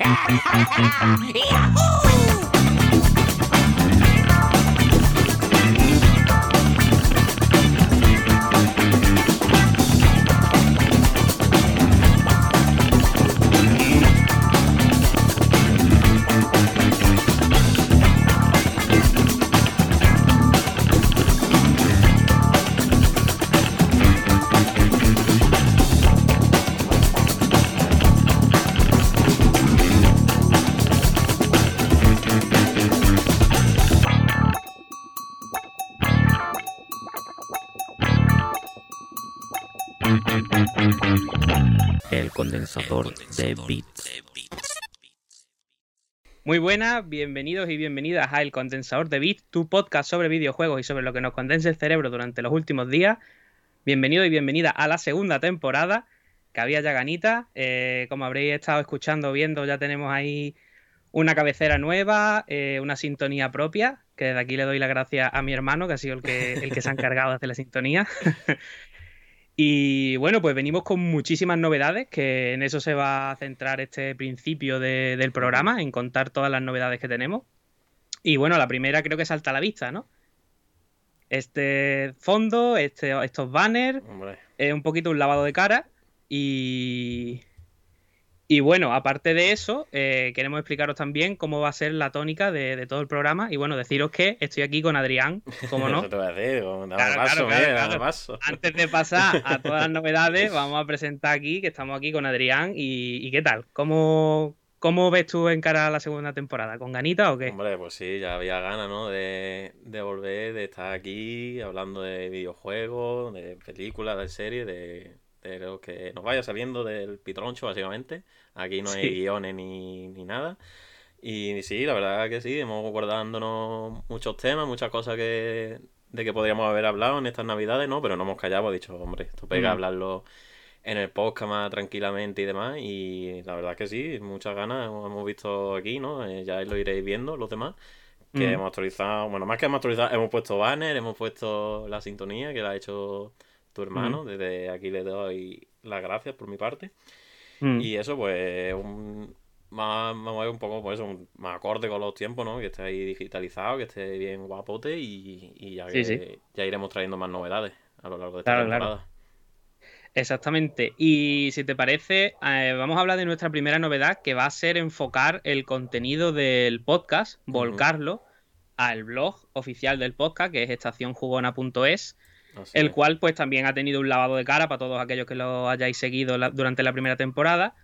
El condensador de bits. Muy buenas, bienvenidos y bienvenidas a El Condensador de Bits, tu podcast sobre videojuegos y sobre lo que nos condensa el cerebro durante los últimos días. Bienvenido y bienvenida a la segunda temporada, que había ya ganita. Eh, como habréis estado escuchando, viendo, ya tenemos ahí una cabecera nueva, eh, una sintonía propia, que desde aquí le doy las gracias a mi hermano, que ha sido el que, el que se ha encargado de hacer la sintonía. Y bueno, pues venimos con muchísimas novedades, que en eso se va a centrar este principio de- del programa, en contar todas las novedades que tenemos. Y bueno, la primera creo que salta a la vista, ¿no? Este fondo, este, estos banners, es un poquito un lavado de cara. Y, y bueno, aparte de eso, eh, queremos explicaros también cómo va a ser la tónica de, de todo el programa. Y bueno, deciros que estoy aquí con Adrián, como no. Antes de pasar a todas las novedades, vamos a presentar aquí que estamos aquí con Adrián. ¿Y, y qué tal? ¿Cómo, ¿Cómo ves tú en cara a la segunda temporada? ¿Con ganita o qué? Hombre, pues sí, ya había ganas, ¿no? De, de volver, de estar aquí hablando de videojuegos, de películas, de series, de, de lo que nos vaya saliendo del pitroncho, básicamente. Aquí no hay Sí. guiones ni, ni nada. Y sí, la verdad que sí, hemos guardándonos muchos temas, muchas cosas que, de que podríamos haber hablado en estas navidades, ¿no? Pero no hemos callado, hemos dicho, hombre, esto pega Mm. hablarlo en el podcast más tranquilamente y demás. Y la verdad que sí, muchas ganas hemos hemos visto aquí, ¿no? Eh, ya lo iréis viendo los demás. Que Mm. hemos actualizado, bueno, más que hemos actualizado, hemos puesto banner, hemos puesto la sintonía que la ha hecho tu hermano. Desde aquí le doy las gracias por mi parte. Mm. Y eso, pues, un, más, a ver un poco, pues, un, más acorde con los tiempos, ¿no? Que esté ahí digitalizado, que esté bien guapote y, y ya, Sí, que- sí. ya iremos trayendo más novedades a lo largo de esta Claro, claro. temporada. Exactamente. Y si te parece, eh, vamos a hablar de nuestra primera novedad, que va a ser enfocar el contenido del podcast, volcarlo al blog oficial del podcast, que es estacionjugona.es, Así el es. cual pues también ha tenido un lavado de cara para todos aquellos que lo hayáis seguido la- durante la primera temporada.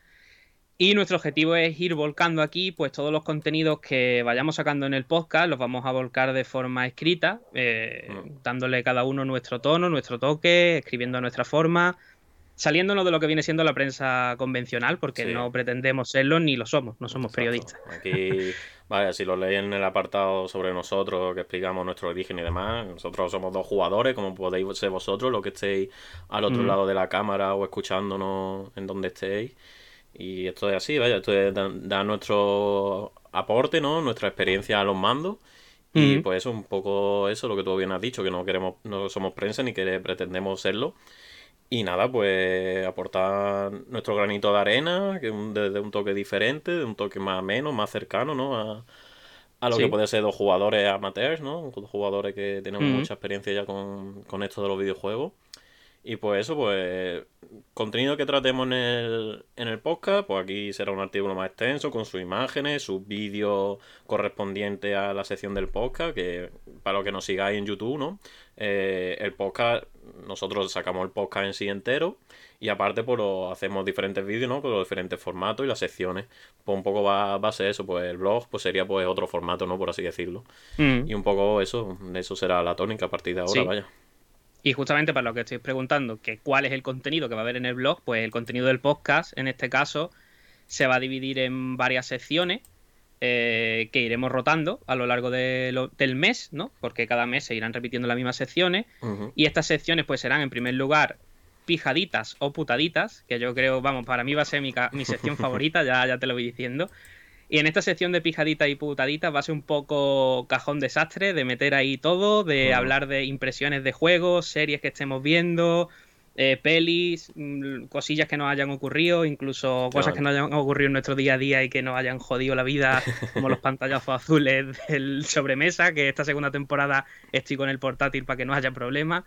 Y nuestro objetivo es ir volcando aquí pues todos los contenidos que vayamos sacando en el podcast, los vamos a volcar de forma escrita, eh, Mm. dándole cada uno nuestro tono, nuestro toque, escribiendo a nuestra forma, saliéndonos de lo que viene siendo la prensa convencional, porque Sí. no pretendemos serlo ni lo somos, no somos Exacto. periodistas. Aquí, vaya, si lo leéis en el apartado sobre nosotros, que explicamos nuestro origen y demás, nosotros somos dos jugadores, como podéis ser vosotros, los que estéis al otro Mm. lado de la cámara o escuchándonos en donde estéis. Y esto es así, vaya, esto es dar nuestro aporte, ¿no? Nuestra experiencia a los mandos. Y Ujú. pues eso, un poco eso, lo que tú bien has dicho, que no queremos, no somos prensa ni que pretendemos serlo. Y nada, pues aportar nuestro granito de arena, que un, de, de un toque diferente, de un toque más ameno, más cercano, ¿no? A, a lo Sí. que puede ser dos jugadores amateurs, ¿no? Dos jugadores que tenemos mucha experiencia ya con, con esto de los videojuegos. Y pues eso, pues contenido que tratemos en el, en el podcast, pues aquí será un artículo más extenso con sus imágenes, sus vídeos correspondientes a la sección del podcast, que para los que nos sigáis en YouTube, ¿no? Eh, el podcast, nosotros sacamos el podcast en sí entero y aparte pues lo hacemos diferentes vídeos, ¿no? Con los diferentes formatos y las secciones. Pues un poco va, va a ser eso, pues el blog pues sería pues otro formato, ¿no? Por así decirlo. Mm. Y un poco eso, eso será la tónica a partir de ahora, Sí. vaya. Y justamente para lo que estáis preguntando, que cuál es el contenido que va a haber en el blog, pues el contenido del podcast, en este caso, se va a dividir en varias secciones eh, que iremos rotando a lo largo de lo- del mes, ¿no? Porque cada mes se irán repitiendo las mismas secciones. Y estas secciones, pues serán en primer lugar pijaditas o putaditas, que yo creo, vamos, para mí va a ser mi, sección favorita, ya, ya te lo voy diciendo. Y en esta sección de pijaditas y putaditas va a ser un poco cajón desastre, de meter ahí todo, de hablar de impresiones de juegos, series que estemos viendo, eh, pelis, mm, cosillas que nos hayan ocurrido, incluso cosas que nos hayan ocurrido en nuestro día a día y que nos hayan jodido la vida, como los pantallazos azules del sobremesa, que esta segunda temporada estoy con el portátil para que no haya problemas.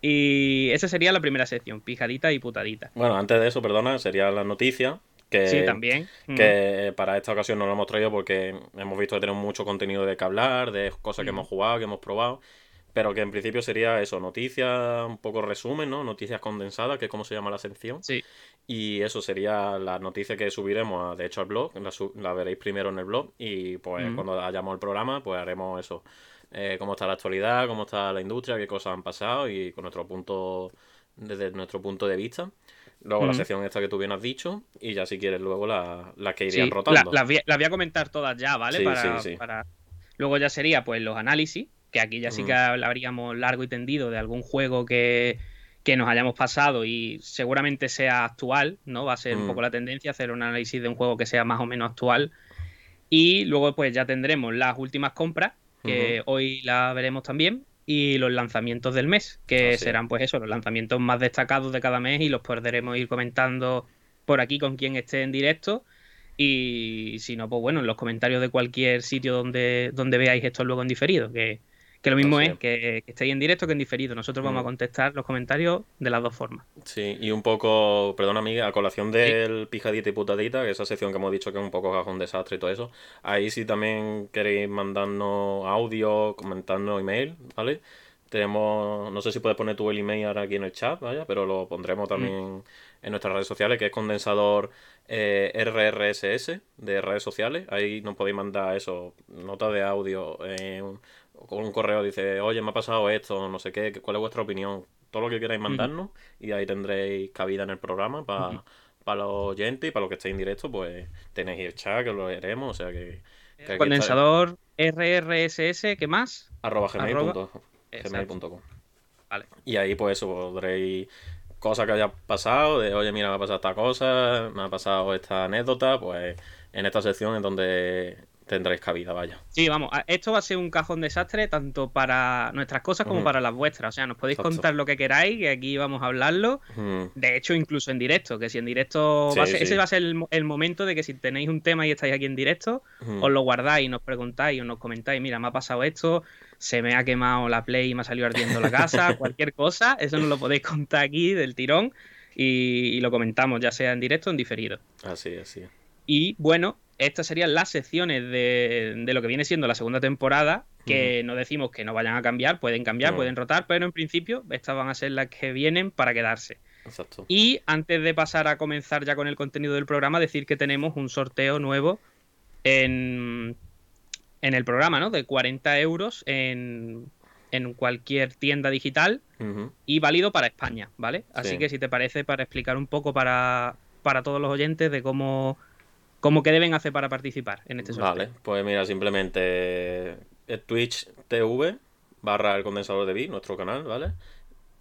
Y esa sería la primera sección, pijadita y putadita. Bueno, antes de eso, perdona, sería la noticia. Que, sí, también. Que para esta ocasión no lo hemos traído porque hemos visto que tenemos mucho contenido de que hablar, de cosas que hemos jugado, que hemos probado. Pero que en principio sería eso, noticias, un poco resumen, ¿no? Noticias condensadas, que es como se llama la sección. Sí. Y eso sería la noticia que subiremos, de hecho, al blog. La, veréis primero en el blog. Y pues cuando hayamos el programa, pues haremos eso. Eh, cómo está la actualidad, cómo está la industria, qué cosas han pasado y con nuestro punto, desde nuestro punto de vista. Luego la sección esta que tú bien has dicho y ya si quieres luego las la que irían rotando. Las voy, a comentar todas ya, ¿vale? Sí, para, Luego ya sería pues los análisis, que aquí ya sí que hablaríamos largo y tendido de algún juego que, nos hayamos pasado y seguramente sea actual, ¿no? Va a ser un poco la tendencia hacer un análisis de un juego que sea más o menos actual. Y luego pues ya tendremos las últimas compras, que hoy la veremos también, y los lanzamientos del mes, que serán pues eso, los lanzamientos más destacados de cada mes y los podremos ir comentando por aquí con quien esté en directo. Y si no, pues bueno, en los comentarios de cualquier sitio donde, donde veáis esto luego en diferido, que que lo mismo es que, que, estéis en directo que en diferido. Nosotros vamos a mm. contestar los comentarios de las dos formas. Sí, y un poco, perdona amiga, a colación del pijadita y putadita, que esa sección que hemos dicho que es un poco cajón desastre y todo eso. Ahí sí también queréis mandarnos audio, comentarnos email, ¿vale? Tenemos, no sé si puedes poner tu el email ahora aquí en el chat, vaya, pero lo pondremos mm. también en nuestras redes sociales, que es condensador eh, RRSS de redes sociales. Ahí nos podéis mandar eso, nota de audio, eh, con un correo dice, oye, me ha pasado esto, no sé qué, cuál es vuestra opinión, todo lo que queráis mandarnos y ahí tendréis cabida en el programa para los oyentes y para los que estéis en directo, pues tenéis el chat que lo leeremos, o sea que... Condensador RRSS, ¿qué más? Arroba gmail.com. Vale. Y ahí pues eso, podréis cosas que haya pasado, de oye, mira, me ha pasado esta cosa, me ha pasado esta anécdota, pues en esta sección es donde tendréis cabida, vaya. Sí, vamos, esto va a ser un cajón desastre tanto para nuestras cosas como para las vuestras. O sea, nos podéis contar lo que queráis, que aquí vamos a hablarlo. De hecho, incluso en directo, que si en directo. Ese va a ser el, momento de que si tenéis un tema y estáis aquí en directo, os lo guardáis, nos preguntáis o nos comentáis, mira, me ha pasado esto, se me ha quemado la Play y me ha salido ardiendo la casa, cualquier cosa, eso nos lo podéis contar aquí del tirón y, y lo comentamos, ya sea en directo o en diferido. Así, así. Y bueno, estas serían las secciones de, lo que viene siendo la segunda temporada, que no decimos que no vayan a cambiar, pueden cambiar, pueden rotar, pero en principio estas van a ser las que vienen para quedarse. Exacto. Y antes de pasar a comenzar ya con el contenido del programa, decir que tenemos un sorteo nuevo en, en el programa, ¿no? De 40 euros en, en cualquier tienda digital y válido para España, ¿vale? Así que si te parece, para explicar un poco para, para todos los oyentes de cómo ¿Cómo que deben hacer para participar en este sorteo? Vale, pues mira, simplemente eh, Twitch TV barra el condensador de bit, nuestro canal, ¿vale?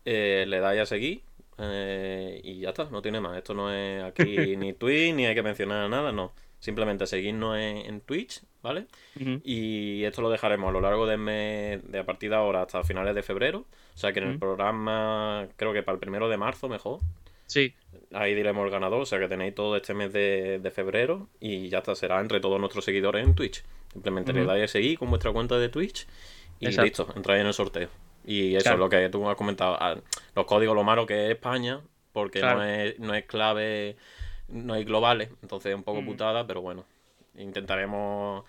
Eh, le dais a seguir eh, y ya está, no tiene más. Esto no es aquí ni Twitch, ni hay que mencionar nada, no. Simplemente seguirnos en, Twitch, ¿vale? Y esto lo dejaremos a lo largo del mes, de a partir de ahora hasta finales de febrero. O sea que en el programa, creo que para el primero de marzo mejor, Sí. Ahí diremos el ganador, o sea que tenéis todo este mes de, febrero y ya está, será entre todos nuestros seguidores en Twitch. Simplemente le dais a seguir con vuestra cuenta de Twitch y listo, entráis en el sorteo. Y eso es lo que tú has comentado. Ah, los códigos, lo malo que es España, porque no, es, no es clave, no hay globales, entonces es un poco putada, pero bueno, intentaremos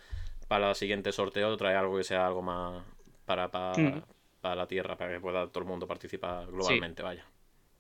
para el siguiente sorteo traer algo que sea algo más para, para, la Tierra, para que pueda todo el mundo participar globalmente, vaya.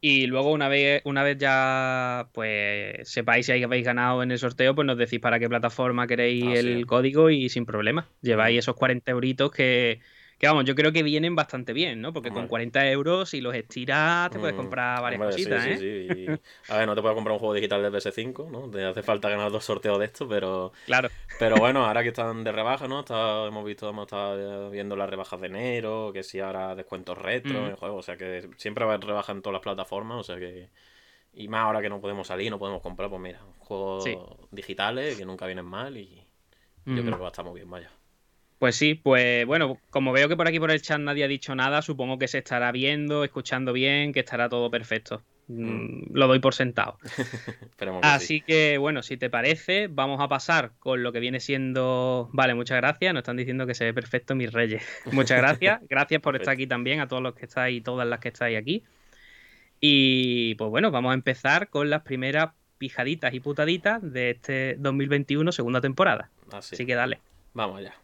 Y luego una vez, una vez ya pues sepáis si habéis ganado en el sorteo, pues nos decís para qué plataforma queréis ah, el código y sin problema. Lleváis esos 40 euritos que, que vamos, yo creo que vienen bastante bien, ¿no? Porque con 40 euros, si los estiras, te puedes mm, comprar varias cositas, ¿eh? Sí, sí. A ver, no te puedo comprar un juego digital de PS5, ¿no? Te hace falta ganar dos sorteos de estos, pero. Claro. Pero bueno, ahora que están de rebaja, ¿no? hemos visto, hemos estado viendo las rebajas de enero, que si ahora descuentos retro mm. en el juego, o sea que siempre va a haber rebaja en todas las plataformas, o sea que. Y más ahora que no podemos salir, no podemos comprar, pues mira, juegos digitales que nunca vienen mal y yo creo que va a estar muy bien, vaya. Pues sí, pues bueno, como veo que por aquí por el chat nadie ha dicho nada, supongo que se estará viendo, escuchando bien, que estará todo perfecto. Mm, lo doy por sentado. Que Así sí. que bueno, si te parece, vamos a pasar con lo que viene siendo. Vale, muchas gracias. Nos están diciendo que se ve perfecto mis reyes. Muchas gracias. Gracias por estar aquí también, a todos los que estáis y todas las que estáis aquí. Y pues bueno, vamos a empezar con las primeras pijaditas y putaditas de este 2021, segunda temporada. Así. Así que dale. Vamos allá.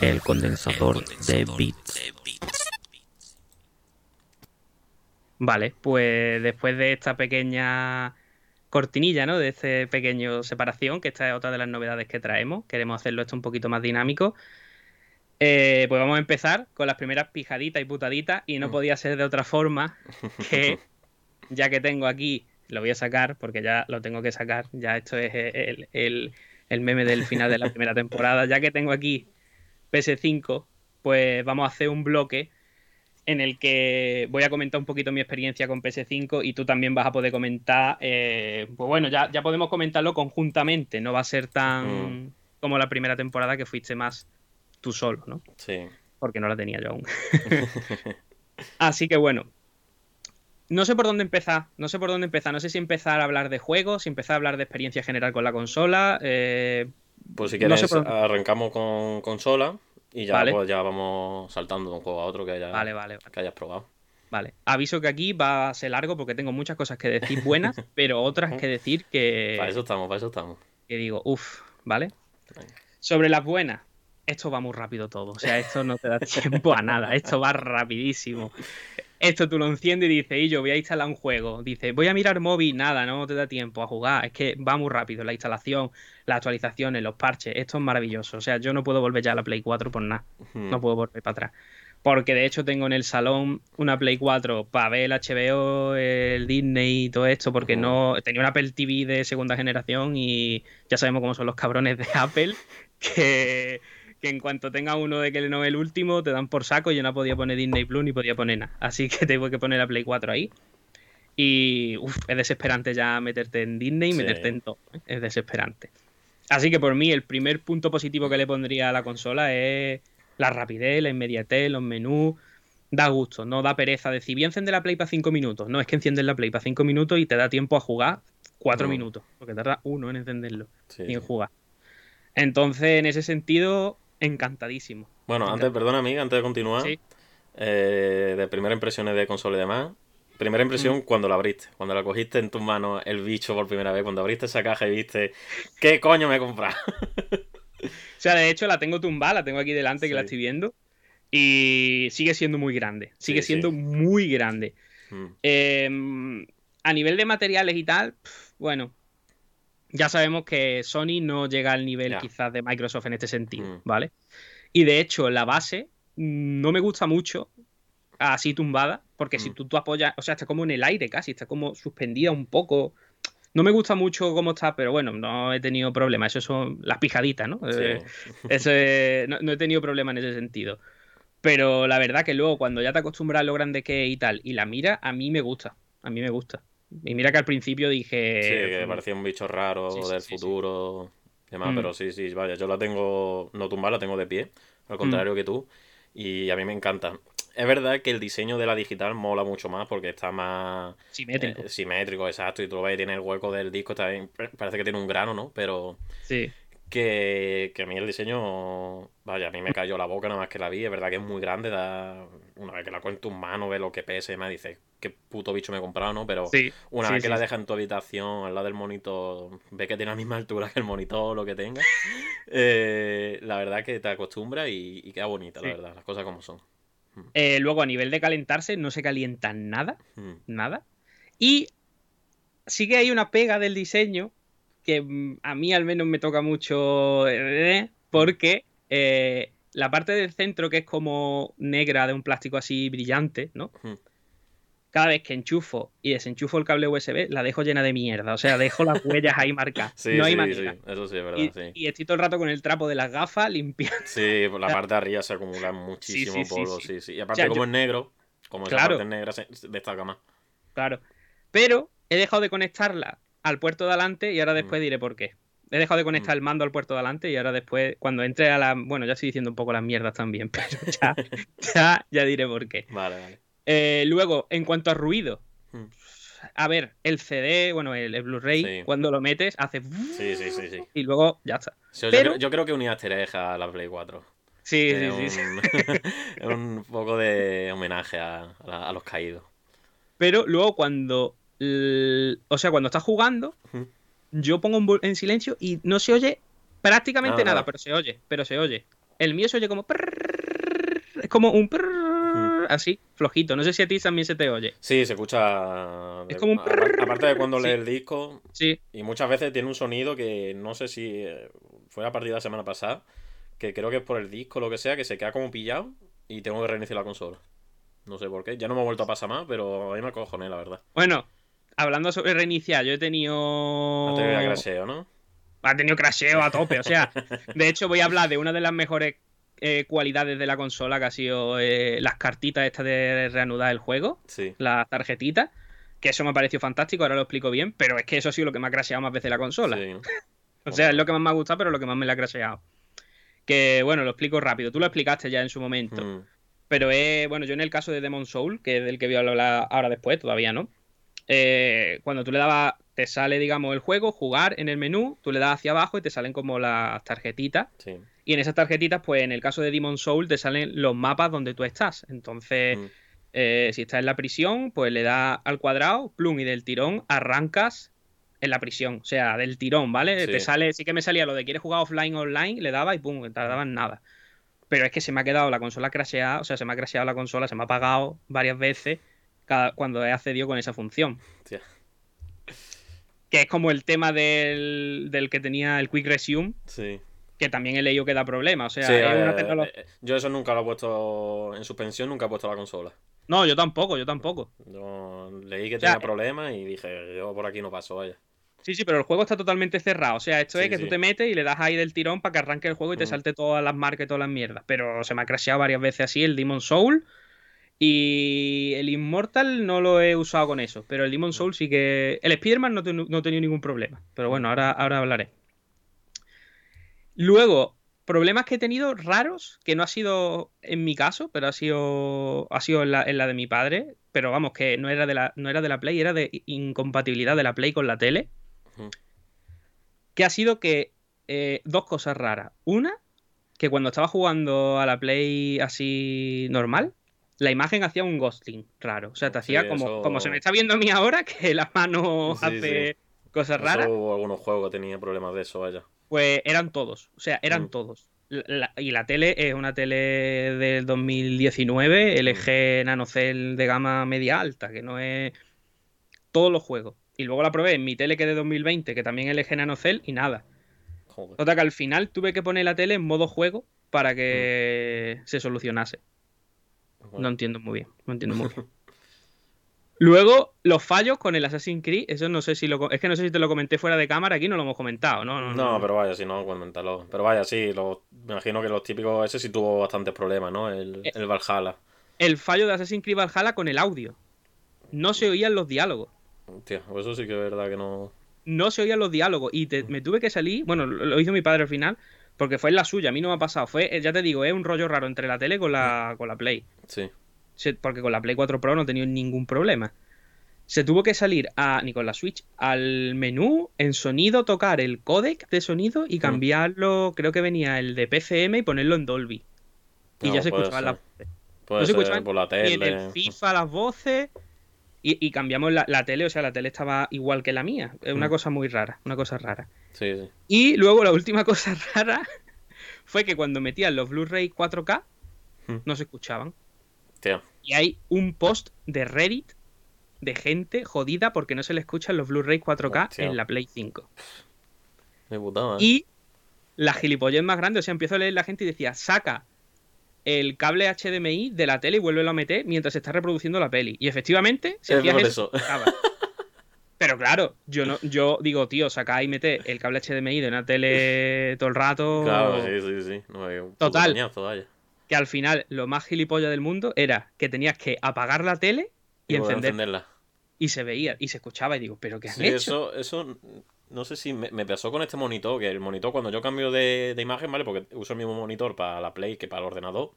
El condensador de bits. Vale, pues después de esta pequeña cortinilla, ¿no? De este pequeño separación, que esta es otra de las novedades que traemos, queremos hacerlo esto un poquito más dinámico. eh, pues vamos a empezar con las primeras pijaditas y putaditas, y no Mm. podía ser de otra forma que, ya que tengo aquí, lo voy a sacar, porque ya lo tengo que sacar, ya esto es el, el- el meme del final de la primera temporada, ya que tengo aquí PS5, pues vamos a hacer un bloque en el que voy a comentar un poquito mi experiencia con PS5 y tú también vas a poder comentar, eh, pues bueno, ya, ya podemos comentarlo conjuntamente, no va a ser tan Mm. como la primera temporada que fuiste más tú solo, ¿no? Sí. Porque no la tenía yo aún. Así que bueno, no sé por dónde empezar, no sé por dónde empezar, no sé si empezar a hablar de juegos, si empezar a hablar de experiencia general con la consola, eh, Pues si No quieres, sé por dónde- arrancamos con consola y ya, Vale. pues ya vamos saltando de un juego a otro que, haya, vale, vale, vale. que hayas probado. Vale, aviso que aquí va a ser largo porque tengo muchas cosas que decir buenas, pero otras que decir que, Para eso estamos, para eso estamos. que digo, uff, ¿vale? Venga. Sobre las buenas, esto va muy rápido todo, o sea, esto no te da tiempo a nada, esto va rapidísimo. Esto tú lo enciendes y dices, y yo voy a instalar un juego, dices, voy a mirar móvil, nada, no te da tiempo a jugar, es que va muy rápido, la instalación, las actualizaciones, los parches, esto es maravilloso, o sea, yo no puedo volver ya a la Play 4 por nada. Hmm. no puedo volver para atrás. Porque de hecho tengo en el salón una Play 4 para ver el HBO, el Disney y todo esto, porque no tenía una Apple TV de segunda generación y ya sabemos cómo son los cabrones de Apple, que, que en cuanto tenga uno de que no es el último, te dan por saco. Yo no podía poner Disney Plus ni podía poner nada. Así que tengo que poner la Play 4 ahí. Y uf, es desesperante ya meterte en Disney y Sí. meterte en todo. ¿eh? Es desesperante. Así que por mí el primer punto positivo que le pondría a la consola es la rapidez, la inmediatez, los menús. Da gusto, no da pereza decir, voy a encender la Play para 5 minutos. No, es que enciendes la Play para 5 minutos y te da tiempo a jugar 4 Mm. minutos. Porque tarda uno en encenderlo Sí, y en jugar. Entonces, en ese sentido, encantadísimo. Bueno, antes, perdona, amiga, antes de continuar, Sí. eh, de primeras impresiones de consola y demás. Primera impresión Mm. cuando la abriste, cuando la cogiste en tus manos el bicho por primera vez, cuando abriste esa caja y viste, ¿qué coño me he comprado? O sea, de hecho, la tengo tumbada, la tengo aquí delante que la estoy viendo. Y sigue siendo muy grande. Sigue Sí, siendo muy grande. Mm, Eh, a nivel de materiales y tal, bueno, ya sabemos que Sony no llega al nivel quizás de Microsoft en este sentido, Mm. ¿vale? Y de hecho, la base mm, no me gusta mucho así tumbada, porque si Mm. tú, tú apoyas, o sea, está como en el aire casi, está como suspendida un poco. No me gusta mucho cómo está, pero bueno, no he tenido problemas. Eso son las pijaditas, ¿no? Eh, sí. es- no, no he tenido problema en ese sentido. Pero la verdad que luego, cuando ya te acostumbras a lo grande que es y tal, y la mira, a mí me gusta. A mí me gusta. Y mira que al principio dije. Sí, que parecía un bicho raro sí, sí, del sí, futuro y demás, Mm. pero sí, sí, vaya, yo la tengo no tumbada, la tengo de pie, al Mm. contrario que tú, y a mí me encanta. Es verdad que el diseño de la digital mola mucho más porque está más Simétrico. eh, simétrico, exacto, y tú lo ves, tiene el hueco del disco, está bien, parece que tiene un grano, ¿no? Pero Sí. que, que a mí el diseño, vaya, a mí me cayó la boca nada más que la vi, es verdad que es muy grande, da, una vez que la cuento en tus manos, ves lo que pesa y me dices, qué puto bicho me he comprado, ¿no? Pero Sí. una sí, vez que sí, la dejas en tu habitación, al lado del monitor, ves que tiene la misma altura que el monitor, lo que tenga, eh, la verdad que te acostumbras y, y queda bonita, la verdad, las cosas como son. Eh, luego, a nivel de calentarse, no se calienta nada. Mm, Nada. Y sí que hay una pega del diseño que mm, a mí al menos me toca mucho. eh, Porque la parte del centro, que es como negra de un plástico así brillante, ¿no? mm. Cada vez que enchufo y desenchufo el cable USB, la dejo llena de mierda. O sea, dejo las huellas ahí marcadas. Sí, no hay sí, manera. sí, eso sí es verdad, Y, sí. y estoy todo el rato con el trapo de las gafas limpiando. Sí, por la parte de arriba se acumula muchísimo polvo, sí. sí. Y aparte, O sea, como yo- es negro, como esa Claro. parte es negra, se destaca más. Claro. Pero he dejado de conectarla al puerto de adelante y ahora después diré por qué. He dejado de conectar el mando al puerto de adelante y ahora después, cuando entre a la. Bueno, ya estoy diciendo un poco las mierdas también, pero ya, ya, ya diré por qué. Vale, vale. Eh, luego, en cuanto a ruido, Mm. a ver, el CD, bueno, el, el Blu-ray, Sí. cuando lo metes, hace. Sí, sí, sí, sí. Y luego ya está. Sí, yo, Pero- creo, yo creo que un easter egg a la Play 4. Sí, sí, sí, un, es un poco de homenaje a, a la- a los caídos. Pero luego cuando. O sea, cuando estás jugando, yo pongo en, silencio y no se oye prácticamente Ah, nada, pero se oye, pero se oye. El mío se oye como. Es como un. prrrr, Así, flojito. No sé si a ti también se te oye. Sí, se escucha. Es como un apar- Aparte de cuando Sí. lees el disco, Sí, y muchas veces tiene un sonido que no sé si eh, fue a partir de la semana pasada, que creo que es por el disco o lo que sea, que se queda como pillado y tengo que reiniciar la consola. No sé por qué. Ya no me ha vuelto a pasar más, pero a mí me acojoné, la verdad. bueno. Hablando sobre reiniciar, yo he tenido. Ha tenido crasheo, ¿no? ha tenido crasheo a tope. O sea, de hecho, voy a hablar de una de las mejores eh, cualidades de la consola, que ha sido eh, las cartitas estas de reanudar el juego, Sí. las tarjetitas. Que eso me ha parecido fantástico, ahora lo explico bien, pero es que eso ha sido lo que me ha crasheado más veces la consola. O sea, es lo que más me ha gustado, pero lo que más me la ha crasheado. Que bueno, lo explico rápido. Tú lo explicaste ya en su momento. Mm, Pero es, bueno, yo en el caso de Demon Soul, que es del que voy a hablar ahora después, todavía no. eh, cuando tú le dabas, te sale, digamos, el juego, jugar en el menú, tú le das hacia abajo y te salen como las tarjetitas. sí. Y en esas tarjetitas, pues en el caso de Demon Soul, te salen los mapas donde tú estás. Entonces, Mm, eh, si estás en la prisión, pues le das al cuadrado, plum, y del tirón arrancas en la prisión. O sea, del tirón, ¿vale? Sí. Te sale, sí que me salía lo de quieres jugar offline online, le daba y pum, no tardaba en nada. Pero es que se me ha quedado la consola crasheada, o sea, se me ha crasheado la consola, se me ha apagado varias veces cada, cuando he accedido con esa función. Hostia. Que es como el tema del, del que tenía el Quick Resume, Sí. que también he leído que da problema. O sea, Sí, es eh, una tecnología. eh, yo eso nunca lo he puesto en suspensión, nunca he puesto la consola. No, yo tampoco, yo tampoco. Yo leí que O sea, tenía problemas y dije, yo por aquí no paso, vaya. Sí, sí, pero el juego está totalmente cerrado. O sea, esto Sí, es que sí. tú te metes y le das ahí del tirón para que arranque el juego y te Mm. salte todas las marcas y todas las mierdas. Pero se me ha crasheado varias veces así el Demon Soul. Y el Immortal no lo he usado con eso. Pero el Demon Soul sí que. El Spider-Man no, no he tenido ningún problema. Pero bueno, ahora, ahora hablaré. Luego, problemas que he tenido raros, que no ha sido en mi caso, pero ha sido, ha sido en, la, en la de mi padre. Pero vamos, que no era de la, no era de la Play, era de incompatibilidad de la Play con la tele que ha sido que eh, dos cosas raras. Una, que cuando estaba jugando a la Play así normal, la imagen hacía un ghosting raro. O sea, te Sí, hacía como, eso- como se me está viendo a mí ahora, que la mano Sí, hace cosas Eso raras. hubo algunos juegos que tenían problemas de eso, vaya. Pues eran todos. O sea, eran Mm. todos. La- y la tele es una tele del 2019, LG NanoCell de gama media alta, que no es todos los juegos. Y luego la probé en mi tele que es de 2020, que también es LG NanoCell, y nada. Joder. Total que al final tuve que poner la tele en modo juego para que se solucionase. No entiendo muy bien. No entiendo muy bien. Luego, los fallos con el Assassin's Creed, eso no sé si lo... Es que no sé si te lo comenté fuera de cámara, aquí no lo hemos comentado, ¿no? No, No, pero vaya, si no, comentarlo. Pero vaya, sí, lo, me imagino que los típicos, ese sí tuvo bastantes problemas, ¿no? El, Eh. el Valhalla. El fallo de Assassin's Creed Valhalla con el audio. No se oían los diálogos. Hostia, pues eso sí que es verdad que no. No se oían los diálogos. Y te- me tuve que salir... Bueno, lo hizo mi padre al final, porque fue en la suya, a mí no me ha pasado. Fue, eh, ya te digo, es un rollo raro entre la tele con la, con la Play. Sí. Porque con la Play 4 Pro no he tenido ningún problema. Se tuvo que salir a, ni con la Switch, al menú, en sonido, tocar el codec de sonido y cambiarlo, creo que venía el de PCM y ponerlo en Dolby. Y ya se escuchaban las voces. Puede No se escuchaban por la Y en tele. el FIFA las voces y, y cambiamos la, la tele, o sea, la tele estaba igual que la mía. Es una Mm. cosa muy rara, una cosa rara. Sí, sí. Y luego la última cosa rara fue que cuando metían los Blu-ray 4K Mm. no se escuchaban. Tío. Y hay un post de Reddit de gente jodida porque no se le escuchan los Blu-ray 4K Hostia. en la Play 5. Me ¿eh? Y la gilipollez más grande, o sea, empiezo a leer la gente y decía, saca el cable HDMI de la tele y vuélvelo a meter mientras se está reproduciendo la peli. Y efectivamente, si Es hacías eso. Pero claro, yo no, yo digo, tío, saca y mete el cable HDMI de una tele todo el rato. Claro, sí, sí, sí. No, un Total. coñazo, vaya. Que al final lo más gilipollas del mundo era que tenías que apagar la tele y, encenderla. y se veía y se escuchaba y digo, ¿pero qué han Sí, hecho? eso, eso no sé si me, me pasó con este monitor, que el monitor cuando yo cambio de, de imagen, ¿vale? Porque uso el mismo monitor para la Play que para el ordenador.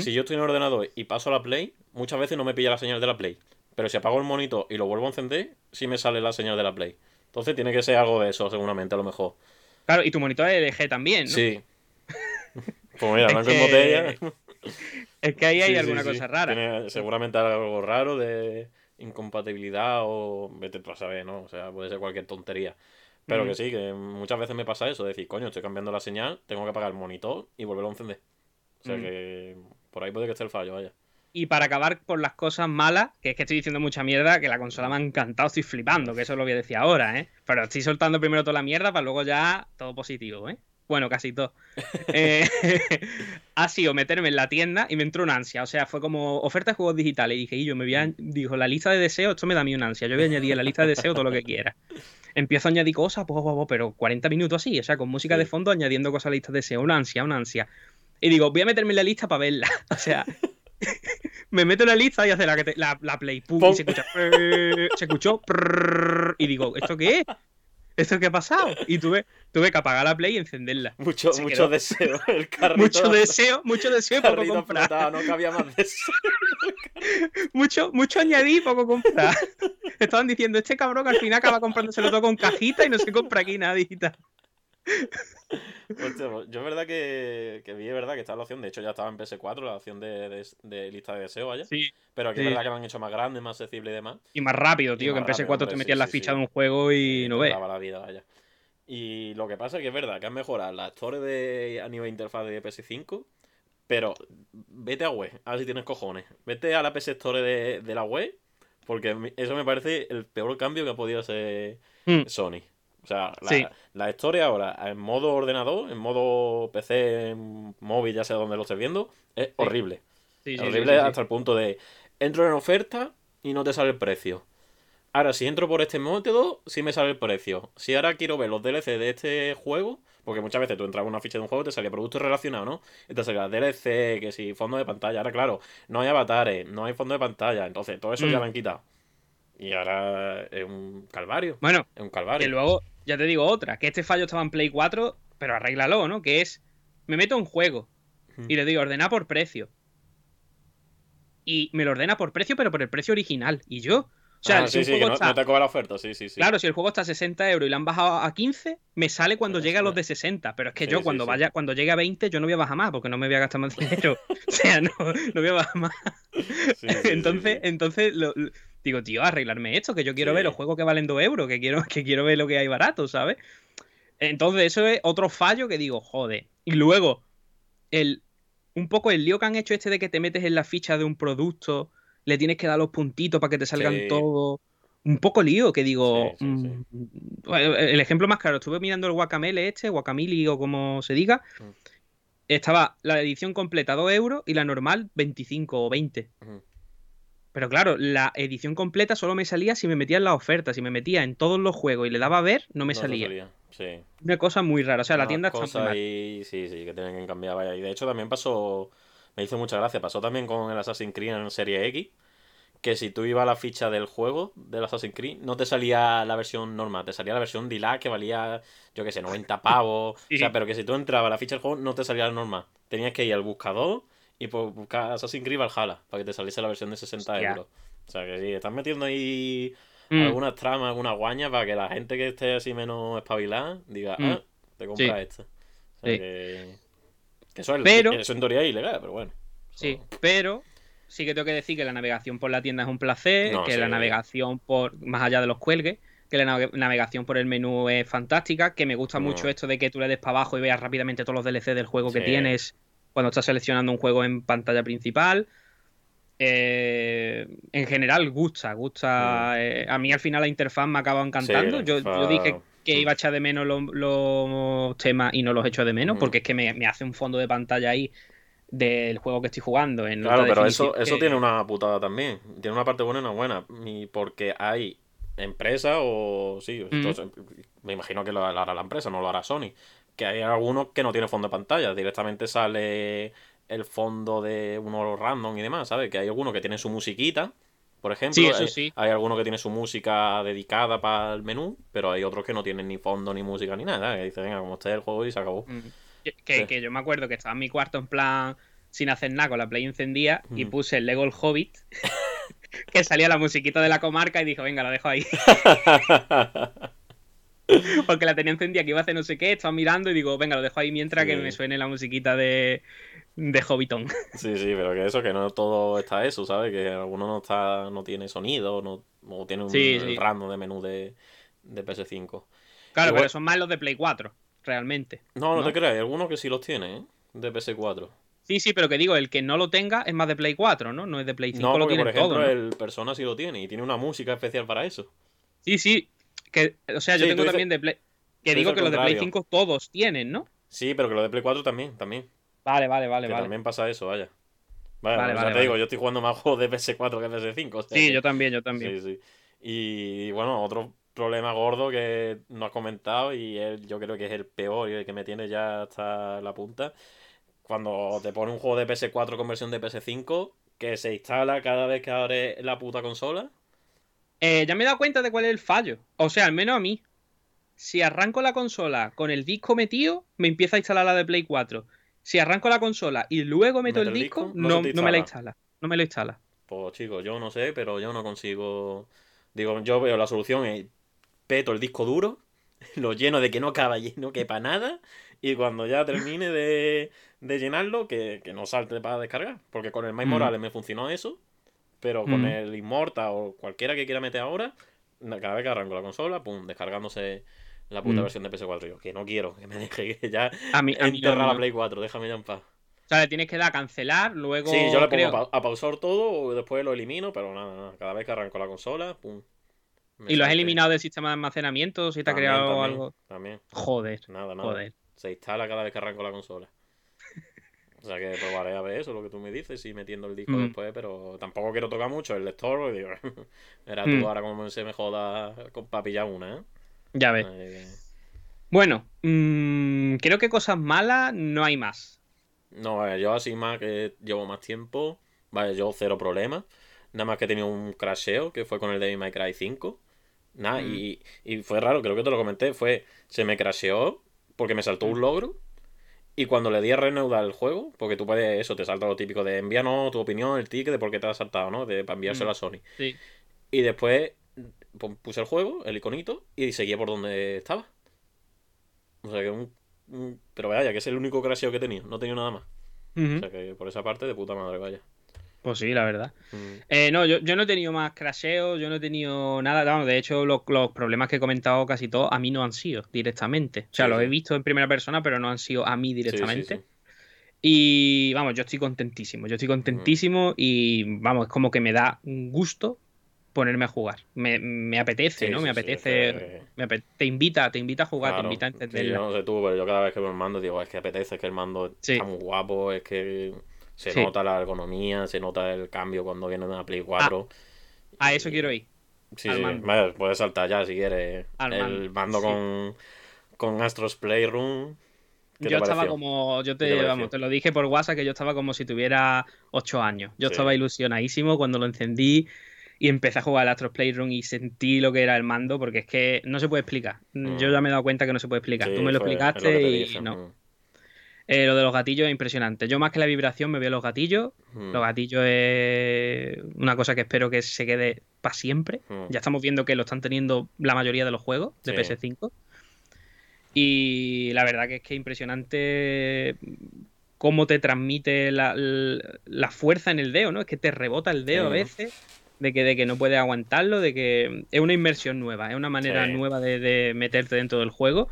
Si yo estoy en el ordenador y paso a la Play, muchas veces no me pilla la señal de la Play. Pero si apago el monitor y lo vuelvo a encender, sí me sale la señal de la Play. Entonces tiene que ser algo de eso, seguramente, a lo mejor. Claro, y tu monitor es LG también, ¿no? Sí. Pues mira, Es blanco en botella. Es que ahí hay Sí, alguna sí. cosa rara. Tiene seguramente algo raro de incompatibilidad o vete tú a saber, ¿no? O sea, puede ser cualquier tontería. Pero que sí, que muchas veces me pasa eso, decir, coño, estoy cambiando la señal, tengo que apagar el monitor y volverlo a encender. O sea Mm. que por ahí puede que esté el fallo, vaya. Y para acabar por las cosas malas, que es que estoy diciendo mucha mierda, que la consola me ha encantado, estoy flipando, que eso lo voy a decir ahora, ¿eh? Pero estoy soltando primero toda la mierda para luego ya todo positivo, ¿eh? Bueno, casi todo. Eh, ha sido meterme en la tienda y me entró una ansia. O sea, fue como oferta de juegos digitales. Y dije, y yo me voy a. Dijo, la lista de deseos, esto me da a mí una ansia. Yo voy a añadir en la lista de deseos todo lo que quiera. Empiezo a añadir cosas, pues, pues, pues, pero 40 minutos así, o sea, con música de fondo añadiendo cosas a la lista de deseos. Una ansia, una ansia. Y digo, voy a meterme en la lista para verla. O sea, me meto en la lista y hace la, la, la play, pum, Pum. y se escucha. prrr, se escuchó. prrr, y digo, ¿esto qué es? ¿Esto qué ha pasado? Y tuve, tuve que apagar la play y encenderla. Mucho, Se mucho quedó. deseo. El carrito, Mucho deseo, mucho deseo y poco carrito comprar. explotado, no cabía más deseo. Mucho, mucho añadir y poco comprar. Estaban diciendo, este cabrón al final acaba comprándoselo todo con cajita y no se compra aquí nada digital. Hostia, pues, yo es verdad que, que vi, es verdad que estaba la opción, de hecho ya estaba en PS4, la opción de, de- de lista de deseo, vaya. Sí. Pero sí. es verdad que lo han hecho más grande, más accesible y demás. Y más rápido, tío, que en más PS4 rápido, te metías sí, la ficha de un juego y Eh, no ves. daba la vida, vaya. Y lo que pasa es que es verdad que han mejorado la store de, a nivel de interfaz de PS5, pero vete a web, a ver si tienes cojones. Vete a la PS Store de, de la web, porque eso me parece el peor cambio que ha podido hacer Mm. Sony. O sea, la. La Store ahora en modo ordenador, en modo PC, en móvil, ya sea donde lo estés viendo, es horrible. Sí, sí, sí, horrible hasta el punto de entro en oferta y no te sale el precio. Ahora, si entro por este método, sí me sale el precio. Si ahora quiero ver los DLC de este juego, porque muchas veces tú entrabas en una ficha de un juego y te salía productos relacionados, ¿no? Y te salía DLC, que si fondo de pantalla. Ahora, claro, no hay avatares, no hay fondo de pantalla. Entonces, todo eso ya Mm. lo han quitado. Y ahora es un calvario. Bueno, Es un calvario. luego, ya te digo otra, que este fallo estaba en Play 4, pero arréglalo, ¿no? Que es, me meto en juego y le digo, ordena por precio. Y me lo ordena por precio, pero por el precio original. ¿Y yo? O sea, Ah, si sí, un sí, que juego no, está... no te cobra la oferta, sí, sí, sí. Claro, si el juego está a 60 euros y le han bajado a 15, me sale cuando llegue a los de 60. Pero es que Sí, yo cuando vaya, cuando llegue a 20, yo no voy a bajar más, porque no me voy a gastar más dinero. o sea, no, no voy a bajar más. Entonces, entonces lo- lo- digo, tío, arreglarme esto, que yo quiero Sí. ver los juegos que valen 2 euros, que quiero, que quiero ver lo que hay barato, ¿sabes? Entonces, eso es otro fallo que digo, joder. Y luego, el, un poco el lío que han hecho este de que te metes en la ficha de un producto, le tienes que dar los puntitos para que te salgan Sí. todos. Un poco lío, que digo. Sí, mm, el ejemplo más claro, estuve mirando el Guacamele este, Guacamili o como se diga. Mm. Estaba la edición completa 2 euros y la normal 25 o 20. Ujú. Pero claro, la edición completa solo me salía si me metía en la oferta. Si me metía en todos los juegos y le daba a ver, no me No te salía. Sí. Una cosa muy rara. O sea, la tienda está ahí, sí, sí, que tienen que cambiar, vaya. Y de hecho también pasó, me hizo mucha gracia, pasó también con el Assassin's Creed en Serie X, que si tú ibas a la ficha del juego, del Assassin's Creed, no te salía la versión normal, te salía la versión Deluxe que valía, yo qué sé, 90 pavos. Sí. O sea, pero que si tú entrabas a la ficha del juego, no te salía la normal. Tenías que ir al buscador y pues buscar Assassin's Creed Valhalla para que te saliese la versión de 60 Hostia. euros. O sea, que sí, están metiendo ahí Mm. algunas tramas, algunas guañas para que la gente que esté así menos espabilada diga, Mm. ah, te compras Sí. esta. O sea Sí. que, que eso, es, Pero- eso en teoría es ilegal, pero bueno. Sí, pero sí que tengo que decir que la navegación por la tienda es un placer, No, que sí. la navegación por más allá de los cuelgues, que la nave- navegación por el menú es fantástica, que me gusta No. mucho esto de que tú le des para abajo y veas rápidamente todos los DLC del juego que tienes cuando estás seleccionando un juego en pantalla principal. Eh, en general gusta, gusta. eh, a mí al final la interfaz me acaba encantando. yo, dije que mm. iba a echar de menos los, los temas y no los echo de menos, Mm. porque es que me, me hace un fondo de pantalla ahí del juego que estoy jugando. En Claro, pero eso, eso tiene una putada también. Tiene una parte buena y una buena. Y porque hay empresas o... Sí, Mm. entonces, me imagino que lo hará la empresa, no lo hará Sony. Que hay algunos que no tienen fondo de pantalla. Directamente sale el fondo de uno random y demás, ¿sabes? Que hay algunos que tienen su musiquita. Por ejemplo, Sí, eso hay, sí. hay alguno que tiene su música dedicada para el menú, pero hay otros que no tienen ni fondo, ni música, ni nada. Que dice, venga, como esté el juego y se acabó. Mm. Que, Sí. que yo me acuerdo que estaba en mi cuarto en plan sin hacer nada con la Play encendida y puse el Lego el Hobbit, que salía la musiquita de la comarca y dijo, venga, la dejo ahí. Porque la tenía encendida que iba a hacer no sé qué, estaba mirando y digo, venga, lo dejo ahí mientras que me suene la musiquita de, de Hobbiton. Sí, sí, pero que eso, que no todo está eso, ¿sabes? Que alguno no está, no tiene sonido, no, o tiene un Sí, random de menú de, de PS5. Claro, Igual- pero son más los de Play 4, realmente. No, no, ¿No? te creas, hay algunos que sí los tiene, ¿eh? De PS4. Sí, sí, pero que digo, el que no lo tenga es más de Play 4, ¿no? No es de Play 5, No, lo porque por ejemplo todo, ¿no? el Persona sí lo tiene y tiene una música especial para eso. Sí, sí. Que, o sea, yo Sí, tengo dices- también de Play... Que digo que los de Play contrario. 5 todos tienen, ¿no? Sí, pero que lo de Play 4 también, también. Vale, vale, vale, que vale. también pasa eso, vaya. Vale, o sea, vale, te vale. digo, yo estoy jugando más juegos de PS4 que PS5. o sea Sí, que- yo también, yo también. Sí, sí. Y bueno, otro problema gordo que no has comentado y él, yo creo que es el peor y el que me tiene ya hasta la punta. Cuando te pone un juego de PS4 con versión de PS5 que se instala cada vez que abre la puta consola. Eh, ya me he dado cuenta de cuál es el fallo. O sea, al menos a mí. Si arranco la consola con el disco metido, me empieza a instalar la de Play 4. Si arranco la consola y luego meto ¿Mete el disco, disco? No no, me la instala. No me lo instala. Pues chicos, yo no sé, pero yo no consigo. Digo, yo veo la solución es peto el disco duro, lo lleno de que no acaba y no quepa nada, y cuando ya termine de, de llenarlo, que, que no salte para descargar. Porque con el Mm. Morales me funcionó eso, pero con Mm. el Immortal o cualquiera que quiera meter ahora, cada vez que arranco la consola, pum, descargándose la puta Mm. versión de PS4. Yo, que no quiero, que me deje que ya A mí, a mí no, la Play 4, déjame ya en paz. O sea, le tienes que dar a cancelar, luego. Sí, yo le pongo creo- a pa- a pausar todo o después lo elimino, pero nada, nada. Cada vez que arranco la consola, pum. Y lo has eliminado del sistema de almacenamiento, si te ha También, creado también, algo. También, Joder, nada, nada. joder. Se instala cada vez que arranco la consola. O sea que probaré a ver eso, lo que tú me dices, y metiendo el disco Mm. después, pero tampoco quiero tocar mucho el lector, digo, era tú Mm. ahora como se me joda con para pillar una, ¿eh? Ya ves. Bueno, mm, creo que cosas malas no hay más. No, yo así más que llevo más tiempo, vaya, yo cero problemas. Nada más que he tenido un crasheo, que fue con el Devil May Cry 5. Nada, Mm. y, y fue raro, creo que te lo comenté, fue, se me crasheó porque me saltó un logro. Y cuando le di a reanudar el juego, porque tú puedes, eso, te salta lo típico de envíanos tu opinión, el ticket de por qué te has saltado, ¿no? De, para enviárselo Mm. a Sony. Sí. Y después pu- puse el juego, el iconito, y seguía por donde estaba. O sea que un... un- pero vaya, que es el único crasheo que he tenido, no he tenido nada más. O sea que por esa parte de puta madre, vaya. Pues sí, la verdad. Mm. Eh, no, yo, yo no he tenido más crasheos, yo no he tenido nada. vamos, de hecho, los, los problemas que he comentado casi todos a mí no han sido directamente. O sea, Sí, los sí. he visto en primera persona, pero no han sido a mí directamente. sí. Y vamos, yo estoy contentísimo. Yo estoy contentísimo y vamos, es como que me da gusto ponerme a jugar. Me, me apetece, ¿no? me apetece. es que- me te invita, te invita a jugar, Claro, te invita a sí, entenderla. yo no sé tú, pero yo cada vez que veo el mando digo, es que apetece, es que el mando está muy guapo, es que se Sí. nota la ergonomía, se nota el cambio cuando viene una Play 4. A eso quiero ir. Sí, sí, puedes saltar ya si quieres. Al el mando, con, con Astros Playroom. ¿Qué Yo estaba pareció? como, yo ¿Qué te te, vamos, te lo dije por WhatsApp que yo estaba como si tuviera 8 años. Yo Sí. estaba ilusionadísimo cuando lo encendí y empecé a jugar al Astros Playroom y sentí lo que era el mando porque es que no se puede explicar. Mm. Yo ya me he dado cuenta que no se puede explicar. Sí, Tú me lo fue- explicaste y no. mm, Eh, lo de los gatillos es impresionante. Yo más que la vibración me veo los gatillos. mm, Los gatillos es una cosa que espero que se quede para siempre. mm. Ya estamos viendo que lo están teniendo la mayoría de los juegos de Sí. PS5. Y la verdad que es que es impresionante cómo te transmite la, la fuerza en el dedo, ¿no? Es que te rebota el dedo a veces, de que, de que no puedes aguantarlo, de que es una inmersión nueva, es una manera Sí. nueva de, de meterte dentro del juego.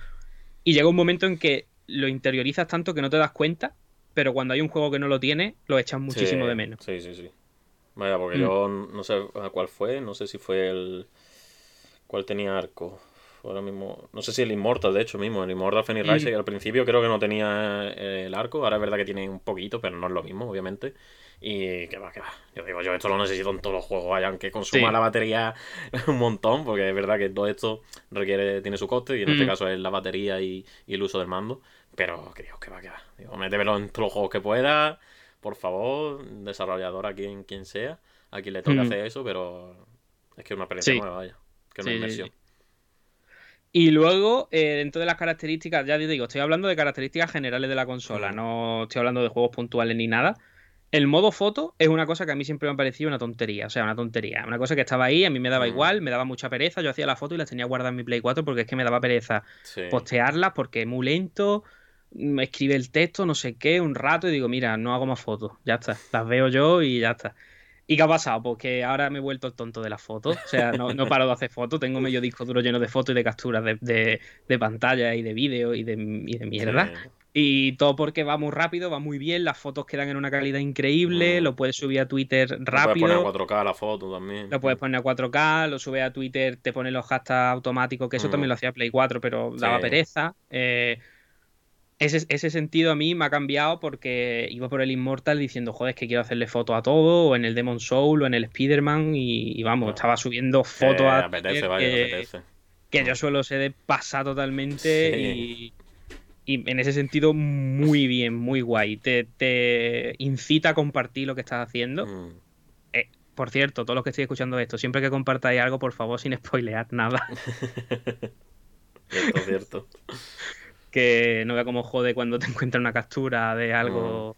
Y llega un momento en que lo interiorizas tanto que no te das cuenta, pero cuando hay un juego que no lo tiene, lo echas muchísimo Sí, de menos. Sí, sí, sí. Vaya, porque Mm. yo no sé a cuál fue, no sé si fue el. ¿Cuál tenía arco? Ahora mismo. No sé si el Immortal, de hecho, mismo. El Immortal Phoenix Mm. Rising, al principio creo que no tenía eh, el arco. Ahora es verdad que tiene un poquito, pero no es lo mismo, obviamente. Y que va, que va. Yo digo, yo esto lo necesito en todos los juegos, vaya, aunque consuma Sí. la batería un montón, porque es verdad que todo esto requiere, tiene su coste, y en este Mm. caso es la batería y, y el uso del mando. Pero que digo, que va, que va. Digo, métemelo en todos los juegos que pueda. Por favor, desarrollador a quien, quien sea. a quien le toca Mm. hacer eso, pero es que es una experiencia Sí. nueva, vaya. Que Sí, una sí, inversión. Y luego, eh, dentro de las características, ya digo, estoy hablando de características generales de la consola, Mm. no estoy hablando de juegos puntuales ni nada. El modo foto es una cosa que a mí siempre me ha parecido una tontería, o sea, una tontería. Una cosa que estaba ahí, a mí me daba Mm. igual, me daba mucha pereza, yo hacía la foto y las tenía guardadas en mi Play 4 porque es que me daba pereza Sí. postearlas porque es muy lento, me escribe el texto, no sé qué, un rato y digo, mira, no hago más fotos, ya está, las veo yo y ya está. ¿Y qué ha pasado? Pues que ahora me he vuelto el tonto de las fotos, o sea, no, no paro de hacer fotos, tengo medio disco duro lleno de fotos y de capturas de, de, de pantalla y de vídeo y de, y de mierda. Sí. Y todo porque va muy rápido, va muy bien, las fotos quedan en una calidad increíble, Mm. lo puedes subir a Twitter Lo Puedes rápido. poner a 4K la foto también. Lo puedes poner a 4K, lo subes a Twitter, te pone los hashtags automáticos, que eso Mm. también lo hacía Play 4, pero daba pereza. Eh, ese, ese sentido a mí me ha cambiado porque iba por el Immortal diciendo, joder, es que quiero hacerle fotos a todo, o en el Demon Soul, o en el Spider-Man, y, y vamos, estaba subiendo fotos a apetece, Twitter vaya, que, apetece. que yo suelo ser de pasar totalmente Sí. y, y en ese sentido muy bien, muy guay. Te, te incita a compartir lo que estás haciendo. Mm. Por cierto, todos los que estéis escuchando esto, siempre que compartáis algo, por favor, sin spoilear nada. Cierto, cierto. que no vea cómo jode cuando te encuentras una captura de algo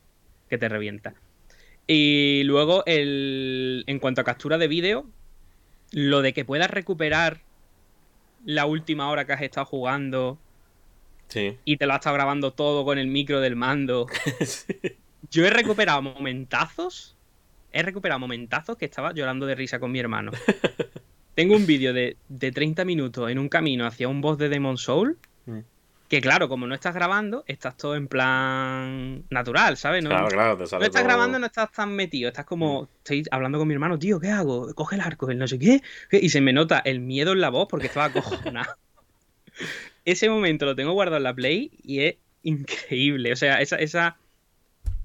que te revienta. Y luego, el, en cuanto a captura de vídeo, lo de que puedas recuperar la última hora que has estado jugando Sí. y te lo has estado grabando todo con el micro del mando. Sí. Yo he recuperado momentazos. He recuperado momentazos que estaba llorando de risa con mi hermano. Tengo un vídeo de, de 30 minutos en un camino hacia un boss de Demon Soul. Mm. Que claro, como no estás grabando, estás todo en plan natural, ¿sabes? No, Claro, claro, te sale no estás todo- grabando, no estás tan metido. Estás como. Estoy hablando con mi hermano, tío, ¿qué hago? Coge el arco, el no sé qué. qué", Y se me nota el miedo en la voz porque estaba acojonado. Ese momento lo tengo guardado en la Play y es increíble. O sea, esa, esa,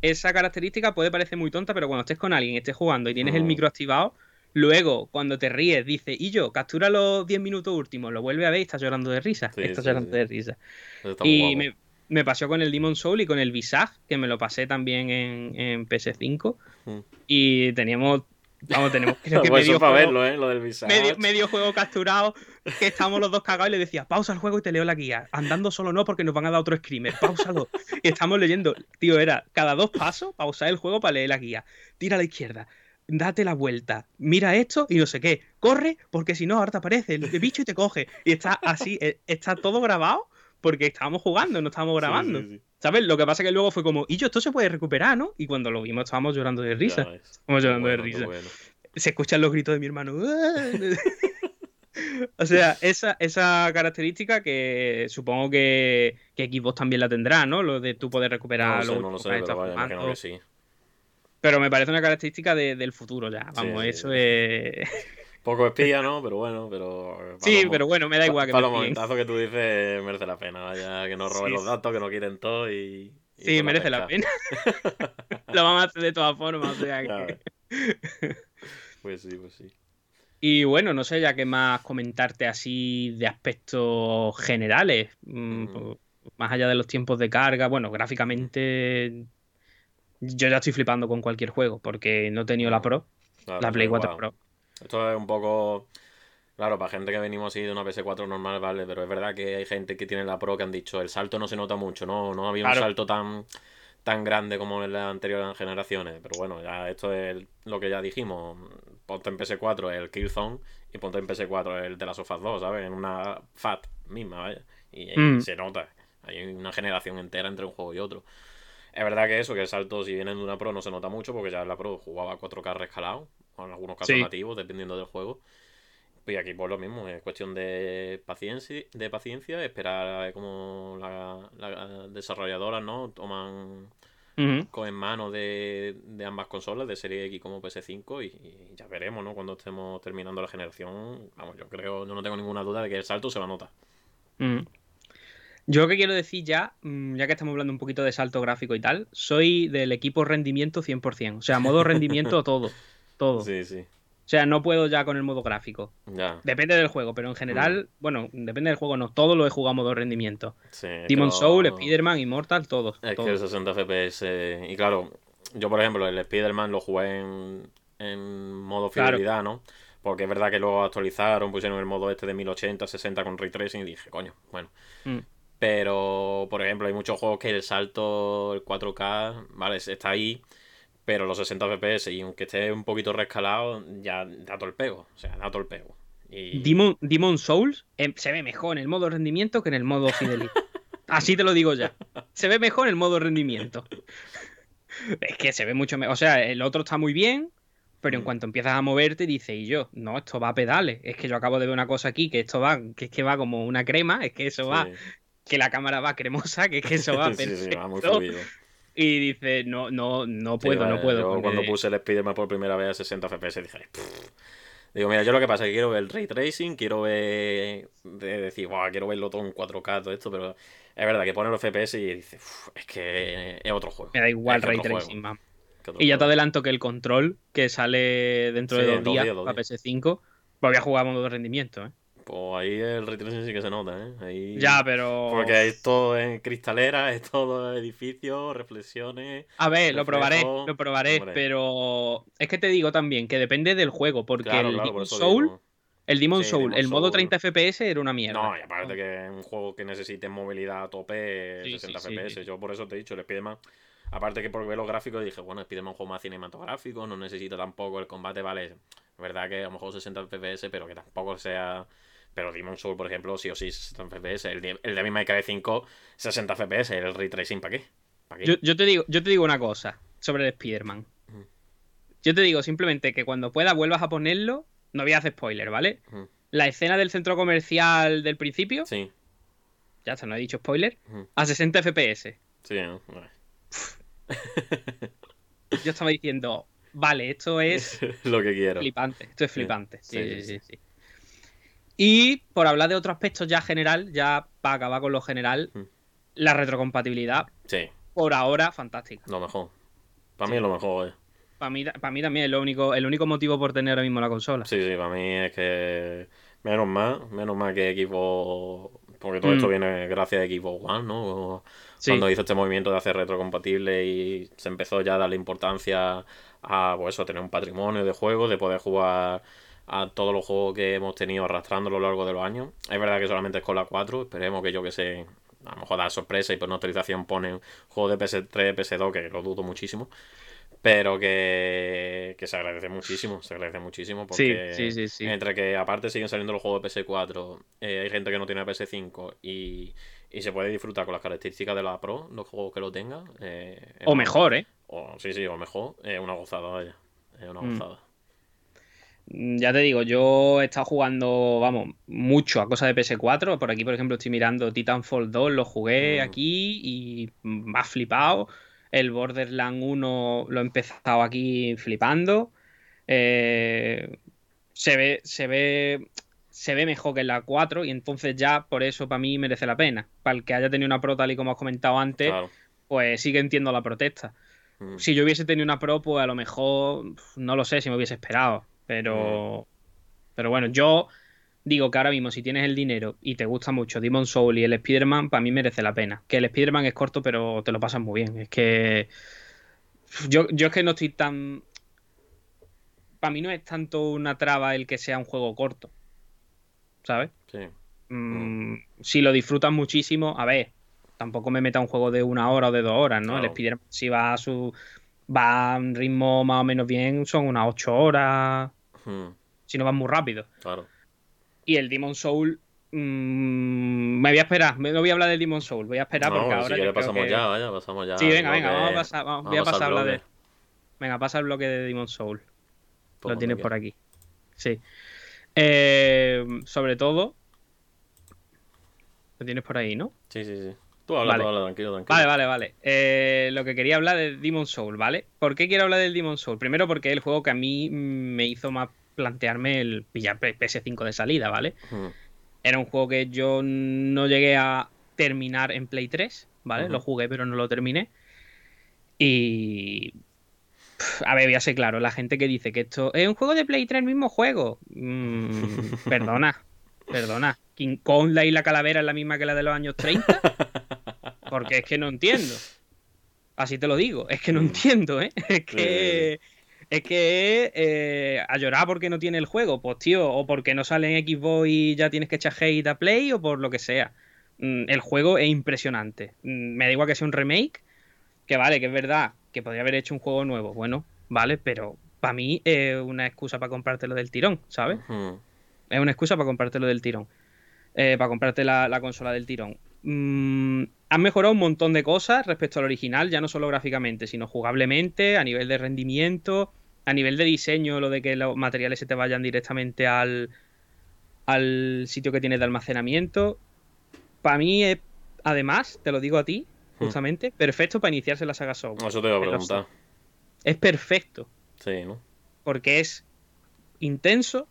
esa característica puede parecer muy tonta, pero cuando estés con alguien, estés jugando y tienes el micro activado, luego cuando te ríes, dice, y yo, captura los 10 minutos últimos, lo vuelve a ver y estás llorando de risa. Sí, estás sí, llorando sí. de risa. Está Y me pasó con el Demon Soul y con el Visage, que me lo pasé también en, en PS5. Mm. Y teníamos, vamos, tenemos creo que Pues medio juego, verlo, ¿eh? Lo del medio, medio juego capturado, que estábamos los dos cagados y le decía, pausa el juego y te leo la guía. Andando solo no, porque nos van a dar otro screamer, pausalo. y estamos leyendo, tío, era cada dos pasos, pausar el juego para leer la guía. Tira a la izquierda. Date la vuelta, mira esto y no sé qué. Corre, porque si no, ahora te aparece el bicho y te coge. Y está así, eh, está todo grabado porque estábamos jugando, no estábamos grabando. sí, sí. ¿Sabes? Lo que pasa que luego fue como, y yo, esto se puede recuperar, ¿no? Y cuando lo vimos estábamos llorando de risa. Estábamos llorando de bueno, risa. bueno. Se escuchan los gritos de mi hermano. o sea, esa, esa característica que supongo que, que Xbox también la tendrá, ¿no? Lo de tú poder recuperar No lo sé, no lo sé, pero vaya, imagino que sí. Pero me parece una característica de- del futuro ya. Vamos, sí, eso sí. es. Poco espía, ¿no? Pero bueno, pero... para sí, pero bueno, me da igual que Para los momentazos que tú dices, merece la pena, vaya, que no roben Sí, los datos, que no quiten todo y... y Sí, merece la pena. lo vamos a hacer de todas formas, o sea que... Pues sí, pues sí. Y bueno, no sé ya qué más comentarte así de aspectos generales. Mm, Más allá de los tiempos de carga. Bueno, gráficamente. Yo ya estoy flipando con cualquier juego porque no he tenido la Pro, Claro, la Play es 4 igual. Pro. Esto es un poco... Claro, para gente que venimos así de una PS4 normal, vale, pero es verdad que hay gente que tiene la Pro que han dicho el salto no se nota mucho, no, no había un salto tan, tan grande como en las anteriores generaciones. Pero bueno, ya esto es lo que ya dijimos. Ponte en PS4 el Killzone y ponte en PS4 el de las Sofas 2, ¿sabes? En una FAT misma, vaya. Y, y Mm. se nota. Hay una generación entera entre un juego y otro. Es verdad que eso, que el salto, si vienen de una Pro, no se nota mucho, porque ya en la Pro jugaba 4K rescalado, o en algunos casos Sí. nativos, dependiendo del juego. Y aquí pues lo mismo, es cuestión de paciencia, de paciencia, esperar a ver cómo la- las desarrolladoras ¿no? toman Ujú. cogen mano de, de ambas consolas, de Serie X como PS5, y, y ya veremos, ¿no? Cuando estemos terminando la generación, vamos, yo creo, yo no tengo ninguna duda de que el salto se va a notar. Yo lo que quiero decir ya, mm, ya que estamos hablando un poquito de salto gráfico y tal, soy del equipo rendimiento 100%. O sea, modo rendimiento todo. Todo. Sí, sí, O sea, no puedo ya con el modo gráfico. ya. Depende del juego, pero en general, bueno, depende del juego, no. Todo lo he jugado modo rendimiento. Sí, Demon no- Soul, Spider-Man, Immortal, todos. Es todos. que el 60 FPS. Y claro, yo por ejemplo, el Spider-Man lo jugué en, en modo Claro. fidelidad, ¿no? Porque es verdad que luego actualizaron, pusieron el modo este de 1080, 60 con ray tracing y dije, coño, bueno. Mm. Pero, por ejemplo, hay muchos juegos que el salto, el 4K, vale, está ahí, pero los 60 FPS y aunque esté un poquito rescalado, ya da todo el pego. O sea, da todo el pego. Y... Demon, Demon Souls eh, se ve mejor en el modo rendimiento que en el modo fidelidad. Así te lo digo ya. Se ve mejor en el modo rendimiento. Es que se ve mucho mejor. O sea, el otro está muy bien, pero en Mm. cuanto empiezas a moverte, dices, y yo, no, esto va a pedales. Es que yo acabo de ver una cosa aquí, que esto va, que es que va como una crema, es que eso va, que la cámara va cremosa, que es que eso va Sí, sí, va muy fluido. Y dices, no, no, no Sí, puedo, no puedo. Yo porque- cuando puse el Spider-Man por primera vez a 60 FPS dije, "Pff". digo, mira, yo lo que pasa es que quiero ver el ray tracing, quiero ver, de decir, wow, quiero verlo todo en 4K, todo esto, pero es verdad que pone los FPS y dices, "Uf, es que es otro juego. Me da igual ray tracing, man. Y ya te juego". adelanto que el control que sale dentro Sí, de dos días, días, dos a días. PS5, pues voy a jugar a modo de rendimiento, ¿eh? Pues ahí el ray tracing sí que se nota, ¿eh? Ahí... Ya, pero. Porque es todo en cristalera, es todo edificios, reflexiones. A ver, lo probaré, lo probaré, hombre. pero es que te digo también que depende del juego, porque Claro, el claro, Demon Soul, digo. el Demon Sí, Soul, Demon el modo Soul. 30 FPS era una mierda. No, y aparte que es un juego que necesite movilidad a tope, Sí, 60 sí, sí, FPS. Yo por eso te he dicho, el Spiderman. Aparte que por ver los gráficos dije, bueno, Spiderman es un juego más cinematográfico, no necesita tampoco el combate, vale. Es verdad que a lo mejor 60 FPS, pero que tampoco sea. Pero Demon Soul, por ejemplo, sí o sí 60 FPS. El de, el de mi May Cry 5, 60 FPS. El ray tracing, ¿para qué? Yo, yo te digo, yo te digo una cosa sobre el Spider-Man. Yo te digo simplemente que cuando puedas vuelvas a ponerlo, no voy a hacer spoiler, ¿vale? La escena del centro comercial del principio, Sí, ya está, no he dicho spoiler, a 60 FPS. sí, ¿no? Vale. Yo estaba diciendo, vale, esto es Lo que quiero. flipante, esto es flipante. Sí, sí, sí, sí. Y por hablar de otro aspecto ya general, ya para acabar con lo general, Mm. la retrocompatibilidad, Sí, por ahora, fantástica. lo mejor. Para mí es lo mejor, eh. Para mí, para mí también es lo único, el único motivo por tener ahora mismo la consola. Sí, sí, para mí es que menos mal, menos mal que Xbox, porque todo esto Mm. viene gracias a Xbox One, ¿no? Sí. Cuando hizo este movimiento de hacer retrocompatible y se empezó ya a darle importancia a pues eso, tener un patrimonio de juegos, de poder jugar a todos los juegos que hemos tenido arrastrando a lo largo de los años. Es verdad que solamente es con la 4, esperemos que yo que sé, a lo mejor da sorpresa y por no actualización ponen juegos de PS3, PS2, que lo dudo muchísimo. Pero que, que se agradece muchísimo, se agradece muchísimo porque sí, sí, sí. entre que aparte siguen saliendo los juegos de PS4, eh, hay gente que no tiene PS5 y, y se puede disfrutar con las características de la Pro, los juegos que lo tengan. eh, O mejor, ¿eh? o- sí, sí, o mejor. Es una gozada, vaya. Es una Mm. gozada. Mm, Ya te digo, yo he estado jugando, vamos, mucho a cosas de PS4. Por aquí, por ejemplo, estoy mirando Titanfall 2, lo jugué Mm. aquí y me ha flipado. El Borderland 1 lo he empezado aquí flipando. Eh, se ve, se ve, se ve mejor que en la 4 y entonces ya por eso para mí merece la pena. Para el que haya tenido una Pro tal y como has comentado antes, Claro. pues sí que entiendo la protesta. Mm. Si yo hubiese tenido una Pro, pues a lo mejor no lo sé si me hubiese esperado. Pero. Pero bueno, yo digo que ahora mismo, si tienes el dinero y te gusta mucho Demon Soul y el Spider-Man, para mí merece la pena. Que el Spider-Man es corto, pero te lo pasas muy bien. Es que. Yo, yo es que no estoy tan. Para mí no es tanto una traba el que sea un juego corto. ¿Sabes? Sí. Mm, si lo disfrutas muchísimo, a ver, tampoco me meta un juego de una hora o de dos horas, ¿no? El. Spider-Man si va a su va a un ritmo más o menos bien, son unas ocho horas, si no vas muy rápido. Claro. Y el Demon Soul mm, me voy a esperar, no voy a hablar del Demon Soul, voy a esperar No, porque si ahora creo pasamos que- ya, vaya, pasamos ya. Sí, venga, venga, vamos a pasar, vamos- voy a vamos pasar a al hablar de. Venga, pasa el bloque de Demon Soul. Pues Lo tienes por aquí. Sí. Eh, sobre todo lo tienes por ahí, ¿no? Sí, sí, sí. Tú habla, Vale. tú habla, tranquilo, tranquilo. Vale, vale, vale. Eh, lo que quería hablar del Demon Soul, ¿vale? ¿Por qué quiero hablar del Demon Soul? Primero porque es el juego que a mí me hizo más plantearme el pillar P- PS5 de salida, ¿vale? Era un juego que yo no llegué a terminar en Play 3, ¿vale? Lo jugué pero no lo terminé. Y... A ver, voy a ser claro, la gente que dice que esto es un juego de Play 3, el mismo juego. Mm, perdona, perdona. King Kong, la isla calavera es la misma que la de los años 30. Porque es que no entiendo. Así te lo digo, es que no Mm. entiendo, ¿eh? Es que Es que eh, a llorar porque no tiene el juego, pues tío, o porque no sale en Xbox y ya tienes que echar hate a Play, o por lo que sea. Mm, el juego es impresionante. Mm, me da igual que sea un remake, que vale, que es verdad, que podría haber hecho un juego nuevo, bueno, vale, pero para mí es una excusa para comprártelo del tirón, ¿sabes? Es una excusa para comprártelo del tirón. Eh, para comprarte la, consola del tirón. Mm, han mejorado un montón de cosas respecto al original, ya no solo gráficamente, sino jugablemente, a nivel de rendimiento, a nivel de diseño, lo de que los materiales se te vayan directamente al, al sitio que tienes de almacenamiento. Para mí es, además, te lo digo a ti, hmm. justamente, perfecto para iniciarse la saga Soul. Eso te voy a preguntar. Es perfecto. Sí, ¿no? Porque es intenso,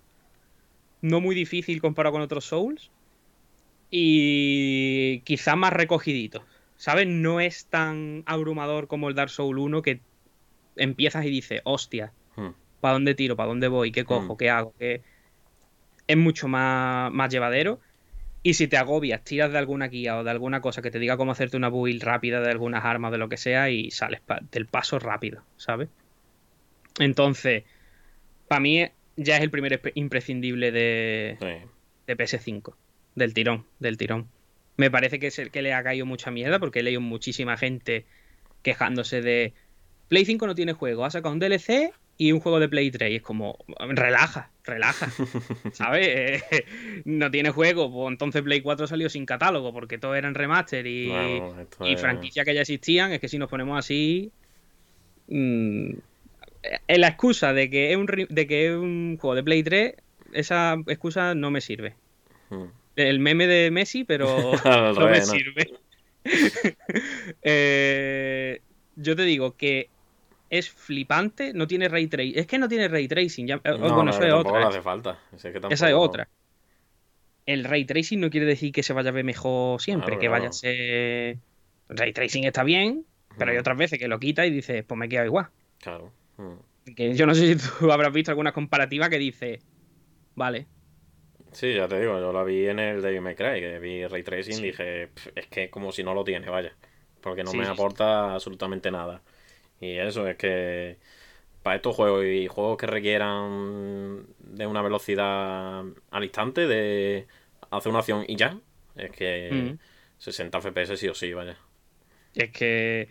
no muy difícil comparado con otros Souls y quizá más recogidito. ¿Sabes? No es tan abrumador como el Dark Souls 1 que empiezas y dices, hostia, hmm. ¿para dónde tiro? ¿Para dónde voy? ¿Qué cojo? Hmm. ¿Qué hago? Es mucho más, más llevadero. Y si te agobias, tiras de alguna guía o de alguna cosa que te diga cómo hacerte una build rápida de algunas armas, de lo que sea, y sales del paso rápido, ¿sabes? Entonces, para mí ya es el primer imprescindible de, de PS5 del tirón, del tirón. Me parece que es el que le ha caído mucha mierda porque he leído muchísima gente quejándose de Play 5 no tiene juego, ha sacado un DLC y un juego de Play 3. Y es como, relaja, relaja. ¿Sabes? no tiene juego, pues entonces Play 4 salió sin catálogo porque todo eran remaster y, y franquicias que ya existían. Es que si nos ponemos así. Mmm, la excusa de que, es un, de que es un juego de Play 3, esa excusa no me sirve. Hmm el meme de Messi, pero no me sirve. Eh, yo te digo que es flipante, no tiene ray tracing. Es que no tiene ray tracing. Ya, eh, bueno, eso es otra. hace falta. Esa es otra. El ray tracing no quiere decir que se vaya a ver mejor siempre, que vaya a ser. Ray tracing está bien, pero hay otras veces que lo quita y dices, pues me queda igual. Claro. Que yo no sé si tú habrás visto alguna comparativa que dice, vale, Sí, ya te digo, yo la vi en el Devil May Cry, que vi Ray Tracing y dije, es que como si no lo tiene, vaya. Porque no me aporta absolutamente nada. Y eso es que para estos juegos y juegos que requieran de una velocidad al instante, de hacer una acción y ya, es que 60 FPS sí o sí, vaya. Es que,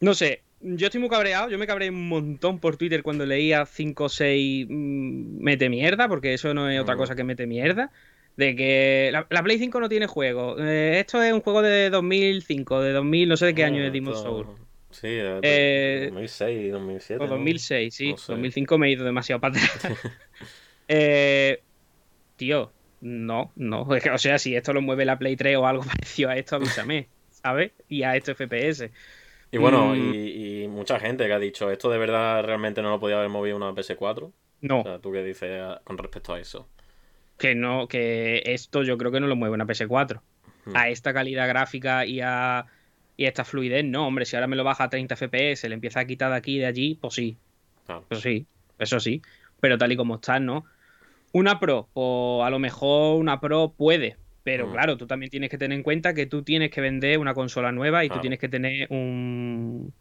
no sé, yo estoy muy cabreado, yo me cabreé un montón por Twitter cuando leía 5 o 6 mete mierda, porque eso no es otra mm. cosa que mete mierda. De que la, Play 5 no tiene juego. Eh, esto es un juego de 2005, de 2000, no sé de qué año es Demon's Soul. Sí, de 2006, 2007. O 2006, sí. 2005 me he ido demasiado para atrás. eh, tío, no, no. O sea, si esto lo mueve la Play 3 o algo parecido a esto, avísame, ¿sabes? Y a esto FPS. Y bueno, mm. y, mucha gente que ha dicho, ¿esto de verdad realmente no lo podía haber movido una PS4? No. O sea, ¿tú qué dices con respecto a eso? Que no, que esto yo creo que no lo mueve una PS4. A esta calidad gráfica y a, y esta fluidez, no, hombre, si ahora me lo baja a 30 FPS, le empieza a quitar de aquí y de allí, pues sí. Pues sí, eso sí. Pero tal y como está, ¿no? Una Pro, o a lo mejor una Pro puede, pero mm. claro, tú también tienes que tener en cuenta que tú tienes que vender una consola nueva y tú tienes que tener un...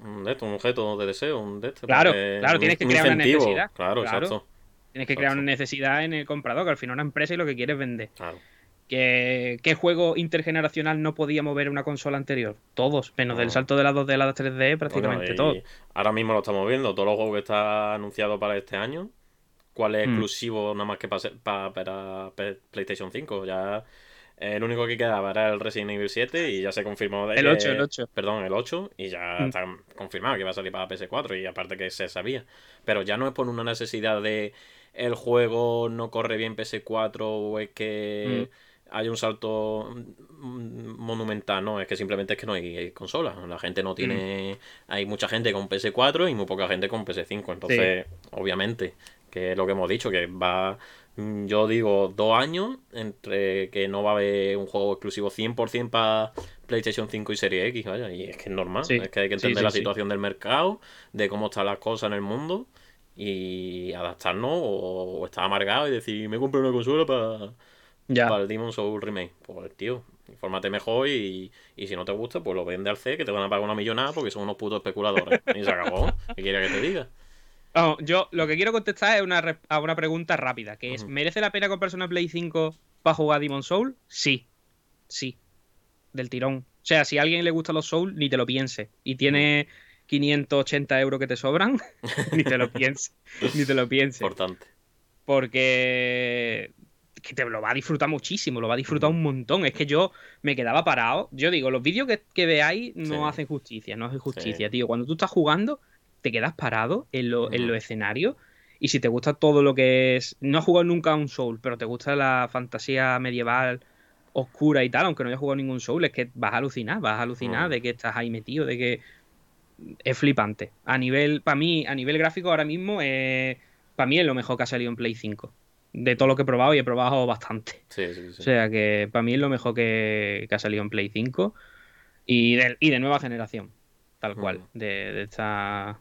Un, un objeto de deseo, un de Claro, claro, tienes que crear una necesidad. Claro, exacto. Tienes que crear una necesidad en el comprador, que al final una empresa y lo que quieres vender. Claro. ¿Qué, juego intergeneracional no podía mover una consola anterior? Todos, menos del salto de la 2D a la 3D, prácticamente todos. Ahora mismo lo estamos viendo, todos los juegos que están anunciados para este año cuál es mm. exclusivo nada más que para, para, PlayStation 5. Ya el único que quedaba era el Resident Evil 7 y ya se confirmó. De el 8, el 8. Perdón, el 8 y ya mm. está confirmado que iba a salir para PS4 y aparte que se sabía. Pero ya no es por una necesidad de el juego no corre bien PS4 o es que... Mm. hay un salto monumental, no, es que simplemente es que no hay, consola. La gente no tiene. Hay mucha gente con PS4 y muy poca gente con PS5. Entonces, obviamente, que es lo que hemos dicho, que va, mm, yo digo, dos años entre que no va a haber un juego exclusivo 100% para PlayStation 5 y Serie X, vaya, y es que es normal, es que hay que entender la situación del mercado, de cómo están las cosas en el mundo y adaptarnos o, estar amargado y decir, me compré una consola para, para el Demon's Soul Remake. Pues tío, infórmate mejor y, y, si no te gusta, pues lo vende al C que te van a pagar una millonada porque son unos putos especuladores. y se acabó. ¿Qué quiere que te diga? Vamos, yo lo que quiero contestar es una, a una pregunta rápida, que es. ¿merece la pena comprarse una Play 5 para jugar a Demon Soul? Sí. Sí. Del tirón. O sea, si a alguien le gustan los Soul, ni te lo piense. Y tiene 580 euros que te sobran, ni te lo piense. ni te lo piense. Importante. porque que te lo va a disfrutar muchísimo, lo va a disfrutar un montón. Es que yo me quedaba parado. Yo digo, los vídeos que, que veáis no Sí. hacen justicia, no hacen justicia, tío. Cuando tú estás jugando, te quedas parado en, los escenarios. Y si te gusta todo lo que es. No has jugado nunca a un Soul, pero te gusta la fantasía medieval oscura y tal, aunque no hayas jugado ningún Soul, es que vas a alucinar, vas a alucinar de que estás ahí metido, de que es flipante. A nivel, para mí, a nivel gráfico ahora mismo, para mí es lo mejor que ha salido en Play 5. De todo lo que he probado y he probado bastante. Sí, sí, sí. O sea que para mí es lo mejor que, que ha salido en Play 5 y de, y de nueva generación, tal cual, de esta...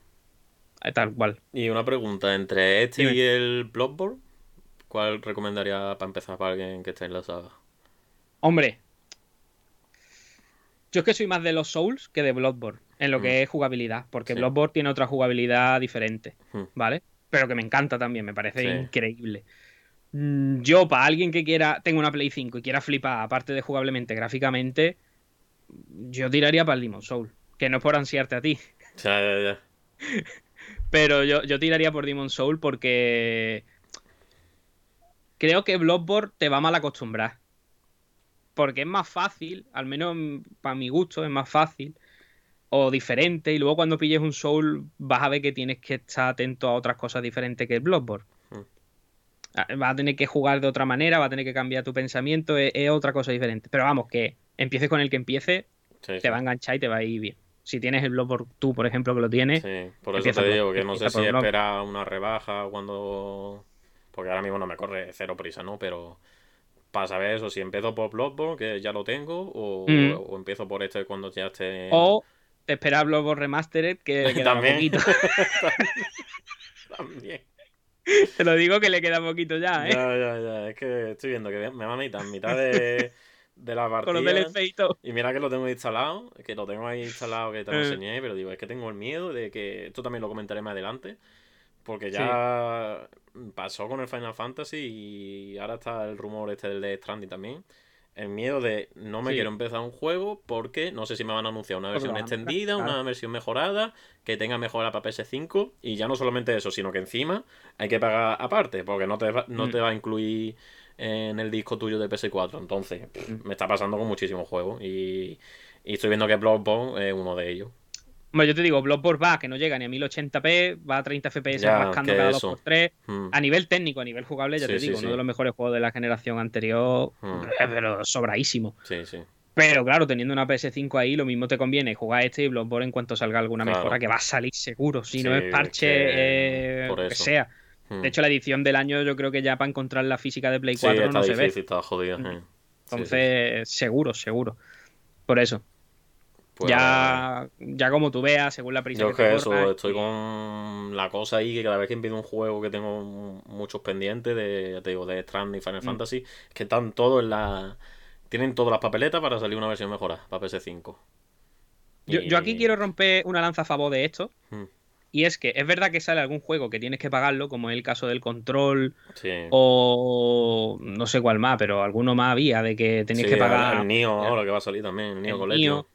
eh, Tal cual. Y una pregunta, entre este Dime. y el Bloodborne, ¿cuál recomendaría para empezar para alguien que esté en la saga? Hombre, yo es que soy más de los Souls que de Bloodborne, en lo Mm. que es jugabilidad, porque Sí. Bloodborne tiene otra jugabilidad diferente, Mm. ¿vale? Pero que me encanta también, me parece Sí. increíble. Mm, Yo, para alguien que quiera, tenga una Play 5 y quiera flipar, aparte de jugablemente, gráficamente, yo tiraría para el Demon Soul, que no es por ansiarte a ti, Ya, ya, ya. pero yo, yo tiraría por Demon Soul porque creo que Bloodborne te va mal acostumbrar. Porque es más fácil, al menos para mi gusto, es más fácil o diferente. Y luego cuando pilles un Soul vas a ver que tienes que estar atento a otras cosas diferentes que el Bloodborne. Hmm. Vas a tener que jugar de otra manera, vas a tener que cambiar tu pensamiento, es, es otra cosa diferente. Pero vamos, que empieces con el que empiece, Sí, sí. te va a enganchar y te va a ir bien. Si tienes el Bloodborne tú, por ejemplo, que lo tienes, Sí, por eso te por- digo que no sé si espera una rebaja cuando. Porque ahora mismo no me corre cero prisa, ¿no? Pero para saber eso, si empiezo por Bloodborne, que ya lo tengo, o, Mm. o empiezo por este cuando ya esté. O te esperas Bloodborne Remastered, que le queda También. poquito. También. Te lo digo que le queda poquito ya, ¿eh? Ya, ya, ya. Es que estoy viendo que me va a mitad, mitad de, de la Con los partida. Y. Y mira que lo tengo instalado, que lo tengo ahí instalado que te lo Eh. enseñé, pero digo, es que tengo el miedo de que. Esto también lo comentaré más adelante. Porque ya pasó con el Final Fantasy y ahora está el rumor este del Death Stranding también. El miedo de no me Sí. quiero empezar un juego porque no sé si me van a anunciar una versión extendida, claro. una versión mejorada, que tenga mejora para PS5 y ya no solamente eso, sino que encima hay que pagar aparte porque no te va, no Mm. te va a incluir en el disco tuyo de PS4. Entonces, me está pasando con muchísimos juegos y, y estoy viendo que Bloodborne es uno de ellos. Bueno, yo te digo, Bloodborne va, que no llega ni a 1080p, va a 30 FPS Ya, rascando cada eso. 2x3. Mm. A nivel técnico, a nivel jugable, ya Sí, te digo, sí. uno de los mejores juegos de la generación anterior, Mm. eh, pero sobradísimo. Sí, sí. Pero claro, teniendo una PS5 ahí, lo mismo te conviene jugar este y Bloodborne en cuanto salga alguna Claro. mejora, que va a salir seguro. Si no es es parche, que- eh, lo que eso. sea. De hecho, la edición del año, yo creo que ya para encontrar la física de Play sí, 4 está no se ve. difícil, está jodido. Sí, sí, Entonces, seguro, seguro. Por eso. Pues, ya, ya como tú veas, según la prisa Yo que te que corra, eso, estoy y- con la cosa ahí que cada vez que empiezo un juego que tengo mu- muchos pendientes de, ya te digo, de Strand y Final Mm. Fantasy, es que están todos en la... Tienen todas las papeletas para salir una versión mejorada para PS5. Yo, Y- yo aquí quiero romper una lanza a favor de esto. Mm. Y es que es verdad que sale algún juego que tienes que pagarlo, como es el caso del Control Sí. o no sé cuál más, pero alguno más había de que tenías Sí, que pagar. El, Nioh ahora que va a salir también, el Collection.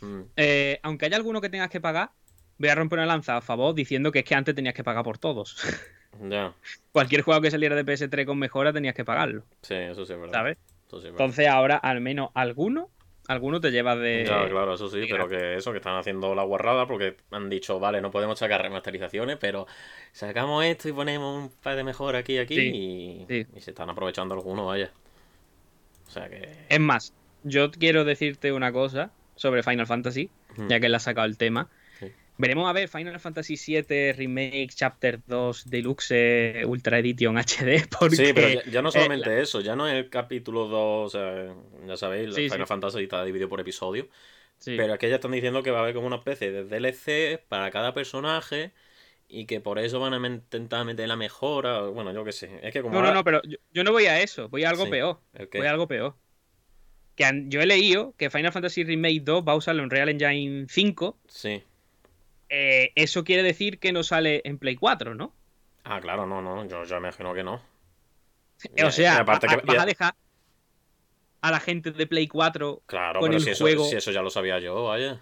Mm, Eh, aunque haya alguno que tengas que pagar, voy a romper una lanza a favor diciendo que es que antes tenías que pagar por todos. ya, Cualquier juego que saliera de PS3 con mejora tenías que pagarlo, sí, eso sí es verdad. ¿sabes? Eso sí es verdad. Entonces ahora al menos alguno, alguno te llevas de... Ya, claro, eso sí, pero que eso, que están haciendo la guarrada porque han dicho, vale, no podemos sacar remasterizaciones, pero sacamos esto y ponemos un par de mejoras aquí y aquí Sí, y, sí. y se están aprovechando algunos, vaya. O sea que... Es más, yo quiero decirte una cosa sobre Final Fantasy, ya que él ha sacado el tema. Veremos a ver Final Fantasy VII Remake Chapter 2 Deluxe eh, Ultra Edition HD. Porque Sí, pero ya, ya no eh, solamente eso, ya no es el capítulo 2, o sea, ya sabéis, Sí, Final sí. Fantasy está dividido por episodio, Sí. pero es que ya están diciendo que va a haber como una especie de DLC para cada personaje y que por eso van a intentar meter la mejora, bueno, yo qué sé, es que como No, no, ahora- no, pero yo, yo no voy a eso, voy a algo peor. Voy a algo peor. Que yo he leído que Final Fantasy Remake 2 va a usar el Unreal Engine 5 Sí, eh, eso quiere decir que no sale en Play 4, ¿no? Ah, claro, no, no, yo, yo imagino que no. o sea, aparte va- que- vas a dejar a la gente de Play 4 Claro, con pero el si eso, juego. si eso ya lo sabía yo, vaya.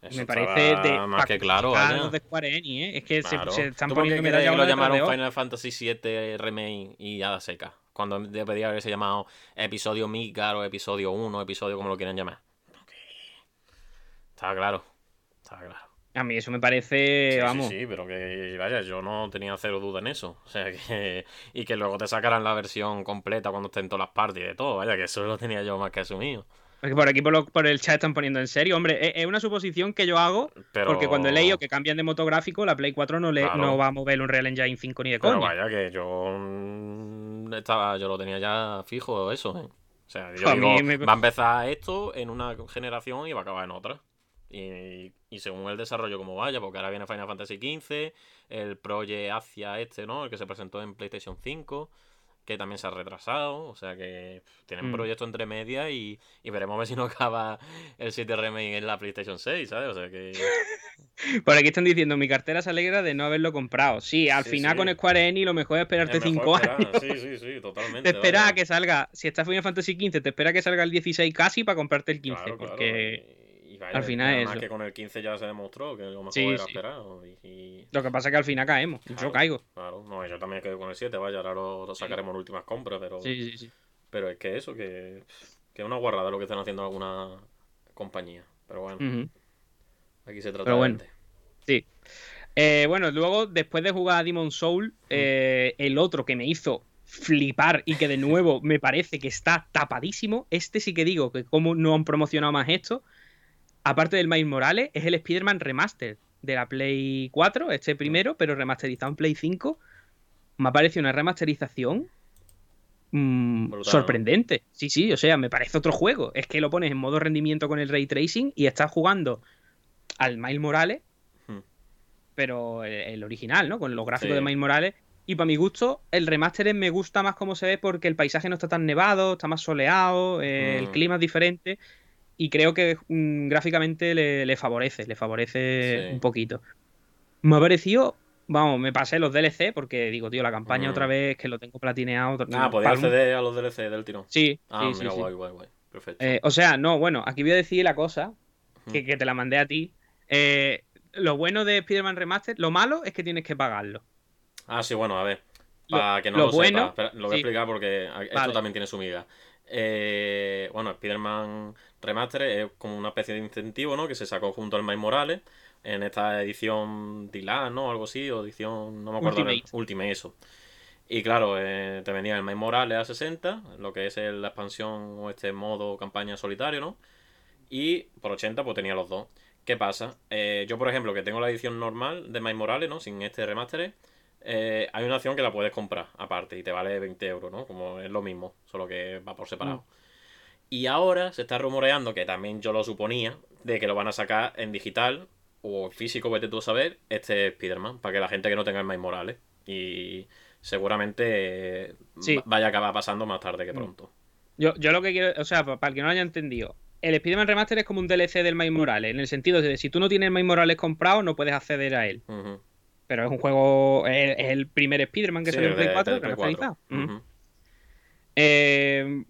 Eso me parece de más que claro, a vaya. los de Square Enix, ¿eh? Es que se- Claro. se, están ¿Tú poniendo que lo llamaron de? Final Fantasy VII Remake y ya seca? Cuando debería haberse llamado episodio Midgar o episodio 1, episodio como lo quieran llamar. Ok. Estaba claro. Estaba claro. A mí eso me parece, Sí, sí, vamos. sí, pero que vaya, yo no tenía cero duda en eso. O sea que. Y que luego te sacaran la versión completa cuando estén todas las partes y de todo. Vaya, que eso lo tenía yo más que asumido. Porque por aquí por, lo- por el chat están poniendo en serio. Hombre, es, es una suposición que yo hago Pero... porque cuando he leído que cambian de motográfico, la Play 4 no, le, Claro. no va a mover un Real Engine 5 ni de Pero coña. vaya, que yo. mm, Estaba, yo lo tenía ya fijo, eso, ¿eh? O sea, yo digo, me- va a empezar esto en una generación y va a acabar en otra. Y, y según el desarrollo como vaya, porque ahora viene Final Fantasy XV, el Project Asia este, ¿no? El que se presentó en PlayStation 5, que también se ha retrasado. O sea que pff, tienen Mm. proyectos entre medias y, y veremos a ver si no acaba el 7 Remake en la PlayStation 6, ¿sabes? O sea que... Por aquí están diciendo, mi cartera se alegra de no haberlo comprado. Sí, al Sí, final sí. con Square Enix lo mejor es esperarte es mejor 5 esperar. años. Sí, sí, sí, totalmente. Te espera vaya. a que salga, si está Final Fantasy XV, te espera a que salga el 16 casi para comprarte el 15. Claro, claro, porque y al final es además eso. que con el 15 ya se demostró que lo mejor Sí, era sí. Y, y- lo que pasa es que al final caemos. Yo caigo. Claro, no, yo también quedo con el 7, vaya, ahora lo, lo sacaremos en últimas compras, pero, Sí, sí, sí. pero es que eso, que, que es una guarrada lo que están haciendo alguna compañía. Pero bueno, aquí se trata Pero de bueno. gente. Sí. Eh, bueno, luego, después de jugar a Demon Soul, eh, el otro que me hizo flipar y que de nuevo me parece que está tapadísimo, este sí que digo que como no han promocionado más esto, aparte del Miles Morales, es el Spider-Man Remaster de la Play 4, este primero, pero remasterizado en Play 5. Me ha parecido una remasterización mm, Brutal, sorprendente. Sí, sí, o sea, me parece otro juego. Es que lo pones en modo rendimiento con el ray tracing y estás jugando al Miles Morales Hmm. pero el, el original, ¿no? Con los gráficos Sí. de Miles Morales. Y para mi gusto, el remaster me gusta más como se ve porque el paisaje no está tan nevado, está más soleado, eh, el Mm. clima es diferente. Y creo que mm, gráficamente le, le favorece, le favorece Sí. un poquito. Me ha parecido, vamos, me pasé los DLC porque digo, tío, la campaña Mm. otra vez que lo tengo platineado. otro- Ah, podía acceder a los DLC del tirón. Sí, Ah, sí, mira, sí, guay, guay, guay. Perfecto. Eh, o sea, no, bueno, aquí voy a decir la cosa que, que te la mandé a ti. Eh, lo bueno de Spider-Man Remaster, lo malo es que tienes que pagarlo. Ah, sí, bueno, a ver. Lo- Para que no lo lo, bueno- sepa, lo voy sí. a explicar porque esto Vale. también tiene su miga. Eh, bueno, Spider-Man Remaster es como una especie de incentivo, ¿no? Que se sacó junto al Miles Morales en esta edición Dylan, ¿no? Algo así, o edición, no me acuerdo. Ultimate. Ultimate, eso. Y claro, eh, te venía el Miles Morales a 60, lo que es el- la expansión o este modo campaña solitario, ¿no? Y por 80 pues tenía los dos. ¿Qué pasa? Eh, yo, por ejemplo, que tengo la edición normal de Miles Morales, ¿no? Sin este remaster, eh, hay una opción que la puedes comprar aparte y te vale 20 euros, ¿no? Como es lo mismo, solo que va por separado. Mm. Y ahora se está rumoreando, que también yo lo suponía, de que lo van a sacar en digital o físico, vete tú a saber, este Spider-Man, para que la gente que no tenga el Miles Morales. Y seguramente Sí. va- vaya a acabar pasando más tarde que Mm. pronto. Yo, yo lo que quiero, o sea, pa- para el que no lo haya entendido, el Spider-Man Remaster es como un DLC del Miles Morales, en el sentido de que si tú no tienes el Miles Morales comprado, no puedes acceder a él. Ujú. Pero es un juego, es, es el primer Spider-Man que Sí, salió en Play 4, del Play 4. remasterizado. Ujú. Ujú. Eh,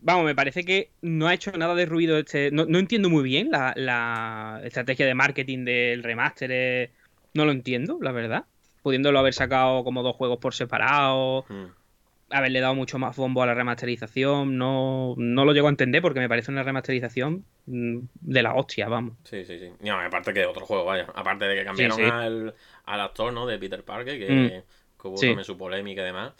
vamos, me parece que no ha hecho nada de ruido este. No, no entiendo muy bien la, la estrategia de marketing del remaster. eh, No lo entiendo, la verdad. Pudiéndolo haber sacado como dos juegos por separado, Ujú. haberle dado mucho más bombo a la remasterización. No, no lo llego a entender porque me parece una remasterización mm, de la hostia, vamos. Sí, sí, sí. No, aparte que otro juego, vaya. Aparte de que cambiaron sí. Al, al actor, ¿no? De Peter Parker, que, Mm. que hubo Sí. también su polémica y demás.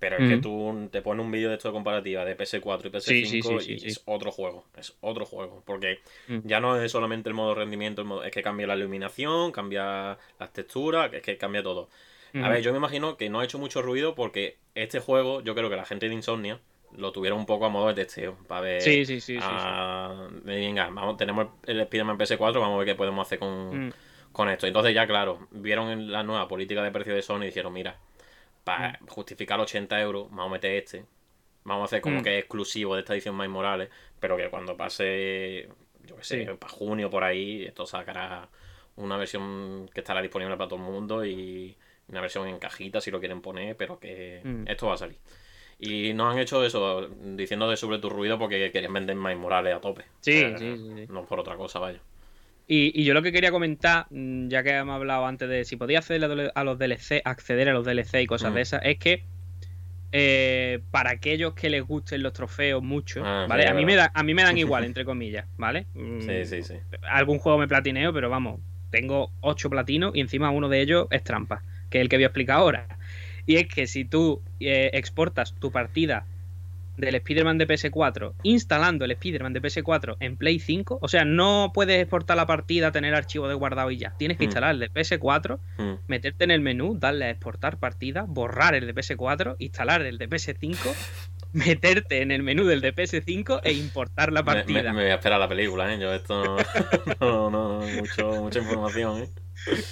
Pero es que Mm. tú te pones un vídeo de esto de comparativa de PS4 y PS5 Sí, sí, sí, sí, y es otro juego. Es otro juego. Porque Mm. ya no es solamente el modo rendimiento, el modo- es que cambia la iluminación, cambia las texturas, es que cambia todo. A Ujú. ver, yo me imagino que no ha hecho mucho ruido porque este juego, yo creo que la gente de Insomnia lo tuvieron un poco a modo de testeo. Para ver. Sí, sí, sí, sí, venga, vamos, tenemos el Spider-Man PS4, vamos a ver qué podemos hacer con, Mm. Con esto. Entonces, ya claro, vieron la nueva política de precio de Sony y dijeron: Mira, para justificar 80 euros, vamos a meter este. Vamos a hacer como Mm. que es exclusivo de esta edición Miles Morales, pero que cuando pase, yo qué sé, Sí. para junio por ahí, esto sacará una versión que estará disponible para todo el mundo y una versión en cajita si lo quieren poner, pero que Mm. esto va a salir. Y no han hecho eso diciendo de sobre tu ruido porque querían vender más Morales a tope. Sí, sí, sí, sí. No por otra cosa, vaya. Y, y yo lo que quería comentar, mm, ya que hemos hablado antes de si podía acceder a los DLC, acceder a los DLC y cosas Mm. de esas, es que eh, para aquellos que les gusten los trofeos mucho, Ah, ¿vale? sí, a, mí me da, a mí me dan igual, entre comillas, ¿vale? Mm, Sí, sí, sí. Algún juego me platineo, pero vamos, tengo 8 platinos y encima uno de ellos es trampa, que es el que voy a explicar ahora. Y es que si tú eh, exportas tu partida del Spider-Man de PS4 instalando el Spider-Man de PS4 en Play 5, o sea, no puedes exportar la partida, tener archivo de guardado y ya. Tienes que Mm. instalar el de PS4, Mm. meterte en el menú, darle a exportar partida, borrar el de PS4, instalar el de PS5, meterte en el menú del de PS5 e importar la Me, me- partida. me voy a esperar la película, ¿eh? Yo esto no, no, no, mucho, mucha información, ¿eh?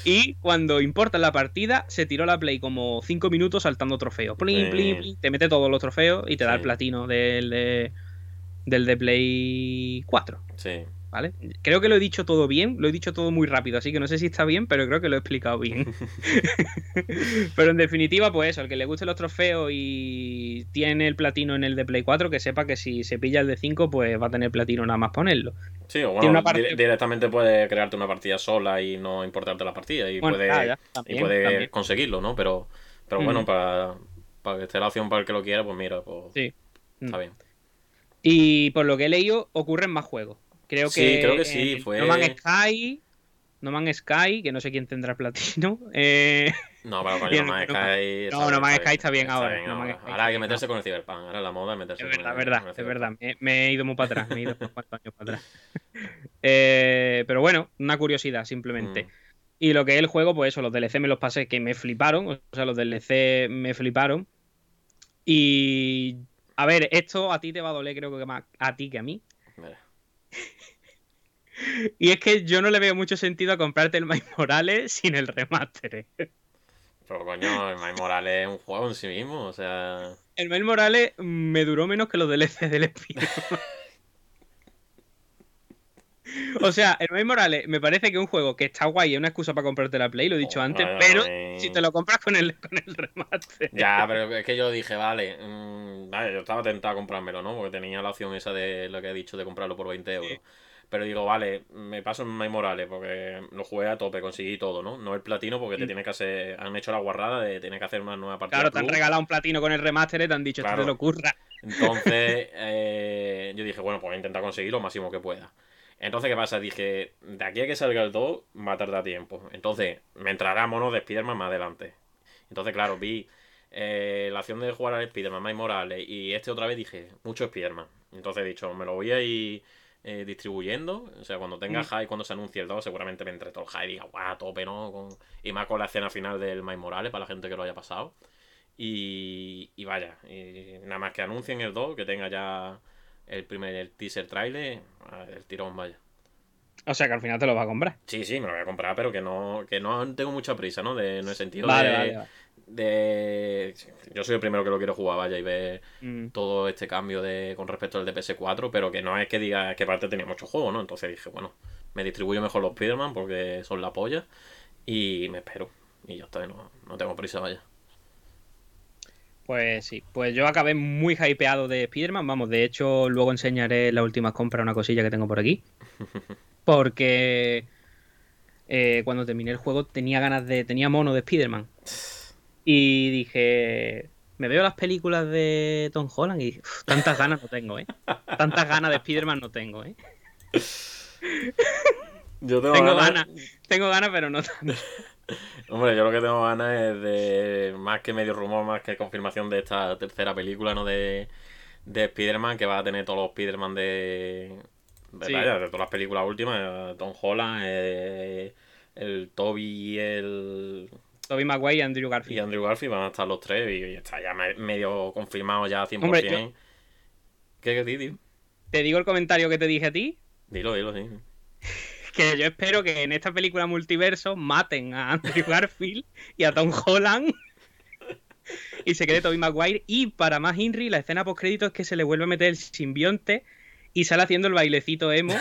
Y cuando importas la partida, se tiró la play como 5 minutos saltando trofeos. Plin, plin, plin, te mete todos los trofeos y te da Sí. el platino del de, del de Play 4. Sí. ¿Vale? Creo que lo he dicho todo bien, lo he dicho todo muy rápido, así que no sé si está bien, pero creo que lo he explicado bien. pero en definitiva, pues eso, el que le guste los trofeos y tiene el platino en el de Play 4, que sepa que si se pilla el de 5, pues va a tener platino nada más ponerlo. Sí, o bueno, directamente puedes crearte una partida sola y no importarte la partida y Bueno, puedes, ah, ya, y también. conseguirlo, ¿no? Pero, pero bueno, Ujú. para, para que esté la opción para el que lo quiera, pues mira, pues Sí. está Mm. bien. Y por lo que he leído, ocurren más juegos. Creo Sí, que. creo que sí, fue- No Man's Sky. No Man's Sky, que no sé quién tendrá platino. Eh, No, pero coño, No Man's no, Sky. no, No Man's Sky está bien ahora, Ahora hay que meterse con el Cyberpunk. Ahora la moda es meterse es con verdad, el- verdad, con el es verdad. Cyberpunk. Me, me he ido muy para atrás. Me he ido cuantos años para atrás. Eh, pero bueno, una curiosidad simplemente. Mm. Y lo que es el juego, pues eso, los DLC me los pasé que me fliparon. O sea, los DLC me fliparon. Y. A ver, esto a ti te va a doler, creo que más a ti que a mí. Mira. Y es que yo no le veo mucho sentido a comprarte el Miles Morales sin el remaster. Pero coño, el Miles Morales es un juego en sí mismo, o sea. El Miles Morales me duró menos que los DLC del Spider. o sea, el Miles Morales me parece que es un juego que está guay, es una excusa para comprarte la Play, lo he dicho Oh, antes, pero vaya. si te lo compras con el, con el remaster. Ya, pero es que yo dije, vale, mm, vale, yo estaba tentado a comprármelo, ¿no? Porque tenía la opción esa de lo que he dicho de comprarlo por 20 euros. Sí. Pero digo, vale, me paso en Miles Morales porque lo jugué a tope, conseguí todo, ¿no? No el platino porque te Mm. tiene que hacer, han hecho la guarrada de tener que hacer una nueva partida. Claro, te han regalado un platino con el remaster y te han dicho, esto Claro. te lo ocurra. Entonces, eh, yo dije, bueno, pues voy a intentar conseguir lo máximo que pueda. Entonces, ¿qué pasa? Dije, de aquí a que salga el 2 va a tardar tiempo. Entonces, me entrará mono de Spider-Man más adelante. Entonces, claro, vi eh, la acción de jugar al Spider-Man, Morales, y este otra vez dije, mucho Spider-Man. Entonces he dicho, me lo voy a ir eh, distribuyendo. O sea, cuando tenga Mm. hype, cuando se anuncie el 2, seguramente me entre todo el hype y diga, guau, tope, ¿no? Con... Y más con la escena final del Miles Morales, para la gente que lo haya pasado. Y, y vaya, y nada más que anuncien el 2, que tenga ya el primer el teaser trailer, el tirón, vaya. O sea, que al final te lo vas a comprar. Sí, sí, me lo voy a comprar, pero que no, que no tengo mucha prisa, ¿no? De, en el sentido Vale, de, vale, vale. De- Yo soy el primero que lo quiero jugar, vaya, y ver Mm. todo este cambio de con respecto al de PS4, pero que no es que diga que parte tenía muchos juegos, ¿no? Entonces dije, bueno, me distribuyo mejor los Spider-Man porque son la polla y me espero. Y ya está, no, no tengo prisa, vaya. Pues sí, pues yo acabé muy hypeado de Spider-Man. Vamos, de hecho, luego enseñaré las últimas compras, una cosilla que tengo por aquí. Porque eh, cuando terminé el juego tenía ganas de. tenía mono de Spider-Man. Y dije. Me veo las películas de Tom Holland y uf, tantas ganas no tengo, ¿eh? Tantas ganas de Spider-Man no tengo, ¿eh? Yo Tengo ganas, tengo ganas, pero no tanto. Hombre, yo lo que tengo ganas es de más que medio rumor, más que confirmación de esta tercera película, ¿no? De, de Spider-Man, que va a tener todos los Spider-Man de, de, Sí. de todas las películas últimas, eh, Tom Holland, eh, el Toby y el Tobey Maguire y Andrew y Garfield. Andrew Garfield van a estar los tres y, y está ya me- medio confirmado ya 100%. Hombre, yo- ¿Qué, di? Te digo el comentario que te dije a ti, Dilo, dilo, sí. que yo espero que en esta película multiverso maten a Andrew Garfield y a Tom Holland y se quede Tobey Maguire y para más Henry la escena post crédito es que se le vuelve a meter el simbionte y sale haciendo el bailecito emo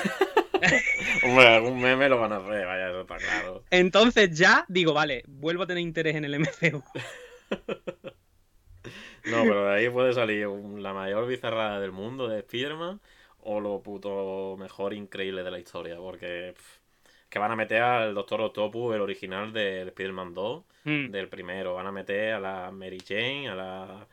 Hombre, algún meme lo van a hacer, vaya, eso está claro. Entonces ya digo, vale, vuelvo a tener interés en el MCU. No, pero de ahí puede salir la mayor bizarrada del mundo de Spider-Man o lo puto mejor increíble de la historia, porque pff, que van a meter al Doctor Octopus, el original del Spider-Man 2, Mm. del primero, van a meter a la Mary Jane, a la...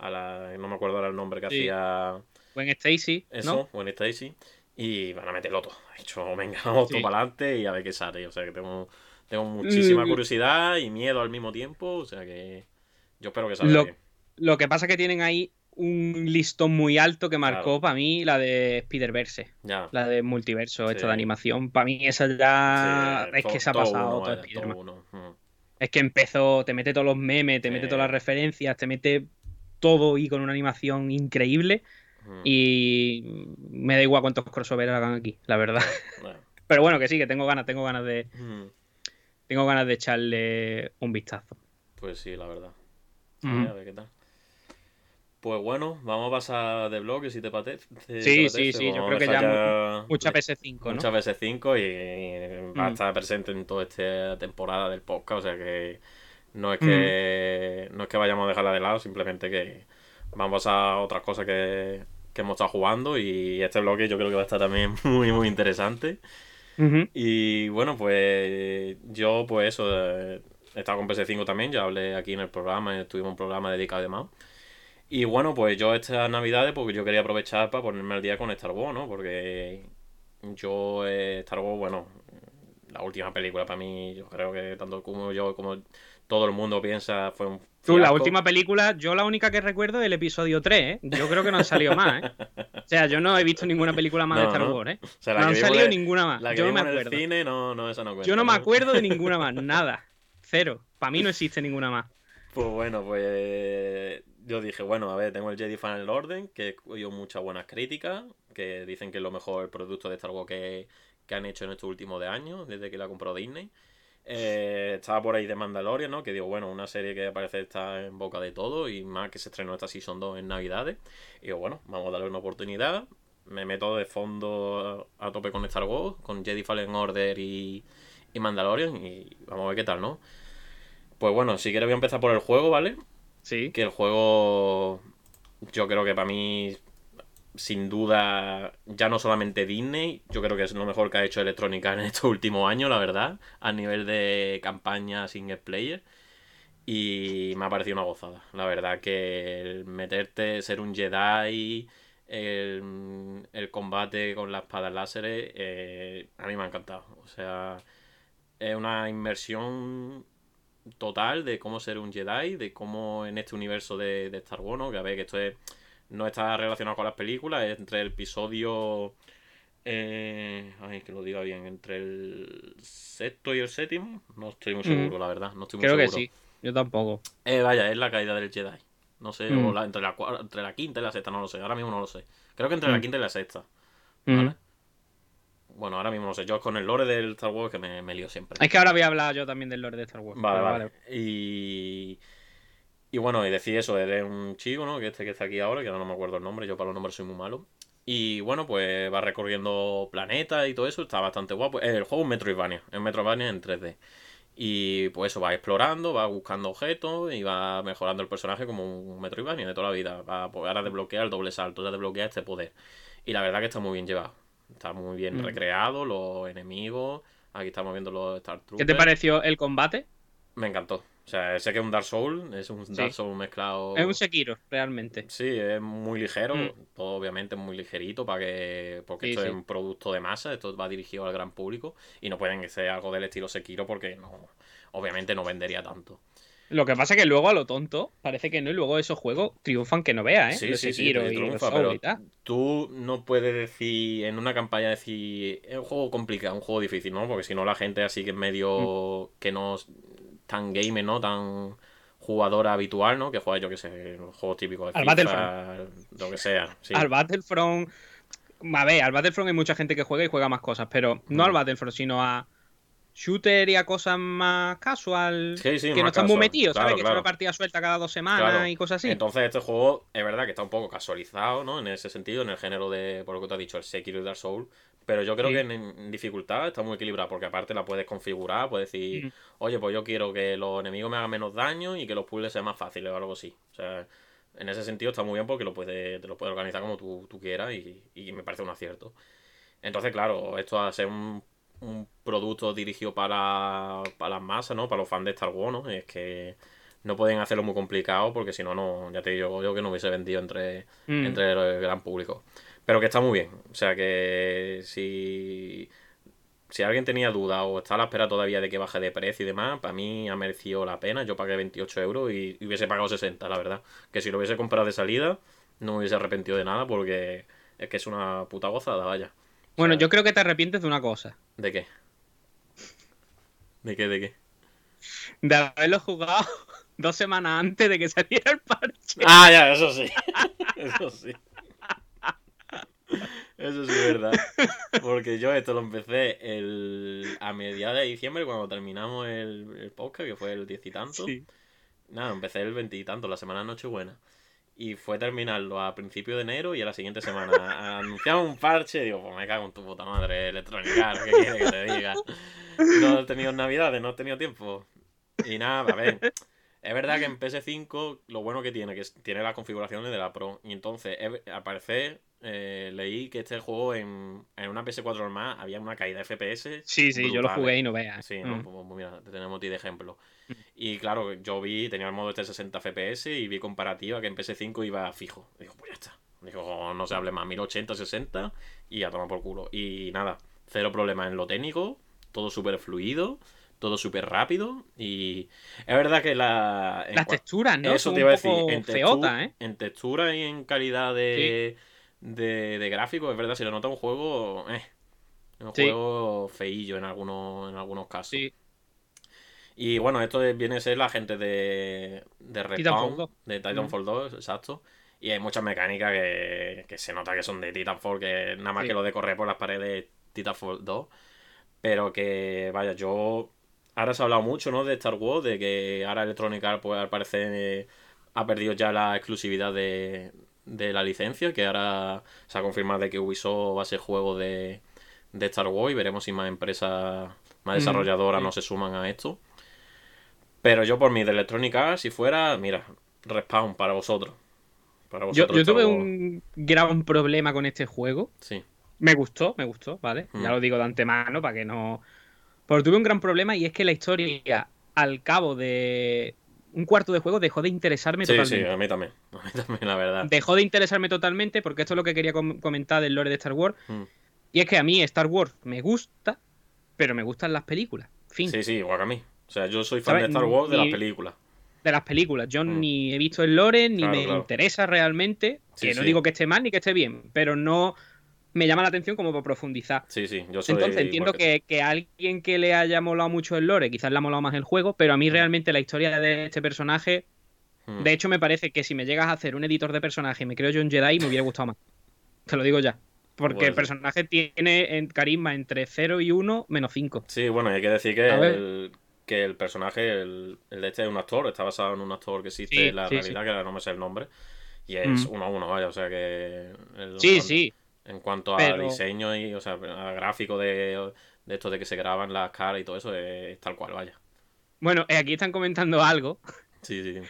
A la no me acuerdo ahora el nombre que Sí. hacía Gwen Stacy, eso, ¿no? Gwen Stacy, y van a meterlo todo. Dicho, venga, vamos Sí. todo para adelante y a ver qué sale. O sea que tengo, tengo muchísima Mm. curiosidad y miedo al mismo tiempo, o sea que yo espero que salga Lo- bien. Lo que pasa es que tienen ahí un listón muy alto que marcó Claro. para mí la de Spider-Verse, la de multiverso, Sí. esta de animación. Para mí esa ya Sí, es que se ha pasado uno, todo Spider-Man. Mm. Es que empezó, te mete todos los memes, te mete todas las referencias, te mete todo y con una animación increíble. Mm. Y me da igual cuántos crossover hagan aquí, la verdad. Bueno. Pero bueno, que sí, que tengo ganas, tengo ganas de, Mm. tengo ganas de echarle un vistazo. Pues sí, la verdad. Mm. A ver qué tal. Pues bueno, vamos a pasar de bloque si te apetece. te Sí, sí, sí, yo creo que ya dejar Mucha de- PS5, ¿no? muchas veces 5 y va a estar presente en toda esta temporada del podcast, o sea que no es que no es que vayamos a dejarla de lado, simplemente que vamos a otras cosas que, que hemos estado jugando y este bloque yo creo que va a estar también muy muy interesante. Y bueno, pues yo pues eso, eh, he estado con PS5 también, ya hablé aquí en el programa, tuvimos un programa dedicado de más. Y bueno, pues yo estas navidades, porque yo quería aprovechar para ponerme al día con Star Wars, ¿no? Porque yo, eh, Star Wars, bueno, la última película para mí, yo creo que tanto como yo como todo el mundo piensa, fue un Tú, la última película, yo la única que recuerdo es el episodio 3, ¿eh? Yo creo que no han salido más, ¿eh? O sea, yo no he visto ninguna película más de Star. Wars, ¿eh? O sea, la No han salido ninguna más. La que Yo no me vimos en el acuerdo. cine, no, no, esa no cuenta. Yo no me acuerdo de ninguna más, nada. Cero. Para mí no existe ninguna más. Pues bueno, pues yo dije, bueno, a ver, tengo el Jedi Fallen Order, que he oído muchas buenas críticas, que dicen que es lo mejor producto de Star Wars que, que han hecho en estos últimos de años, desde que la compró Disney. Eh, estaba por ahí de Mandalorian, ¿no? Que digo, bueno, una serie que parece estar en boca de todo y más que se estrenó esta Season 2 en Navidades. Y digo, bueno, vamos a darle una oportunidad. Me meto de fondo a tope con Star Wars, con Jedi Fallen Order y, y Mandalorian y vamos a ver qué tal, ¿no? Pues bueno, si quieres voy a empezar por el juego, ¿vale? Sí. Que el juego, yo creo que para mí, sin duda, ya no solamente Disney, yo creo que es lo mejor que ha hecho Electronic Arts en estos últimos años, la verdad, a nivel de campaña single player. Y me ha parecido una gozada. La verdad que el meterte, ser un Jedi, el, combate con las espadas láseres, eh, a mí me ha encantado. O sea, es una inmersión total de cómo ser un Jedi, de cómo en este universo de, Star Wars. Que a ver, que esto es, no está relacionado con las películas, es entre el episodio... Eh, ay, que lo diga bien, entre el sexto y el séptimo, no estoy muy Mm. seguro, la verdad, no estoy muy Creo que seguro. sí. Yo tampoco. Eh, vaya, es la caída del Jedi. No sé, Mm. o la- entre, la, entre la quinta y la sexta, no lo sé, ahora mismo no lo sé. Creo que entre la Mm. quinta y la sexta. Ujú. ¿vale? Bueno, ahora mismo no sé, yo con el lore del Star Wars que me, me lío siempre. Es que ahora voy a hablar yo también del Lord de Star Wars. Vale, vale. Y, y bueno, y decir eso, eres un chico, ¿no? Que este que está aquí ahora, que ahora no me acuerdo el nombre, yo para los nombres soy muy malo. Y bueno, pues va recorriendo planetas y todo eso, está bastante guapo. El juego es un Metroidvania, es un Metroidvania en 3D. Y pues eso, va explorando, va buscando objetos y va mejorando el personaje como un Metroidvania de toda la vida. Va a poder ahora desbloquear el doble salto, ya desbloquea este poder. Y la verdad que está muy bien llevado. Está muy bien Mm. recreado, los enemigos. Aquí estamos viendo los Star ¿Qué Troopers. te pareció el combate? Me encantó. O sea, sé que es un Dark Soul, es un Dark Soul mezclado. Es un Sekiro, realmente. Sí, es muy ligero, Mm. todo obviamente es muy ligerito para que porque Sí, esto sí. es un producto de masa, esto va dirigido al gran público y no pueden ser algo del estilo Sekiro porque no obviamente no vendería tanto. Lo que pasa es que luego a lo tonto parece que no, y luego esos juegos triunfan que no veas, ¿eh? Sí, Los sí, y los triunfa, Soul pero y tal. tú no puedes decir en una campaña decir es un juego complicado, un juego difícil, ¿no? Porque si no la gente así que es medio Mm. que no tan gamer, ¿no? Tan jugadora habitual, ¿no? Que juega yo que sé, los juegos típicos de Al FIFA, lo que sea. Sí. Al Battlefront. A ver, al Battlefront hay mucha gente que juega y juega más cosas, pero no Mm. al Battlefront, sino a shooter y a cosas más casual. Sí, sí, que no están muy metidos, claro, ¿sabes? Que es una partida suelta cada dos semanas Claro. y cosas así. Entonces este juego es verdad que está un poco casualizado, ¿no? En ese sentido, en el género de, por lo que te has dicho, el Sekiro y Dark Souls. Pero yo creo Sí. que en, dificultad está muy equilibrado, porque aparte la puedes configurar, puedes decir, Mm. oye, pues yo quiero que los enemigos me hagan menos daño y que los puzzles sean más fáciles o algo así. O sea, en ese sentido está muy bien porque lo puedes, te lo puedes organizar como tú, tú quieras y, y me parece un acierto. Entonces, claro, esto a ser un, un producto dirigido para, para las masas, ¿no? Para los fans de Star Wars, ¿no? Es que no pueden hacerlo muy complicado porque si no, no, ya te digo yo que no hubiese vendido entre, Mm. entre el gran público. Pero que está muy bien. O sea que si, si alguien tenía duda o está a la espera todavía de que baje de precio y demás, para mí ha merecido la pena. Yo pagué 28 euros y, y hubiese pagado 60, la verdad. Que si lo hubiese comprado de salida, no me hubiese arrepentido de nada porque es que es una puta gozada, vaya. Bueno, yo creo que te arrepientes de una cosa. ¿De qué? ¿De qué? ¿De qué? De haberlo jugado dos semanas antes de que saliera el parche. Ah, ya, eso sí. Eso sí. Eso sí es verdad. Porque yo esto lo empecé el, a mediados de diciembre cuando terminamos el, el podcast, que fue el diez y tanto. Sí. Nada, empecé el veintitanto, la semana Nochebuena. Y fue terminarlo a principio de enero y a la siguiente semana anunciamos un parche. Digo, pues me cago en tu puta madre, Electronic Arts, ¿qué quieres que te diga? No he tenido navidades, no he tenido tiempo. Y nada, a ver. Es verdad que en PS5 lo bueno que tiene, que tiene las configuraciones de la Pro. Y entonces, al parecer, eh, leí que este juego en, en una PS4 normal había una caída de FPS. Sí, sí, yo lo jugué ¿eh? y no veas. Sí, ¿no? Mm. Pues, pues mira, te tenemos a ti de ejemplo. Y claro, yo vi, tenía el modo este 60 FPS y vi comparativa que en PS5 iba fijo. Digo, pues ya está. Digo, no se hable más, 1080, 60 y a tomar por culo. Y nada, cero problema en lo técnico, todo súper fluido, todo súper rápido. Y es verdad que la. Las texturas, ¿no? Eso Son te iba a decir, en, textu- feotas, ¿eh? en textura y en calidad de, de, de gráfico, es verdad, se le nota un juego. Eh, un Sí. juego feillo en algunos, en algunos casos. Sí. Y bueno, esto es- viene a ser la gente de, de Titanfall Respawn, 2. de Titanfall 2, exacto. Y hay muchas mecánicas que, que se nota que son de Titanfall, que nada más Sí. que lo de correr por las paredes Titanfall 2. Pero que, vaya, yo... Ahora se ha hablado mucho, ¿no? De Star Wars, de que ahora Electronic Arts, pues al parecer, eh, ha perdido ya la exclusividad de, de la licencia, que ahora se ha confirmado de que Ubisoft va a ser juego de, de Star Wars y veremos si más empresas, más desarrolladoras no se suman a esto. Pero yo por mí de Electronic Arts, si fuera, mira, respawn para vosotros. Para vosotros. yo tuve un gran problema con este juego. Sí. Me gustó, me gustó, ¿vale? Mm. Ya lo digo de antemano para que no. Pero tuve un gran problema y es que la historia, al cabo de un cuarto de juego, dejó de interesarme Sí, sí, totalmente. a mí también. A mí también, la verdad. Dejó de interesarme totalmente porque esto es lo que quería com- comentar del lore de Star Wars. Mm. Y es que a mí Star Wars me gusta, pero me gustan las películas. Fin. Sí, sí, igual que a mí. O sea, yo soy fan ¿Sabes? de Star Wars de las películas. de las películas. Yo Mm. ni he visto el lore, ni Claro, me claro. interesa realmente. Sí, que no sí. digo que esté mal ni que esté bien, pero no me llama la atención como para profundizar. Sí, sí, yo soy Entonces entiendo que, que a alguien que le haya molado mucho el lore, quizás le ha molado más el juego, pero a mí realmente la historia de este personaje, Mm. de hecho me parece que si me llegas a hacer un editor de personaje y me creo yo un Jedi, me hubiera gustado más. Te lo digo ya. Porque el personaje tiene en carisma entre 0 y 1 menos 5. Sí, bueno, hay que decir que el, que el personaje, el, el de este es un actor, está basado en un actor que existe Sí, en la sí, realidad, que ahora no me sé el nombre. Y es Mm. uno a uno, vaya, o sea que... el- Sí, sí. En cuanto a diseño y, o sea, a gráfico de, de esto de que se graban las caras y todo eso, es tal cual, vaya. Bueno, eh, aquí están comentando algo Sí, sí.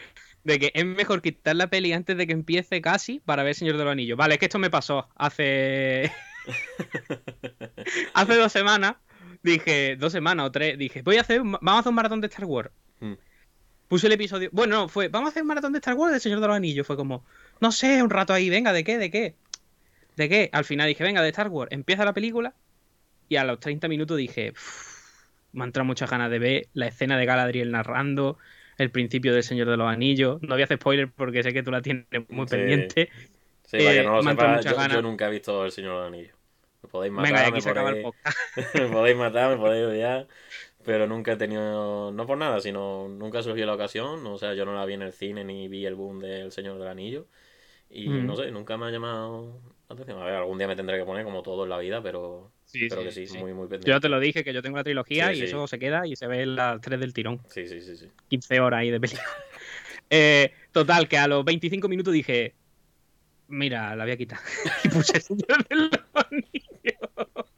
de que es mejor quitar la peli antes de que empiece casi para ver Señor de los Anillos. Vale, es que esto me pasó hace. hace dos semanas. Dije, dos semanas o tres. Dije, voy a hacer. un- Vamos a hacer un maratón de Star Wars. Mm. Puse el episodio. Bueno, no, fue. Vamos a hacer un maratón de Star Wars de Señor de los Anillos. Fue como. No sé, un rato ahí, venga, ¿de qué? ¿De qué? ¿De qué? Al final dije, venga, de Star Wars. Empieza la película. Y a los 30 minutos dije. "Uf, me han entrado muchas ganas de ver la escena de Galadriel narrando el principio del Señor de los Anillos. No voy a hacer spoiler porque sé que tú la tienes muy Sí. pendiente. Sí, para que Eh, no lo me han entrado sepa, muchas yo, nunca he visto El Señor de los Anillos. Me podéis matar, Venga, aquí me, se acaba el podéis, podcast. me podéis matar, me podéis odiar, pero nunca he tenido, no por nada, sino nunca surgió la ocasión, o sea, yo no la vi en el cine ni vi el boom del Señor del Anillo, y Mm. no sé, nunca me ha llamado atención. A ver, algún día me tendré que poner como todo en la vida, pero, Sí, pero sí, que sí, sí. muy, muy pendiente. Yo te lo dije, que yo tengo la trilogía y eso se queda y se ve en las 3 del tirón. Sí, sí, sí, sí. 15 horas ahí de película. Eh, total, que a los 25 minutos dije, mira, la voy a quitar. y puse el Señor de los Anillos.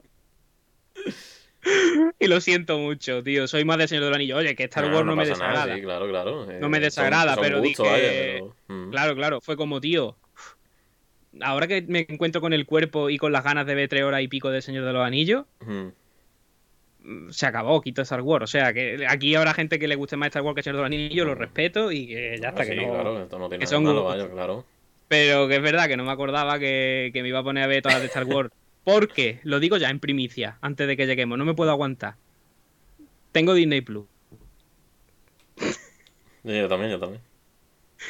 y lo siento mucho, tío. Soy más del Señor de los Anillos. Oye, que Star Wars no, me nada, desagrada. sí, claro, claro. No me Eh, desagrada, son- son pero dije- vaya, pero, mm. Claro, claro. Fue como, tío. Ahora que me encuentro con el cuerpo y con las ganas de ver tres horas y pico del Señor de los Anillos, Mm. se acabó, quito Star Wars. O sea, que aquí habrá gente que le guste más Star Wars que Señor de los Anillos, lo respeto y que ya está, Ah, que sí, no. claro, esto no tiene que son malo, vaya, claro. Pero que es verdad que no me acordaba que, que me iba a poner a ver todas las de Star Wars. Porque, lo digo ya en primicia, antes de que lleguemos, no me puedo aguantar. Tengo Disney Plus. Yo también, yo también.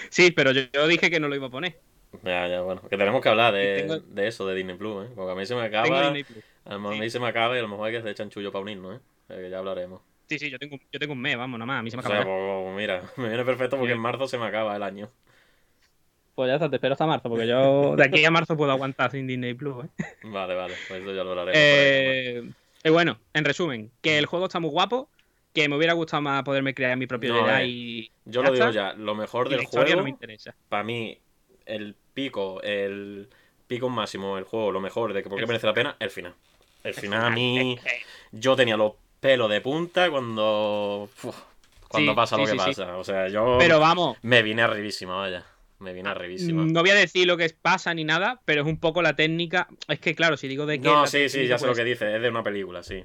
Sí, pero yo, yo dije que no lo iba a poner. Ya, ya, bueno. Que tenemos que hablar de, Tengo- de eso, de Disney Plus, ¿eh? Porque a mí se me acaba. Disney Plus. A mí sí. se me acaba y a lo mejor hay que se echan chullo para unirnos, ¿eh? O sea, que ya hablaremos. Sí, sí, yo tengo, yo tengo un mes, vamos, nada más. A mí se me O sea, acaba. pues, pues, mira, me viene perfecto porque Sí. en marzo se me acaba el año. Pues ya está, te espero hasta marzo, porque yo de aquí a marzo puedo aguantar sin Disney Plus. ¿eh? Vale, vale, pues eso ya lo hablaremos. por ahí, Eh, eh, bueno, en resumen, que el juego está muy guapo, que me hubiera gustado más poderme crear mi propio No, Jedi eh, y, Yo lo digo ya, lo mejor y la del historia juego, no me interesa. para mí, el pico, el pico máximo del juego, lo mejor de que por qué El merece la pena, el final. El final a mí, yo tenía los pelos de punta cuando. uf, cuando Sí, pasa lo que sí, pasa. O sea, yo Pero vamos, me vine arribísima, vaya. Me vine arribísima. no voy a decir lo que pasa ni nada, pero es un poco la técnica. Es que claro, si digo de que. No, sí, sí, ya sé lo pues, que dice, es de una película, sí.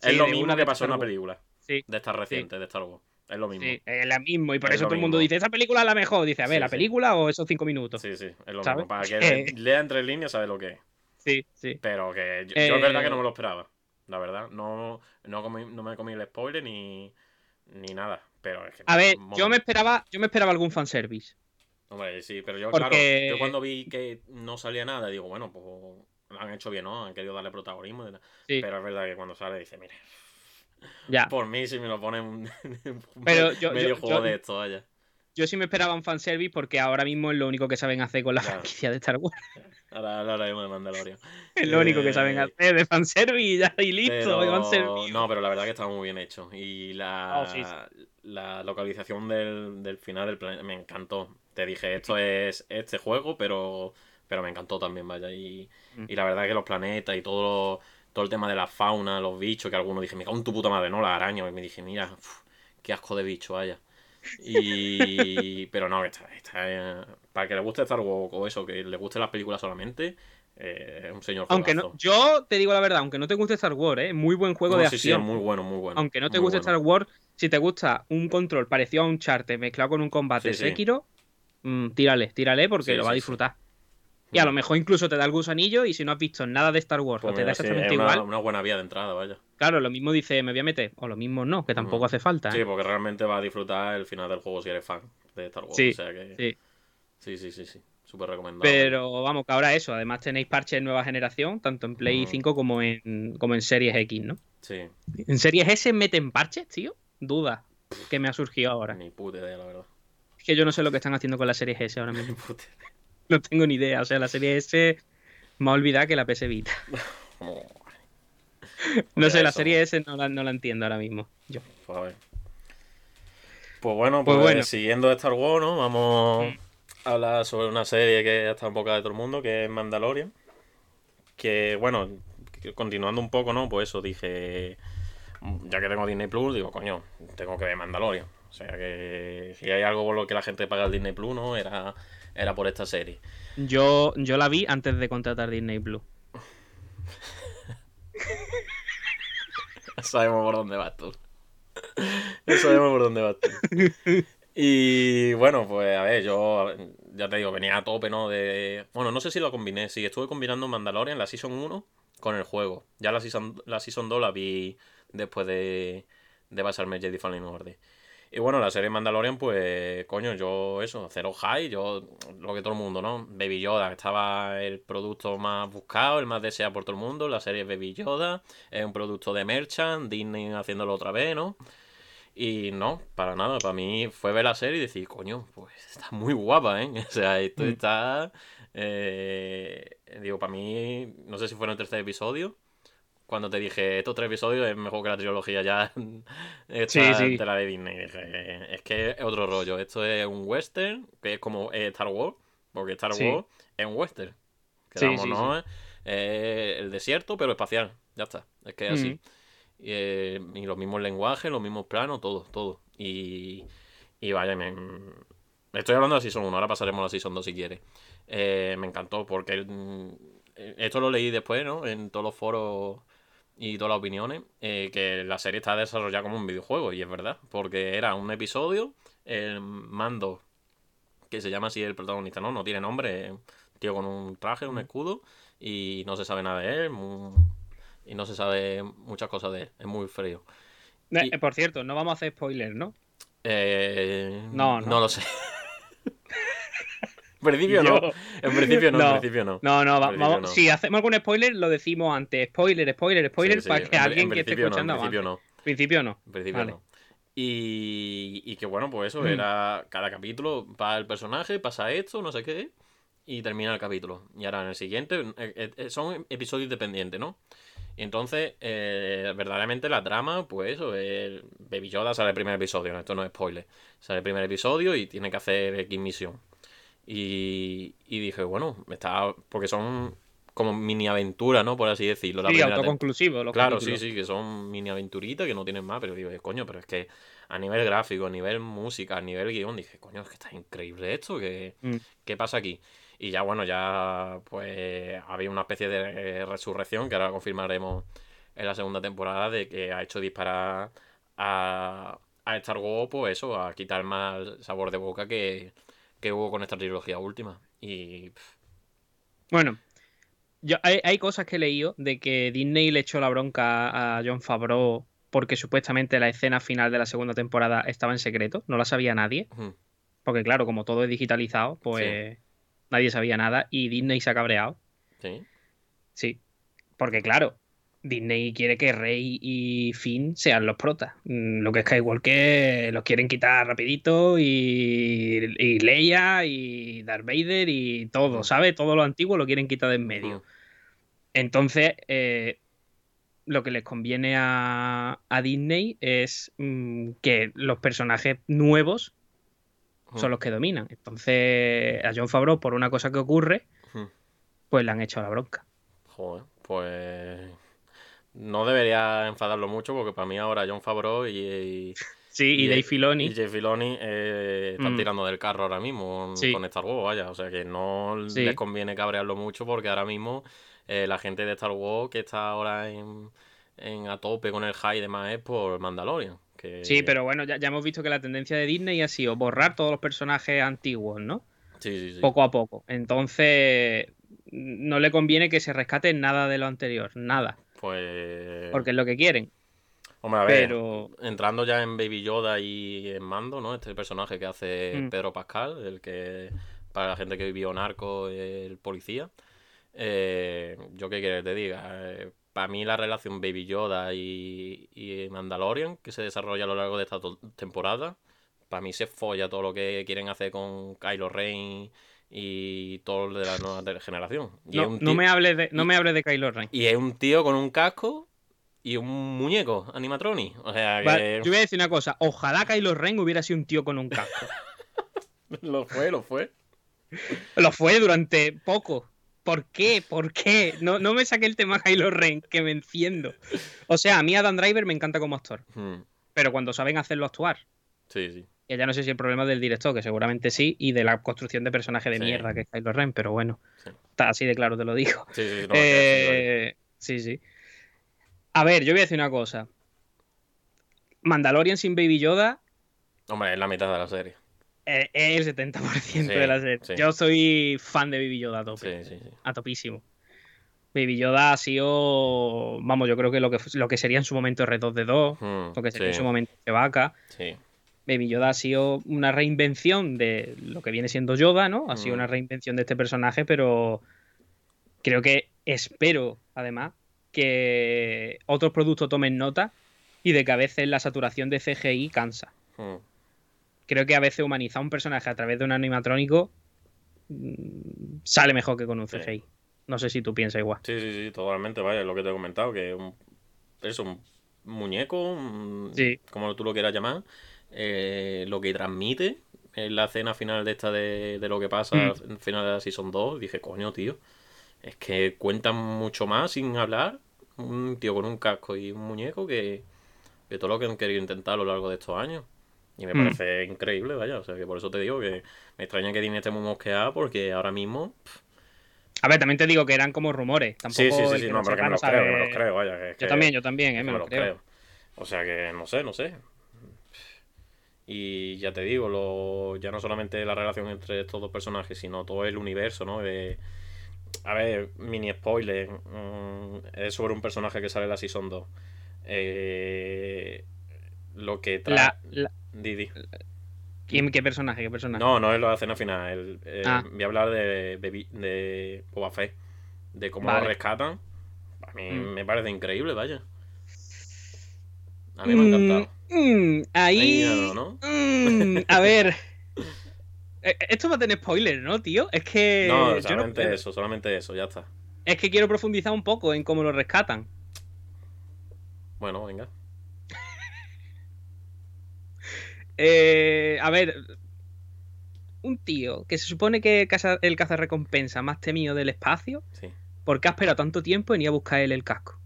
Es lo mismo que pasó en una película. Sí. De esta reciente, de Star Wars. Es lo mismo. Sí, es la mismo. Y por Es eso todo el mundo dice, esa película es la mejor. Dice, a ver, Sí, ¿la sí. película o esos cinco minutos? Sí, sí, es lo ¿Sabes? mismo. Para que Eh. lea entre líneas, sabe lo que es. Sí, sí. Pero que yo, Eh, yo es verdad que no me lo esperaba. La verdad, no, no, comí- no me comí el spoiler ni, ni nada. Pero es que. A ver, yo me esperaba, yo me esperaba algún fanservice. Hombre, sí, pero yo, Porque- claro, yo cuando vi que no salía nada, digo, bueno, pues han hecho bien, ¿no? Han querido darle protagonismo. Sí. Pero es verdad que cuando sale dice, mire, Ya. por mí si me lo ponen un, un Pero yo- medio yo- juego yo- de esto, vaya. Yo sí me esperaba un fanservice porque ahora mismo es lo único que saben hacer con la Ya. franquicia de Star Wars. Ahora, ahora hablaremos de Mandalorian. Es lo único que saben Eh, hacer de fanservice y ya, y listo. Pero-. No, pero la verdad que estaba muy bien hecho. Y la, Oh, sí, sí. la localización del, del final del planeta me encantó. Te dije, esto es este juego, pero, pero me encantó también, vaya. Y, Mm. y la verdad que los planetas y todo, todo el tema de la fauna, los bichos, que algunos dije, me cago en tu puta madre, no, las arañas. Y me dije, mira, uf, qué asco de bicho, vaya. Y... pero no, que está, está, eh, para que le guste Star Wars o eso, que le gusten las películas solamente, eh, es un señor Aunque no, yo te digo la verdad, aunque no te guste Star Wars, ¿eh? muy buen juego No, de sí, sí, acción. es muy bueno, muy bueno. aunque no te guste bueno. Star Wars, si te gusta un control parecido a un charter mezclado con un combate Sí, sí. Sekiro, mm, tírale, tírale porque Sí, lo va a sí, sí. disfrutar. Y a lo mejor incluso te da el gusanillo y si no has visto nada de Star Wars Pues o te da sí, exactamente es una, igual, una buena vía de entrada, vaya. claro, lo mismo dice, me voy a meter, o lo mismo no, que tampoco Mm. hace falta. Sí, ¿eh? porque realmente vas a disfrutar el final del juego si eres fan de Star Wars. Sí, o sea que... sí. sí, sí, sí, sí. Súper recomendado. Pero vamos, que ahora eso, además tenéis parches de nueva generación, tanto en Play Mm. 5 como en, como en Series X, ¿no? Sí, ¿En Series S meten parches, tío? Duda que me ha surgido ahora. ni puta idea, la verdad. Es que yo no sé lo que están haciendo con la Series S ahora Ni mismo. No tengo ni idea. O sea, la Series S me ha olvidado que la PS Vita. No sé, la serie S no la, no la entiendo ahora mismo. Yo. Pues, a ver. Pues bueno, Pues pues, bueno. siguiendo Star Wars, ¿no? Vamos Mm. a hablar sobre una serie que está en boca de todo el mundo, que es Mandalorian. Que, bueno, continuando un poco, ¿no? Pues eso, dije, ya que tengo Disney Plus, digo, coño, tengo que ver Mandalorian. O sea que si hay algo por lo que la gente paga el Disney Plus, ¿no? Era, era por esta serie. Yo, yo la vi antes de contratar Disney Plus. Sabemos por dónde vas tú. Sabemos por dónde vas tú. Y bueno, pues a ver, yo ya te digo, venía a tope, ¿no? De. Bueno, no sé si lo combiné. Sí, estuve combinando Mandalorian, la Season 1, con el juego. Ya la Season, la season 2 la vi después de, de pasarme Jedi Fallen Order. Y bueno, la serie Mandalorian, pues, coño, yo eso, cero high, yo lo que todo el mundo, ¿no? Baby Yoda, estaba el producto más buscado, el más deseado por todo el mundo, la serie Baby Yoda, es un producto de Merchant, Disney haciéndolo otra vez, ¿no? Y no, para nada, para mí fue ver la serie y decir, coño, pues está muy guapa, ¿eh? O sea, esto Mm. está... eh, digo, para mí, no sé si fue en el tercer episodio, cuando te dije, estos tres episodios es mejor que la trilogía ya esta, Sí, sí. de la de Disney. Dije, es que es otro rollo. Esto es un western, que es como Star Wars, porque Star Sí. Wars es un western. Quedamos, ¿no? Eh, el desierto, pero espacial. Ya está. Es que es así. Mm. Y, eh, y los mismos lenguajes, los mismos planos, todo, todo. Y, y vaya, me, estoy hablando de la Season 1, ahora pasaremos a la Season 2 si quieres. Eh, me encantó, porque mm, esto lo leí después, ¿no? En todos los foros y todas las opiniones, eh, que la serie está desarrollada como un videojuego, y es verdad, porque era un episodio, el mando, que se llama así el protagonista, ¿no? No tiene nombre, tío con un traje, un escudo, y no se sabe nada de él, y no se sabe muchas cosas de él, es muy frío. Eh, Y- por cierto, no vamos a hacer spoilers, ¿no? Eh, No, no. lo sé. en principio no. En principio no, No. en principio no. No, no, va- vamos. no. Si hacemos algún spoiler, lo decimos antes. Spoiler, spoiler, spoiler, Sí, sí, para que alguien en que esté principio no, escuchando En principio avance. no. En principio no. En principio Vale. no. Y, y que bueno, pues eso, Mm. era cada capítulo va el personaje, pasa esto, no sé qué, y termina el capítulo. Y ahora en el siguiente eh, eh, son episodios dependientes, ¿no? Y entonces, eh, verdaderamente la trama, pues eso, Baby Yoda sale el primer episodio, ¿no? esto no es spoiler. Sale el primer episodio y tiene que hacer X misión. Y, y dije, bueno, está. Porque son como mini aventuras, ¿no? Por así decirlo. La Sí, autoconclusivo. Los Claro, sí, capítulos. sí, que son mini aventuritas que no tienen más, pero digo, coño, pero es que a nivel gráfico, a nivel música, a nivel guion, dije, coño, es que está increíble esto, que Mm. ¿qué pasa aquí? Y ya, bueno, ya pues había una especie de eh, resurrección que ahora confirmaremos en la segunda temporada de que ha hecho disparar a, a Star Wars, pues eso, a quitar más sabor de boca que, que hubo con esta trilogía última. Y Bueno, yo, hay, hay cosas que he leído de que Disney le echó la bronca a John Favreau porque supuestamente la escena final de la segunda temporada estaba en secreto, no la sabía nadie. Porque claro, como todo es digitalizado, pues nadie sabía nada y Disney se ha cabreado. sí, Sí. Porque claro, Disney quiere que Rey y Finn sean los protas. Mm, Lo que es Skywalker los quieren quitar rapidito y, y Leia y Darth Vader y todo, Mm. ¿sabes? Todo lo antiguo lo quieren quitar de en medio. ujú, Entonces, eh, lo que les conviene a, a Disney es mm, que los personajes nuevos son los que dominan. Entonces, a John Favreau, por una cosa que ocurre, pues le han hecho la bronca. Joder, pues no debería enfadarlo mucho porque para mí ahora John Favreau y, y, Sí, y, Y- Dave Filoni. y Jay Filoni eh, están Mm. tirando del carro ahora mismo con, Sí. con Star Wars, vaya. O sea que no Sí. les conviene cabrearlo mucho porque ahora mismo eh, la gente de Star Wars que está ahora en, en a tope con el high y demás es por Mandalorian. Que... Sí, pero bueno, ya, ya hemos visto que la tendencia de Disney ha sido borrar todos los personajes antiguos, ¿no? Sí, sí, sí. Poco a poco. Entonces, no le conviene que se rescate nada de lo anterior, nada. Pues... Porque es lo que quieren. Hombre, a ver, Pero, entrando ya en Baby Yoda y en Mando, ¿no? Este personaje que hace Mm. Pedro Pascal, el que para la gente que vivió Narco, el policía. Eh, yo qué quieres que te diga, para mí la relación Baby Yoda y, y Mandalorian, que se desarrolla a lo largo de esta temporada, para mí se folla todo lo que quieren hacer con Kylo Ren y todo lo de la nueva generación. Y es no, no me hables de, no y- me hables de Kylo Ren. y es un tío con un casco y un muñeco animatronic. O sea que... Vale, yo voy a decir una cosa. Ojalá Kylo Ren hubiera sido un tío con un casco. Lo fue, lo fue. Lo fue durante poco. ¿Por qué? ¿Por qué? No, no me saqué el tema Kylo Ren, que me enciendo. O sea, a mí Adam Driver me encanta como actor. Hmm, Pero cuando saben hacerlo actuar. Sí, sí. Ya no sé si el problema es del director, que seguramente sí, y de la construcción de personaje de Sí. mierda que es Kylo Ren, pero bueno. Sí. Está así de claro, te lo digo. Sí, sí, no, Eh, sí, sí. A ver, yo voy a decir una cosa. Mandalorian sin Baby Yoda. Hombre, es la mitad de la serie. eh, es el 70% Sí, de la serie. Yo soy fan de Baby Yoda a tope. Sí, sí, sí. A topísimo. Baby Yoda ha sido, vamos, yo creo que lo que, lo que sería en su momento R2D2, Hmm, lo que sería en su momento Chewbacca. sí. Baby Yoda ha sido una reinvención de lo que viene siendo Yoda, ¿no? Ha sido Mm. una reinvención de este personaje, pero creo que espero, además, que otros productos tomen nota y de que a veces la saturación de CGI cansa. Hmm, Creo que a veces humanizar un personaje a través de un animatrónico mm, sale mejor que con un Sí. CGI. No sé si tú piensas igual. Sí, sí, sí, totalmente, vaya, lo que te he comentado, que un, es un muñeco, un- Sí. como tú lo quieras llamar, eh, lo que transmite en la escena final de esta de, de lo que pasa Mm. al final de la Season 2, dije, coño, tío, es que cuentan mucho más sin hablar un tío con un casco y un muñeco que, que todo lo que han querido intentar a lo largo de estos años. Y me Mm. parece increíble, vaya, o sea, que por eso te digo que me extraña que Disney esté muy mosqueada porque ahora mismo... A ver, también te digo que eran como rumores. Tampoco Sí, sí, sí, sí, no, pero que me los sabe- creo, que me los creo, vaya. que es Yo que- también, yo también, eh, me, lo creo. O sea que no sé, no sé. Y ya te digo, lo, ya no solamente la relación entre estos dos personajes, sino todo el universo, ¿no? De, a ver, mini spoiler. mm, es sobre un personaje que sale en la Season 2. Eh, lo que trae... La, la- Didi. ¿quién- ¿Qué personaje? ¿Qué personaje? No, no es la escena final. el- eh, Ah. Voy a hablar de, Baby- de Boba Fett. De cómo Vale. lo rescatan. A mí Mm. me parece increíble, vaya. A mí me ha encantado. Mm, mm, ahí. ¿no? mm, a ver. Eh, Esto va a tener spoiler, ¿no, tío? Es que. No, solamente eso, solamente eso, ya está. Es que quiero profundizar un poco en cómo lo rescatan. Bueno, venga. Eh, a ver. Un tío que se supone que caza- el cazarrecompensa más temido del espacio. Sí. ¿Por qué ha esperado tanto tiempo en ir a buscar él el casco?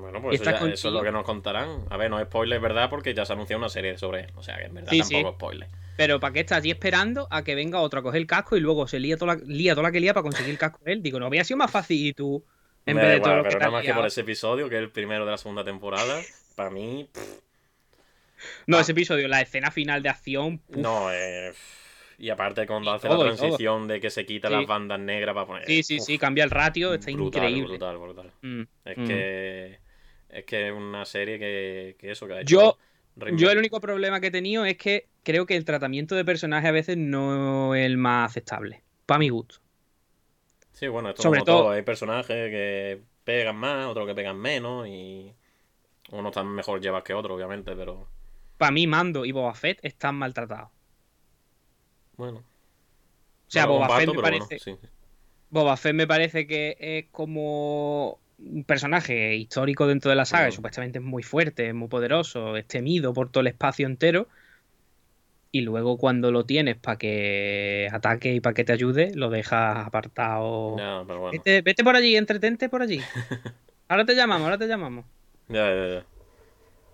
Bueno, pues eso, ya- eso es lo que nos contarán. A ver, no es spoiler, ¿verdad? Porque ya se anunció una serie sobre él. O sea, que en verdad Sí, tampoco sí. es spoiler. Pero ¿para qué estás allí esperando a que venga otro a coger el casco y luego se lía toda la, lía toda la que lía para conseguir el casco de él? Digo, no había sido más fácil y tú, en Me vez de todo igual, pero nada más que por ese episodio, que es el primero de la segunda temporada, para mí, pff, No, Ah. ese episodio, la escena final de acción. no, eh, y aparte cuando Y hace todo, la todo. transición de que se quita Sí. las bandas negras para poner... Sí, sí, uf, sí, cambia el ratio, está brutal, increíble. Brutal, brutal. Mm, Es mm. que es que es una serie que, que eso, que ha hecho Yo- Rainbow- Yo el único problema que he tenido es que creo que el tratamiento de personaje a veces no es el más aceptable. Para mi gusto. Sí, bueno, esto Sobre como todo- todo, hay personajes que pegan más, otros que pegan menos y unos están mejor llevas que otros, obviamente, pero Para mí, Mando y Boba Fett están maltratados. bueno. O sea, no Fett me parece. bueno, sí. Boba Fett me parece que es como un personaje histórico dentro de la saga, y supuestamente es muy fuerte, es muy poderoso, es temido por todo el espacio entero. Y luego cuando lo tienes para que ataque y para que te ayude, lo dejas apartado. Ya, pero bueno. Vete, vete por allí, entretente por allí. Ahora te llamamos, ahora te llamamos. Ya, ya, ya.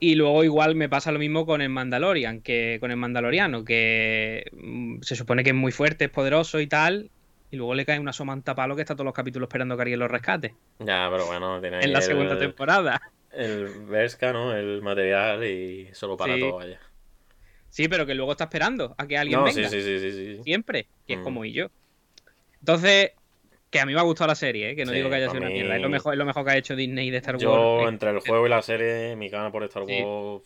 Y luego igual me pasa lo mismo con el Mandalorian, que con el Mandaloriano, que mm, se supone que es muy fuerte, es poderoso y tal, y luego le cae una somanta palo que está todos los capítulos esperando que alguien lo rescate. Ya, pero bueno, tiene En la segunda temporada. el Vesca, ¿no? El material y solo para Sí. todo, vaya. Sí, pero que luego está esperando a que alguien No, venga. sí, sí, sí, sí, sí. Siempre, que es Mm. como y yo. Entonces, que a mí me ha gustado la serie, ¿eh? que no Sí, digo que haya sido una mí- mierda. Es lo mejor, es lo mejor que ha hecho Disney de Star Yo, Wars. Eh, entre el juego y la serie, mi gana por Star. Wars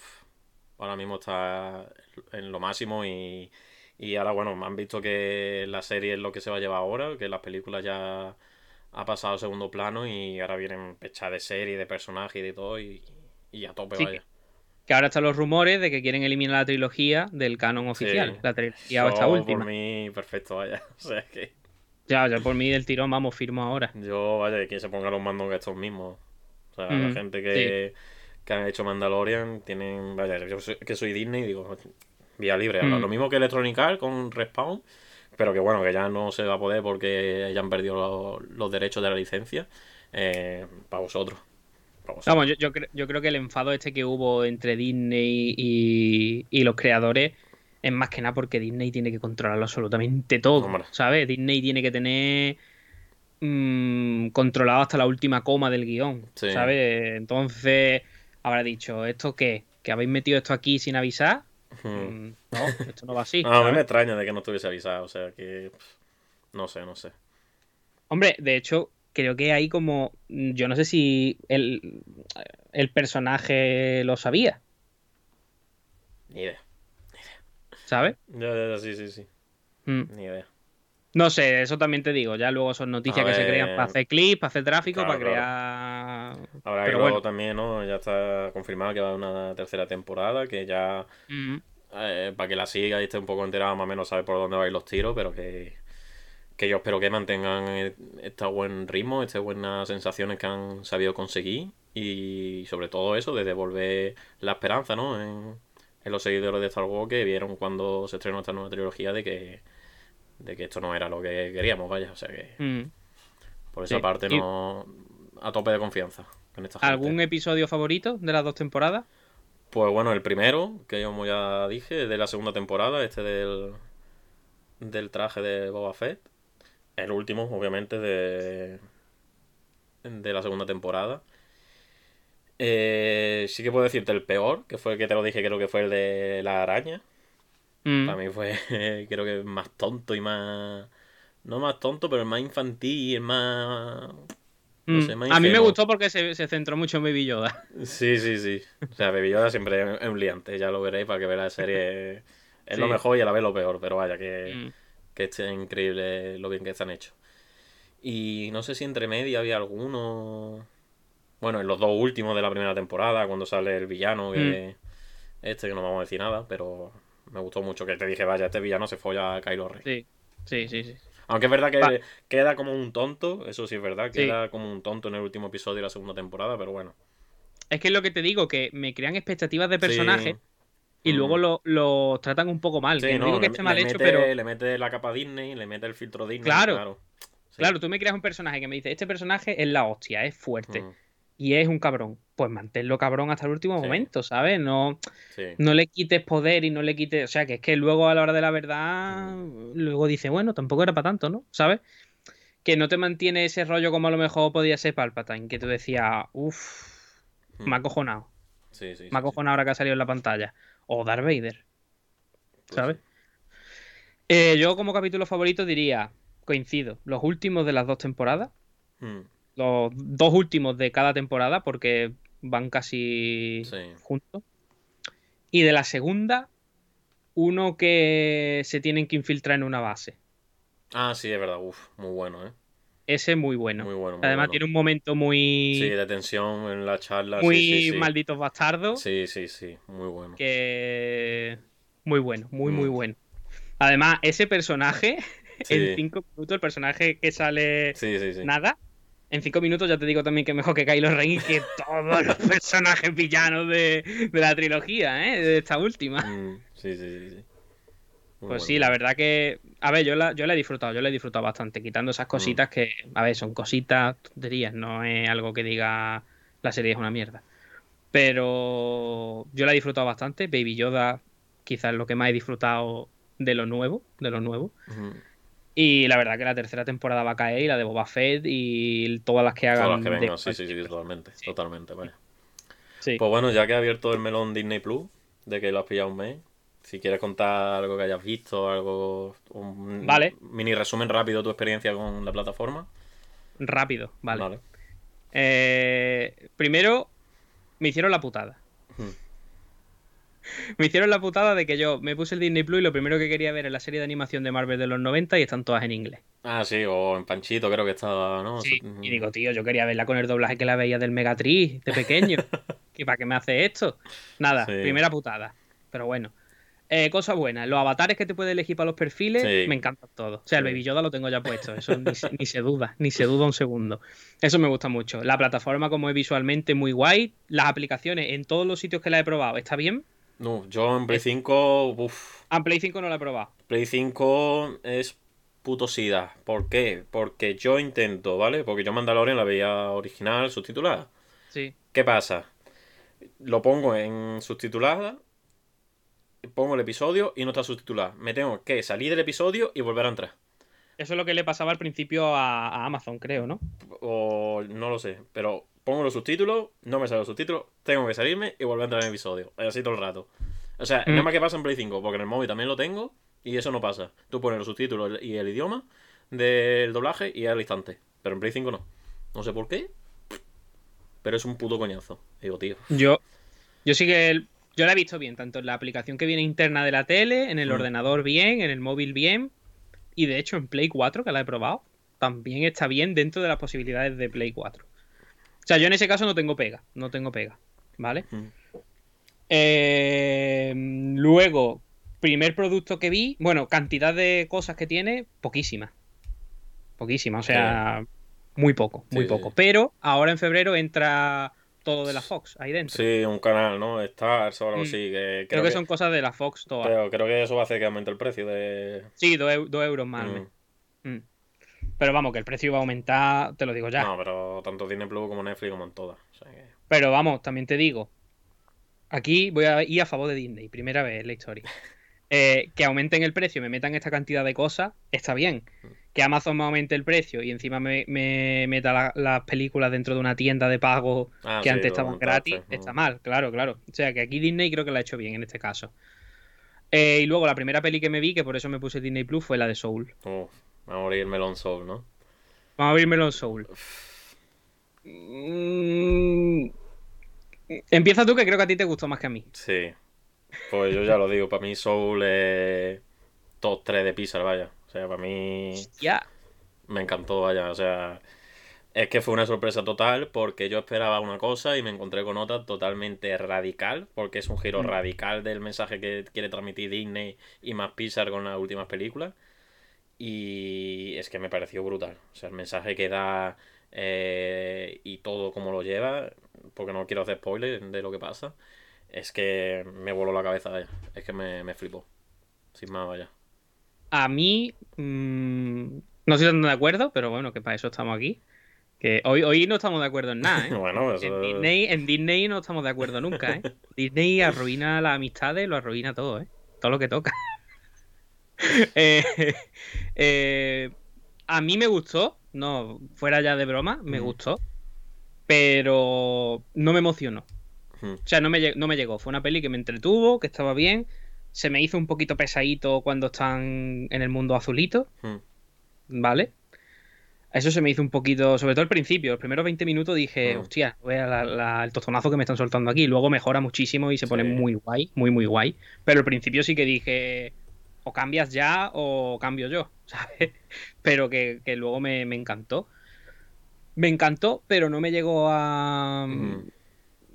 ahora mismo está en lo máximo y, y ahora, bueno, me han visto que la serie es lo que se va a llevar ahora, que las películas ya ha pasado a segundo plano y ahora vienen pechadas de serie, de personajes y de todo y, y a tope, Sí, vaya. Que ahora están los rumores de que quieren eliminar la trilogía del canon oficial. Sí. La trilogía esta Eso, última. Por mí, perfecto, vaya. O sea, que Ya, ya por mí del tirón, vamos, firmo ahora. yo, vaya, que se ponga los mandos que estos mismos. O sea, la gente que, que han hecho Mandalorian tienen, vaya, yo soy- que soy Disney y digo, vía libre. Mm. Lo mismo que Electronic Arts con Respawn, pero que bueno, que ya no se va a poder porque ya han perdido los, los derechos de la licencia. Eh, para vosotros. Para vosotros. Vamos, yo, yo, cre- yo creo que el enfado este que hubo entre Disney y, y los creadores es más que nada porque Disney tiene que controlarlo absolutamente todo, Hombre. ¿sabes? Disney tiene que tener mm, controlado hasta la última coma del guion, Sí. ¿sabes? Entonces habrá dicho, ¿esto qué? ¿Que habéis metido esto aquí sin avisar? No, esto no va así. No, a mí ¿sabes? me extraña de que no estuviese avisado, o sea que. No sé, no sé. Hombre, de hecho, creo que hay como. Yo no sé si el, el personaje lo sabía, Ni idea. ¿sabes? Ya, ya, ya, sí, sí, sí. Mm. Ni idea. No sé, eso también te digo. Ya luego son noticias A que se crean para hacer clips, para hacer tráfico, Claro, para crear. Ahora que luego bueno. también, ¿no? Ya está confirmado que va a haber una tercera temporada, que ya eh, para que la siga y esté un poco enterado, más o menos sabe por dónde van los tiros, pero que, que yo espero que mantengan e- este buen ritmo, estas buenas sensaciones que han sabido conseguir y sobre todo eso, de devolver la esperanza, ¿no? En, en los seguidores de Star Wars que vieron cuando se estrenó esta nueva trilogía de que, de que esto no era lo que queríamos, vaya, o sea que Mm. por esa Sí. parte no a tope de confianza con esta gente. ¿Algún episodio favorito de las dos temporadas? Pues bueno, el primero, que yo como ya dije, de la segunda temporada, este del, del traje de Boba Fett. El último, obviamente, de, de la segunda temporada. Eh, sí que puedo decirte el peor, que fue el que te lo dije, creo que fue el de la araña. Mm. Para mí fue, creo que más tonto y más... No más tonto, pero el más infantil, el más... no Mm. sé, más A mí me gustó porque se, se centró mucho en Baby Yoda. Sí, sí, sí. O sea, Baby Yoda siempre es un liante, ya lo veréis para que veáis la serie. Es lo mejor y a la vez lo peor, pero vaya, que, Mm. que es increíble lo bien que están hechos. Y no sé si entre medio había alguno. Bueno, en los dos últimos de la primera temporada, cuando sale el villano, que este que no vamos a decir nada, pero me gustó mucho que te dije, vaya, este villano se folla a Kylo Ren. Sí, sí, sí, sí. Aunque es verdad que Va. queda como un tonto, eso sí es verdad, Sí. queda como un tonto en el último episodio de la segunda temporada, pero bueno. Es que es lo que te digo, que me crean expectativas de personajes Sí. y Mm. luego lo, lo tratan un poco mal. Sí, que no, digo que le- esté mal le hecho, mete- pero Le mete la capa Disney, le mete el filtro Disney. Claro. Claro. Claro, tú me creas un personaje que me dice, este personaje es la hostia, es fuerte Mm, y es un cabrón. Pues manténlo cabrón hasta el último Sí. momento, ¿sabes? No, sí. no le quites poder y no le quites. O sea, que es que luego a la hora de la verdad, luego dice, bueno, tampoco era para tanto, ¿no? ¿Sabes? Que no te mantiene ese rollo como a lo mejor podía ser Palpatine, que tú decías, uff, Mm, me ha acojonado. Sí, sí. Me ha acojonado ahora que ha salido en la pantalla. O Darth Vader, Pues ¿sabes? Eh, yo como capítulo favorito diría, coincido, los últimos de las dos temporadas. Mm, Los dos últimos de cada temporada, porque van casi Sí. juntos. Y de la segunda, uno que se tienen que infiltrar en una base. Ah, sí, es verdad. Uf, muy bueno, ¿eh? Ese es muy bueno. Muy bueno. Muy Además bueno. tiene un momento muy, Sí, de tensión en la charla. muy sí, sí, sí. malditos bastardos. Sí, sí, sí. Muy bueno. Que muy bueno, muy, muy Mm. bueno. Además, ese personaje, en cinco minutos, el personaje que sale Sí, sí, sí. nada, en cinco minutos ya te digo también que es mejor que Kylo Ren y que todos los personajes villanos de, de la trilogía, ¿eh? De esta última. Mm, sí, sí, sí, sí. Muy Pues bueno. sí, la verdad que. A ver, yo la, yo la he disfrutado, yo la he disfrutado bastante, quitando esas cositas que, a ver, son cositas, tonterías, no es algo que diga la serie es una mierda. Pero yo la he disfrutado bastante. Baby Yoda, quizás lo que más he disfrutado de lo nuevo, de lo nuevo. Y la verdad que la tercera temporada va a caer y la de Boba Fett y todas las que hagan. Todas las que vengan, sí, sí, sí, totalmente. Sí. Totalmente. Sí. Pues bueno, ya que ha abierto el melón Disney Plus, de que lo has pillado un mes, si quieres contar algo que hayas visto, algo. Un Vale. mini resumen rápido de tu experiencia con la plataforma. Rápido, vale. Vale. Eh, primero, me hicieron la putada. Hmm. Me hicieron la putada de que yo me puse el Disney Plus y lo primero que quería ver es la serie de animación de Marvel de los 90 y están todas en inglés. Ah, sí, o en Panchito creo que estaba, ¿no? Sí, y digo, tío, yo quería verla con el doblaje que la veía del Megatriz de pequeño. ¿Y para qué me hace esto? Nada, Sí. primera putada. Pero bueno. Eh, cosa buena, los avatares que te puedes elegir para los perfiles Sí. me encantan todos. O sea, el. Baby Yoda lo tengo ya puesto, eso ni, se- ni se duda, ni se duda un segundo. Eso me gusta mucho. La plataforma como es visualmente muy guay, las aplicaciones en todos los sitios que la he probado, ¿está bien? No, yo en Play 5, uff, Ah, en Play 5 no la he probado. Play 5 es puto sida. ¿Por qué? Porque yo intento, ¿vale? Porque yo Mandalorian la veía original, subtitulada. Sí. ¿Qué pasa? Lo pongo en subtitulada, pongo el episodio y no está subtitulada. Me tengo que salir del episodio y volver a entrar. Eso es lo que le pasaba al principio a, a Amazon, creo, ¿no? O no lo sé, pero pongo los subtítulos, no me salen los subtítulos, tengo que salirme y volver a entrar en el episodio. Así todo el rato. O sea, Mm. nada más que pasa en Play 5, porque en el móvil también lo tengo y eso no pasa. Tú pones los subtítulos y el idioma del doblaje y al instante. Pero en Play 5 no. No sé por qué, pero es un puto coñazo. Digo, tío. Yo, yo sí que el- yo la he visto bien, tanto en la aplicación que viene interna de la tele, en el Mm. ordenador bien, en el móvil bien, y de hecho en Play 4, que la he probado, también está bien dentro de las posibilidades de Play 4. O sea, yo en ese caso no tengo pega, no tengo pega, ¿vale? Mm. Eh, luego, primer producto que vi, bueno, cantidad de cosas que tiene, poquísimas. poquísima, o sea, muy poco, muy Sí, poco. sí. Pero ahora en febrero entra todo de la Fox ahí dentro. Sí, un canal, ¿no? Stars o algo Mm. así. Que Creo que, son cosas de la Fox todas. Pero creo que eso va a hacer que aumente el precio de. Sí, dos, eu- dos euros más. Mm. Mm. Pero vamos, que el precio va a aumentar, te lo digo ya. No, pero tanto Disney Plus como Netflix como en todas. O sea que- Pero vamos, también te digo, aquí voy a ir a favor de Disney, primera vez en la historia. Eh, que aumenten el precio, me metan esta cantidad de cosas, está bien. Que Amazon me aumente el precio y encima me, me meta la- las películas dentro de una tienda de pago Ah, que sí, antes estaban gratis, mm. está mal, claro, claro. O sea que aquí Disney creo que lo ha hecho bien en este caso. Eh, y luego la primera peli que me vi, que por eso me puse Disney Plus, fue la de Soul. Uf, va a morir el Melon Soul, ¿no? Vamos a abrirmelo en Soul. Mm, Empieza tú, que creo que a ti te gustó más que a mí. Sí. Pues yo ya lo digo, para mí Soul es top 3 de Pixar, vaya. O sea, para mí Ya. me encantó, vaya. O sea, es que fue una sorpresa total porque yo esperaba una cosa y me encontré con otra totalmente radical, porque es un giro Mm. radical del mensaje que quiere transmitir Disney y más Pixar con las últimas películas. Y es que me pareció brutal. O sea, el mensaje que da eh, y todo como lo lleva, porque no quiero hacer spoilers de lo que pasa, es que me voló la cabeza, vaya. Es que me, me flipó. Sin más, vaya. A mí, mm, no estoy tan de acuerdo, pero bueno, que para eso estamos aquí. Que hoy, hoy no estamos de acuerdo en nada, ¿eh? Bueno, en, Disney, en Disney no estamos de acuerdo nunca, ¿eh? Disney arruina las amistades, lo arruina todo, ¿eh? Todo lo que toca. Eh, eh, a mí me gustó, no, fuera ya de broma, me gustó, pero no me emocionó. O sea, no me, lle- no me llegó. Fue una peli que me entretuvo, que estaba bien. Se me hizo un poquito pesadito cuando están en el mundo azulito. ¿vale? Eso se me hizo un poquito, sobre todo al principio, los primeros 20 minutos dije, hostia, la- la- el tostonazo que me están soltando aquí. Luego mejora muchísimo y se pone muy guay, muy, muy guay. Pero al principio sí que dije, o cambias ya o cambio yo, ¿sabes? Pero que, que luego me, me encantó. Me encantó, pero no me llegó a...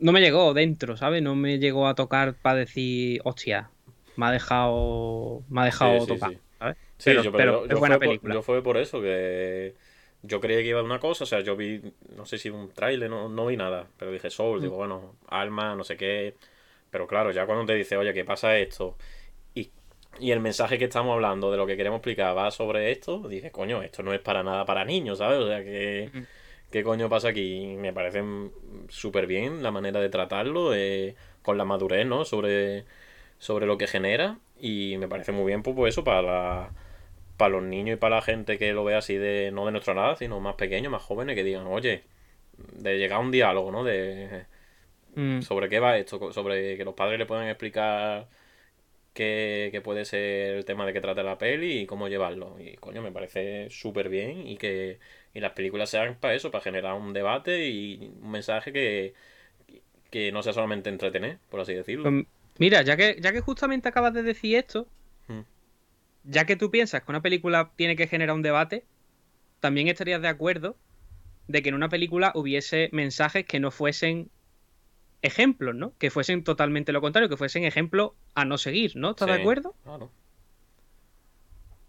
No me llegó dentro, ¿sabes? No me llegó a tocar para decir, hostia, me ha dejado, me ha dejado Sí, tocar, sí. ¿sabes? Sí, Pero- yo, pero yo- es yo buena fue por- película. yo fue por eso que yo creía que iba a una cosa, o sea, yo vi, no sé si un tráiler, no, no vi nada, pero dije Soul, Mm. digo, bueno, Alma, no sé qué, pero claro, ya cuando te dice, oye, ¿qué pasa esto? Y, el mensaje que estamos hablando de lo que queremos explicar va sobre esto, dije, coño, esto no es para nada para niños, ¿sabes? O sea, que... ¿Qué coño pasa aquí? Me parece súper bien la manera de tratarlo, eh, con la madurez, ¿no? Sobre, sobre lo que genera. Y me parece muy bien, pues, pues, eso, para, la- para los niños y para la gente que lo ve así de, no de nuestra edad, sino más pequeños, más jóvenes, que digan, oye, de llegar a un diálogo, ¿no? De Mm. sobre qué va esto, sobre que los padres le puedan explicar qué, qué puede ser el tema de que trata la peli y cómo llevarlo. Y coño, me parece súper bien y que y las películas sean para eso, para generar un debate y un mensaje que, que no sea solamente entretener, por así decirlo. Pues, mira, ya que, ya que justamente acabas de decir esto, Mm. ya que tú piensas que una película tiene que generar un debate, también estarías de acuerdo de que en una película hubiese mensajes que no fuesen ejemplos, ¿no? Que fuesen totalmente lo contrario, que fuesen ejemplos a no seguir, ¿no? ¿Estás de acuerdo? claro.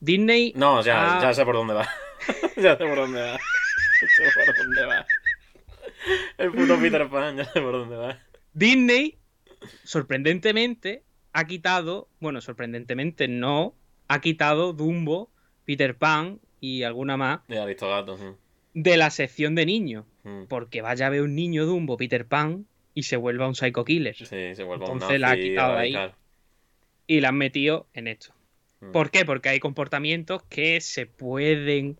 Disney No, ya, ya sé por dónde va. ya sé por dónde va. Ya sé por dónde va. El puto Peter Pan, ya sé por dónde va. Disney, sorprendentemente, ha quitado, bueno, sorprendentemente no, ha quitado Dumbo, Peter Pan y alguna más De Aristogato. sí. de la sección de niños. Mm. Porque vaya a ver un niño Dumbo, Peter Pan, y se vuelva un psycho killer. Sí, se vuelve un Entonces la ha nazi quitado ahí. Y la han metido en esto. Mm. ¿Por qué? Porque hay comportamientos que se pueden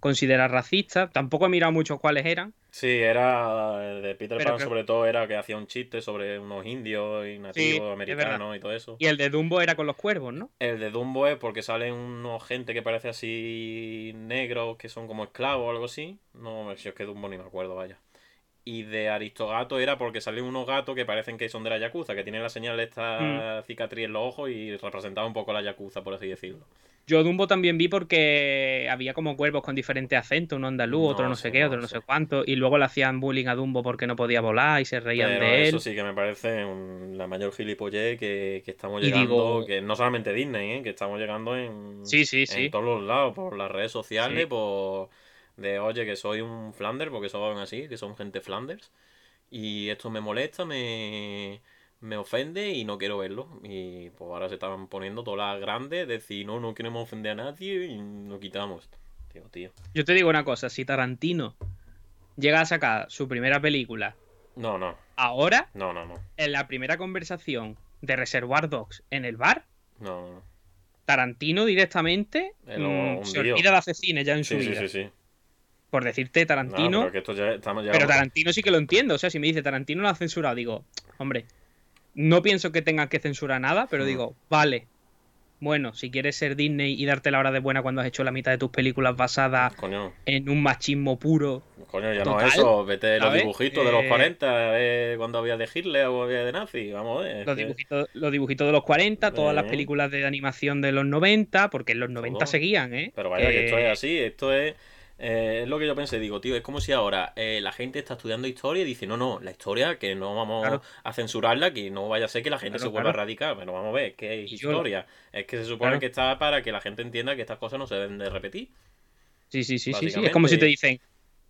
considerar racistas. Tampoco he mirado mucho cuáles eran. Sí, era el de Peter Pero Pan que- sobre todo era que hacía un chiste sobre unos indios y nativos americanos y todo eso. Y el de Dumbo era con los cuervos, ¿no? El de Dumbo es porque salen unos gente que parece así negros que son como esclavos o algo así. No, si es que Dumbo ni me acuerdo, vaya. Y de Aristogato era porque salen unos gatos que parecen que son de la Yakuza, que tienen la señal de esta Mm. cicatriz en los ojos y representaba un poco la Yakuza, por así decirlo. Yo Dumbo también vi porque había como cuervos con diferentes acentos, uno andaluz, otro No sé qué, no otro no sé sé. cuánto, y luego le hacían bullying a Dumbo porque no podía volar y se reían Pero de él. eso sí que me parece un- la mayor gilipollez que, que estamos Y llegando, digo- que no solamente Disney, ¿eh? que estamos llegando en, Sí, sí, en todos los lados, por las redes sociales, por de oye que soy un Flanders, porque son así, que son gente Flanders, y esto me molesta, me, me ofende y no quiero verlo. Y pues ahora se están poniendo todas las grandes, decir no, no queremos ofender a nadie y lo quitamos. Tío, tío. Yo te digo una cosa, si Tarantino llega a sacar su primera película No, no, ahora, no, no, no, en la primera conversación de Reservoir Dogs en el bar, no, no. Tarantino directamente mm, se olvida de hacer cine ya en su Sí, sí, vida. sí, sí. Por decirte No, Tarantino, pero que esto ya estamos ya pero Tarantino sí que lo entiendo. O sea, si me dice Tarantino lo ha censurado, digo, hombre, no pienso que tengan que censurar nada, pero Mm. digo, vale. Bueno, si quieres ser Disney y darte la hora de buena cuando has hecho la mitad de tus películas basadas Coño, en un machismo puro, coño, ya Total, no es eso. Vete los dibujitos de los Eh, 40, a ver cuando había de Hitler o había de nazi. Vamos a ver. es los dibujitos, los dibujitos de los 40, todas las Eh. películas de animación de los 90, porque en los 90 Todo. seguían, ¿eh? Pero vaya, que esto Eh, es así. Esto es. Eh, es lo que yo pensé, digo, tío, es como si ahora eh, la gente está estudiando historia y dice, no, no, la historia que no vamos Claro. a censurarla, que no vaya a ser que la gente Claro, se vuelva claro. radical. Pero vamos a ver, que es yo- historia. Es que se supone que está para que la gente entienda que estas cosas no se deben de repetir. Sí, sí, sí, sí, sí. Es como si te dicen,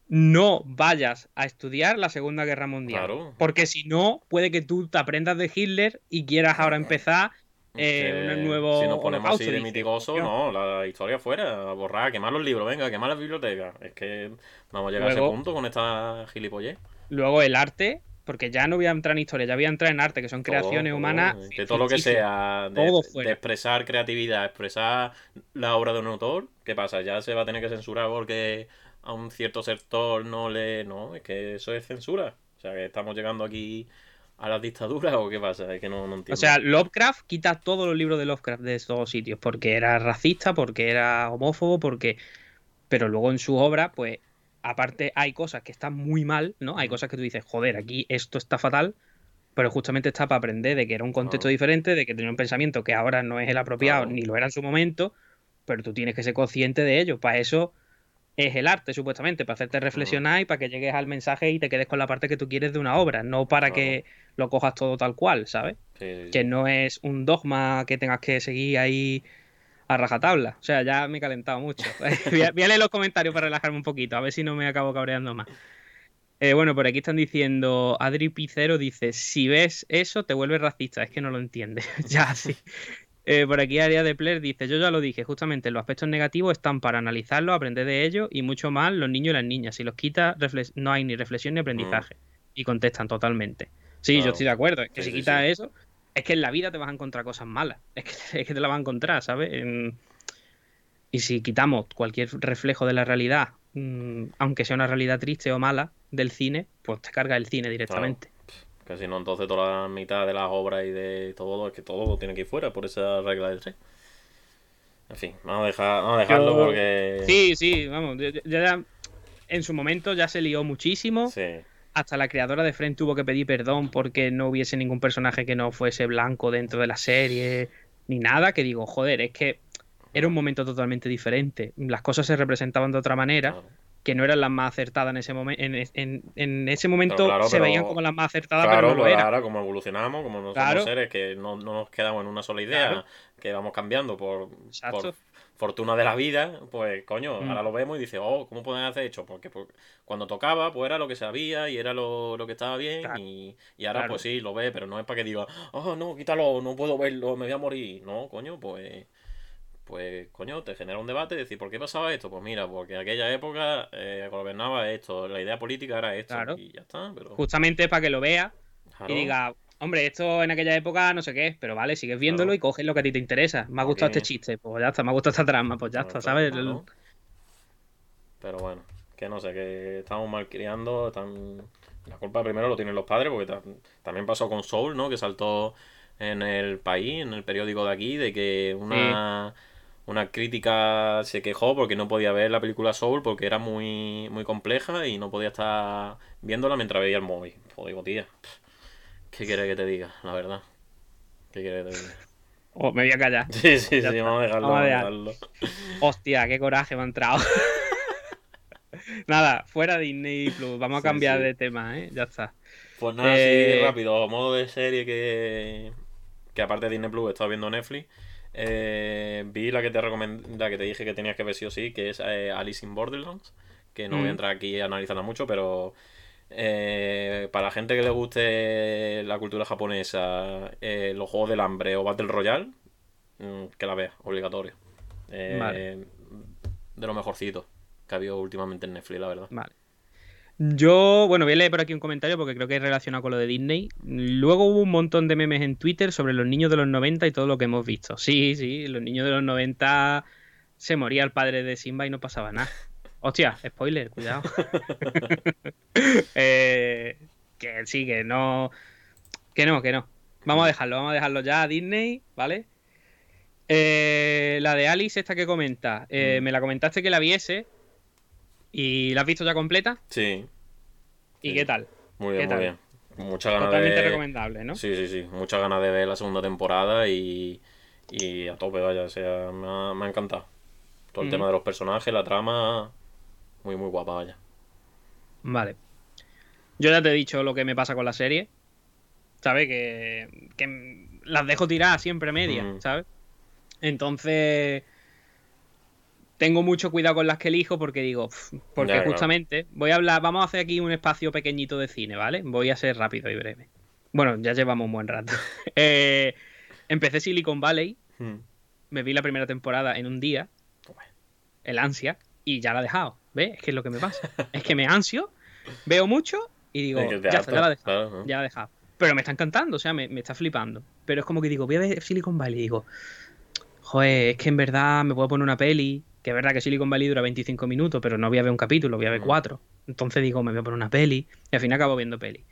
no vayas a estudiar la Segunda Guerra Mundial. Claro. Porque si no, puede que tú te aprendas de Hitler y quieras ahora empezar eh, un nuevo si nos ponemos así de mitigoso, no, la historia fuera, a borrar, a quemar los libros, venga, a quemar las bibliotecas. Es que vamos a llegar a ese punto con esta gilipollez. Luego el arte, porque ya no voy a entrar en historia, ya voy a entrar en arte, que son creaciones todo, humanas. Que todo lo que sea de, de expresar creatividad, expresar la obra de un autor, ¿qué pasa? Ya se va a tener que censurar porque a un cierto sector no le. No, es que eso es censura. O sea, que estamos llegando aquí a las dictaduras o qué pasa, es que no, no entiendo. O sea, Lovecraft quita todos los libros de Lovecraft de todos sitios, porque era racista, porque era homófobo, porque... Pero luego en su obra, pues, aparte hay cosas que están muy mal, ¿no? Hay Ujú. cosas que tú dices, joder, aquí esto está fatal, pero justamente está para aprender de que era un contexto Claro. diferente, de que tenía un pensamiento que ahora no es el apropiado, Claro. ni lo era en su momento, pero tú tienes que ser consciente de ello. Para eso es el arte, supuestamente, para hacerte reflexionar y para que llegues al mensaje y te quedes con la parte que tú quieres de una obra, no para Claro. que lo cojas todo tal cual, ¿sabes? Sí, sí, sí. que no es un dogma que tengas que seguir ahí a rajatabla. O sea, ya me he calentado mucho. voy, a, voy a leer los comentarios para relajarme un poquito, a ver si no me acabo cabreando más. Eh, bueno, por aquí están diciendo, Adri Picero dice, si ves eso te vuelves racista, es que no lo entiendes. ya, sí. Eh, por aquí Aria de Player dice, yo ya lo dije, justamente los aspectos negativos están para analizarlos, aprender de ellos y mucho más los niños y las niñas. Si los quitas, no hay ni reflexión ni aprendizaje. Y contestan totalmente. Sí, yo estoy de acuerdo. Es que Sí, si quitas sí. eso, es que en la vida te vas a encontrar cosas malas. Es que, es que te la vas a encontrar, ¿sabes? En- Y si quitamos cualquier reflejo de la realidad, mm, aunque sea una realidad triste o mala del cine, pues te carga el cine directamente. Que si no, entonces toda la mitad de las obras y de todo, es que todo tiene que ir fuera por esa regla del 3. En fin, vamos a, dejar, vamos a dejarlo porque. Sí, sí, vamos. ya- en su momento ya se lió muchísimo. Sí. Hasta la creadora de Friend tuvo que pedir perdón porque no hubiese ningún personaje que no fuese blanco dentro de la serie, ni nada. Que digo, joder, es que era un momento totalmente diferente. Las cosas se representaban de otra manera, claro. Que no eran las más acertadas en ese momento. En, en- en ese momento claro, se pero- veían como las más acertadas, Claro, pero no lo pues eran. ahora como evolucionamos, como no Claro. somos seres que no, no nos quedamos en una sola idea, Claro. que vamos cambiando por, por fortuna de la vida, pues coño, Mm. ahora lo vemos y dice, oh, ¿cómo pueden hacer esto? Porque, porque cuando tocaba, pues era lo que sabía y era lo, lo que estaba bien Claro. y, y ahora Claro. pues sí, lo ve, pero no es para que diga, oh, no, quítalo, no puedo verlo, me voy a morir. No, coño, pues... Pues, coño, te genera un debate, decir, ¿por qué pasaba esto? Pues mira, porque en aquella época eh, gobernaba esto, la idea política era esto, Claro. y ya está, pero... Justamente para que lo claro, y diga, hombre, esto en aquella época no sé qué, pero vale, sigues viéndolo Claro. y coges lo que a ti te interesa. Me ha gustado este chiste, pues ya está, me ha gustado esta trama, pues ya está, claro, ¿sabes? claro. Pero bueno, que no sé, que estamos malcriando, están... La culpa primero lo tienen los padres, porque ta- también pasó con Soul, ¿no? Que saltó en el país, en el periódico de aquí, de que una, una crítica se quejó porque no podía ver la película Soul porque era muy, muy compleja y no podía estar viéndola mientras veía el móvil. Pues digo, tía, ¿qué quieres que te diga? La verdad. ¿Qué quieres que te diga? Oh, me voy a callar. Sí, sí, Ya sí, está. vamos a dejarlo. Vamos a dejarlo. Hostia, qué coraje me ha entrado. Nada, fuera Disney Plus. Vamos a Sí, cambiar sí. de tema, ¿eh? Ya está. Pues nada, Eh, así rápido, modo de serie que, que aparte de Disney Plus he estado viendo Netflix. Eh, vi la que te recomend- la que te dije que tenías que ver sí o sí, que es eh, Alice in Borderlands, que no voy Mm. a entrar aquí a analizarla mucho, pero eh, para la gente que le guste la cultura japonesa, eh, los juegos del hambre o Battle Royale, mm, que la vea, obligatorio. Eh, Vale. De lo mejorcito que ha habido últimamente en Netflix, la verdad. Vale. Yo, bueno, voy a leer por aquí un comentario porque creo que es relacionado con lo de Disney. Luego hubo un montón de memes en Twitter sobre los niños de los 90 y todo lo que hemos visto. Sí, sí, los niños de los 90 se moría el padre de Simba y no pasaba nada. Hostia, spoiler, cuidado. Eh, que sí, que no. Que no, que no. Vamos a dejarlo, vamos a dejarlo ya a Disney, ¿vale? Eh, la de Alice, esta que comenta, eh, Mm. me la comentaste que la viese y la has visto ya completa. Sí, ¿Y Sí. qué tal? muy bien, ¿Qué muy tal? bien. Muchas ganas Totalmente de... recomendable, ¿no? Sí, sí, sí. Muchas ganas de ver la segunda temporada y, y a tope, vaya. O sea, me ha, me ha encantado. Todo el tema de los personajes, la trama, muy, muy guapa, vaya. Vale. Yo ya te he dicho lo que me pasa con la serie. ¿Sabes? Que, que las dejo tiradas siempre medias, Mm. ¿sabes? Entonces. Tengo mucho cuidado con las que elijo porque digo, porque justamente voy a hablar, vamos a hacer aquí un espacio pequeñito de cine, ¿vale? Voy a ser rápido y breve. Bueno, ya llevamos un buen rato. Eh, empecé Silicon Valley, Mm. me vi la primera temporada en un día, el ansia, y ya la he dejado. ¿Ves? Es que es lo que me pasa. es que me ansio, veo mucho y digo, Es que te ya harta, está, ya la he dejado. Ya la he dejado. Pero me está encantando, o sea, me, me está flipando. Pero es como que digo, voy a ver Silicon Valley y digo, joder, es que en verdad me puedo poner una peli, que es verdad que Silicon Valley dura 25 minutos, pero no voy a ver un capítulo, voy a ver Mm. cuatro. Entonces digo, me voy a poner una peli, y al fin acabo viendo peli.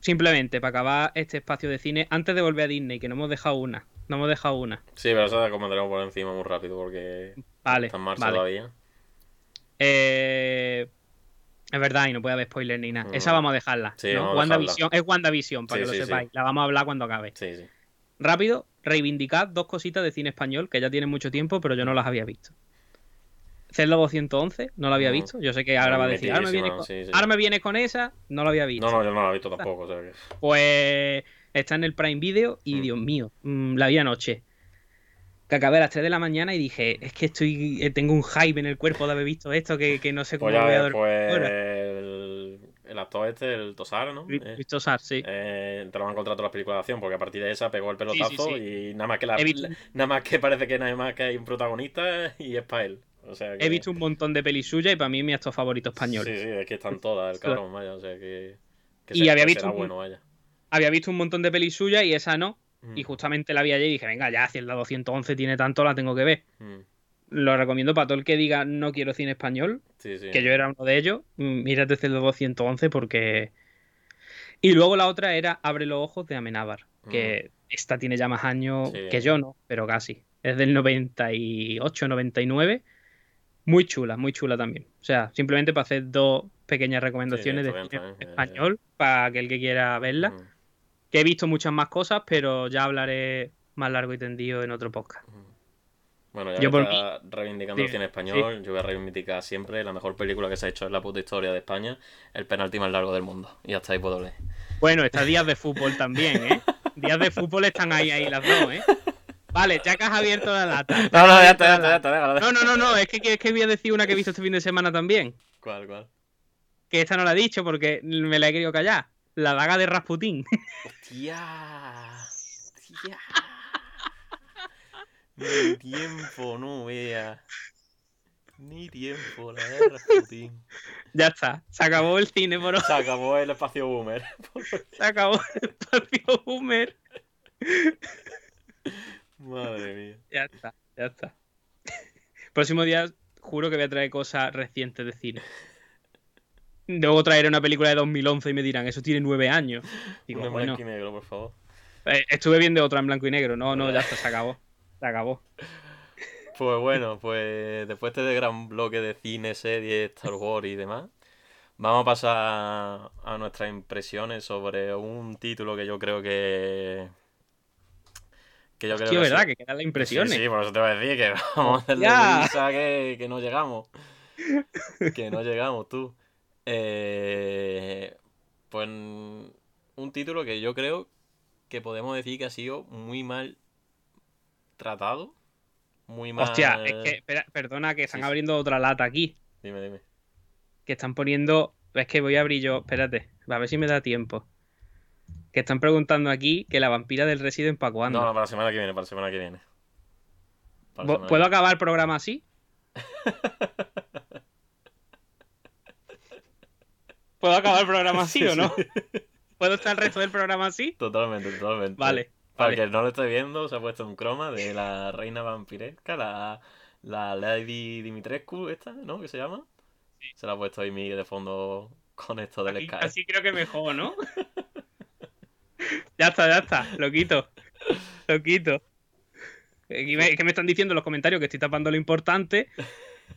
Simplemente, para acabar este espacio de cine, antes de volver a Disney, que no hemos dejado una, no hemos dejado una. Sí, pero eso la comentaremos por encima muy rápido porque Vale, está en marcha vale. todavía. Eh, es verdad, y no puede haber spoiler ni nada. Mm. Esa vamos a dejarla. Sí, ¿no? vamos a es WandaVision, para Sí, que lo sí. sepáis. La vamos a hablar cuando acabe. Sí, sí. Rápido, reivindicar dos cositas de cine español que ya tienen mucho tiempo, pero yo no las había visto. Celda 211, no lo había visto. Yo sé que ahora va a decir, ahora me, vienes con, Sí, sí. ahora me vienes con esa, no lo había visto. No, no, yo no la he visto tampoco. O sea que... Pues está en el Prime Video y Mm. Dios mío, mm, la vi anoche. Que acabé a las 3 de la mañana y dije, es que estoy eh, tengo un hype en el cuerpo de haber visto esto que, que no sé cómo Pues voy a dormir. pues ahora. El, actor este, el Tosar, ¿no? Eh, Visto Sar, sí. eh, te lo van a encontrar todas las películas de acción, porque a partir de esa pegó el pelotazo sí. y nada más que la, visto- la- nada más que parece que nada más que hay un protagonista y es para él. O sea que, He visto un montón de pelis suyas y para mí es mi actor favorito español. Sí, sí, es que están todas, el cabrón, vaya, o sea que. que Y se- había que visto un- bueno, vaya. Había visto un montón de pelis suyas y esa no. Mm, Y justamente la vi ayer y dije, venga, ya, si el 211 tiene tanto, la tengo que ver. mm, Lo recomiendo para todo el que diga no quiero cine español, Sí, sí. que yo era uno de ellos. mm, Mírate el 211 porque... Y luego la otra era Abre los ojos de Amenábar, que esta tiene ya más años Sí. que yo, ¿no? Pero casi. Es del 98, 99. Muy chula, muy chula también. O sea, simplemente para hacer dos pequeñas recomendaciones de cine bien, español para aquel que quiera verla. Mm, Que he visto muchas más cosas, pero ya hablaré más largo y tendido en otro podcast. mm. Bueno, ya Yo que está reivindicando el cine español, yo voy a reivindicar siempre la mejor película que se ha hecho en la puta historia de España, el penalti más largo del mundo. Y hasta ahí puedo leer. Bueno, está días de fútbol también, ¿eh? Días de fútbol están ahí, ahí las dos, ¿eh? Vale, ya que has abierto la lata. No, no, ya está, ya está, ya está, déjala, No, no, no, no, es que, es que voy a decir una que he visto este fin de semana también. ¿Cuál, cuál? Que esta no la he dicho porque me la he querido callar. La daga de Rasputín. Tía. Tía. Ni tiempo, no vea. Ni tiempo, la de Rasputín. ya está. Se acabó el cine por hoy. Se acabó el espacio boomer. Se acabó el espacio boomer. Madre mía. Ya está, ya está. Próximo día juro que voy a traer cosas recientes de cine. Luego traeré una película de 2011 y me dirán, eso tiene nueve años. Digo, en bueno, blanco y negro, por favor. eh, estuve viendo otra en blanco y negro. No, no, ya está, se acabó. Se acabó. Pues bueno, pues después de este gran bloque de cine, series, Star Wars y demás, vamos a pasar a nuestras impresiones sobre un título que yo creo que Que yo creo Sí, que es verdad, sí. que quedan las Sí, impresiones. sí, por eso te voy a decir que vamos a que, que no llegamos. Que no llegamos, tú. Eh, pues un título que yo creo que podemos decir que ha sido muy mal tratado. Muy mal. Hostia, es que, espera, perdona que están Sí, sí. abriendo otra lata aquí. Dime, dime. Que están poniendo. Es que voy a abrir yo. Espérate, a ver si me da tiempo. Que están preguntando aquí que la vampira del Resident para cuándo. No, no, para la semana que viene, para la semana que viene. Semana ¿Puedo que acabar el programa así? ¿Puedo acabar el programa así Sí, o no? ¿Puedo estar el resto del programa así? Totalmente, totalmente. Vale. Para vale. el que no lo esté viendo, se ha puesto un croma de la reina vampiresca, la, la Lady Dimitrescu, esta, ¿no? ¿Qué se llama? Se la ha puesto ahí Miguel de fondo con esto del Así, Sky. así creo que mejor, ¿no? ya está, ya está. Lo quito. Lo quito. Aquí me- que me están diciendo en los comentarios que estoy tapando lo importante.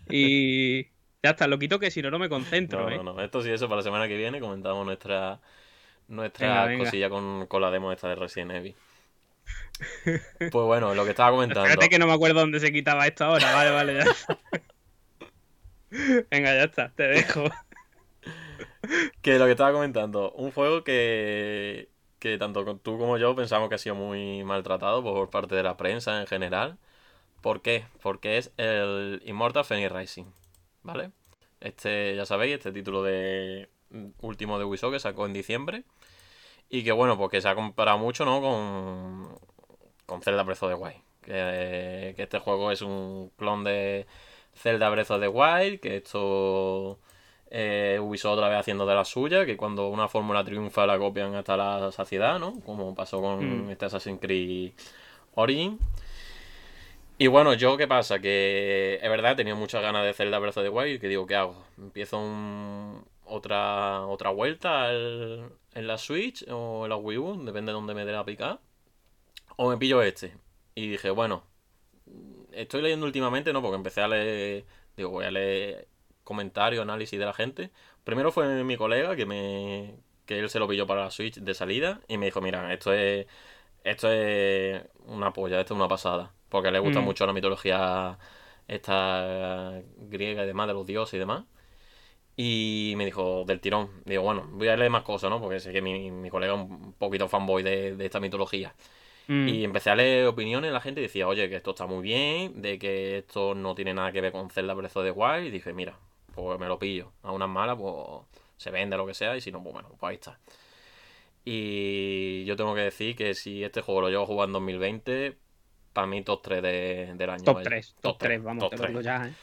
Y ya está, lo quito que si no, no me concentro, No, ¿eh? no, no. Esto sí, eso para la semana que viene comentamos nuestra nuestra Venga, venga. cosilla con, con la demo esta de Resident Evil. Pues bueno, lo que estaba comentando. Espérate que no me acuerdo dónde se quitaba esto ahora. Vale, vale, ya. Venga, ya está, te dejo. Que lo que estaba comentando, un juego que, que tanto tú como yo pensamos que ha sido muy maltratado por parte de la prensa en general. ¿Por qué? Porque es el Immortal Phoenix Rising, ¿vale? Este, ya sabéis, este título de último de Ubisoft que sacó en diciembre. Y que bueno, pues que se ha comparado mucho, ¿no? Con, con Zelda Breath of the Wild. Que, que este juego es un clon de Zelda Breath of the Wild, que esto eh, Ubisoft otra vez haciendo de la suya, que cuando una fórmula triunfa la copian hasta la saciedad, ¿no? Como pasó con Mm. este Assassin's Creed Origin. Y bueno, yo, ¿qué pasa? Que es verdad, he tenido muchas ganas de Zelda Breath of the Wild, que digo, ¿qué hago? ¿Empiezo un- otra, otra vuelta al- en la Switch o en la Wii U? Depende de dónde me dé la picar. O me pillo este. Y dije, bueno, estoy leyendo últimamente, ¿no? Porque empecé a leer, digo, voy a leer comentarios, análisis de la gente. Primero fue mi colega que me que él se lo pilló para la Switch de salida y me dijo, mira, esto es esto es una polla, esto es una pasada, porque le gusta Mm. mucho la mitología esta griega y demás de los dioses y demás. Y me dijo del tirón. Digo, bueno, voy a leer más cosas, ¿no? Porque sé que mi, mi colega es un poquito fanboy de, de esta mitología. Mm. Y empecé a leer opiniones, la gente decía, oye, que esto está muy bien, de que esto no tiene nada que ver con Zelda Breath of the Wild. Y dije, mira, pues me lo pillo. A unas malas, pues se vende lo que sea, y si no, pues bueno, pues ahí está. Y yo tengo que decir que si este juego lo llevo jugar en 2020, para mí top 3 de- del año. Top vaya. 3, top 3, vamos, top te lo 3. digo ya, ¿eh?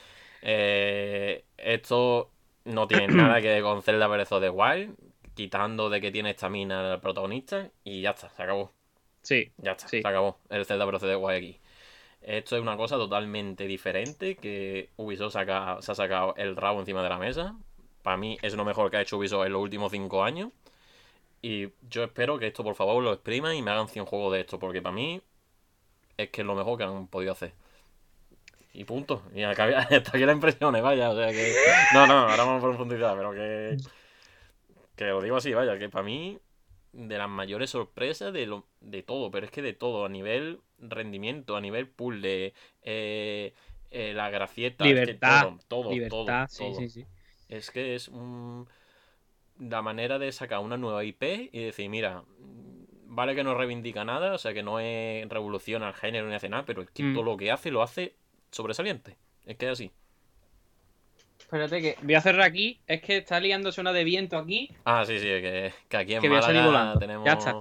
Eh, esto no tiene nada que ver con Zelda Breath of the Wild, quitando de que tiene estamina el protagonista, y ya está, se acabó. Sí, Ya está, Sí. se acabó el Zelda Breath of the Wild aquí. Esto es una cosa totalmente diferente que Ubisoft saca- se ha sacado el rabo encima de la mesa. Para mí es lo mejor que ha hecho Ubisoft en los últimos 5 años. Y yo espero que esto por favor lo expriman y me hagan 100 juegos de esto, porque para mí es que es lo mejor que han podido hacer. Y punto. Y acá, hasta aquí las impresiones, vaya. O sea que. No, no, ahora vamos por profundidad, pero que. Que lo digo así, vaya, que para mí, de las mayores sorpresas de, lo, de todo, pero es que de todo, a nivel rendimiento, a nivel pool de eh, eh, la gracieta, es que Libertad, todo, todo, libertad, todo, sí, todo. sí, sí. Es que es un- la manera de sacar una nueva IP y decir, mira, vale que no reivindica nada, o sea que no es revolución al género ni hace nada, pero es que Mm. todo lo que hace lo hace sobresaliente. Es que es así. Espérate que voy a cerrar aquí. Es que está liándose una de viento aquí. Ah, sí, sí, que, que aquí en Que voy a salir Málaga volando. tenemos... Ya está.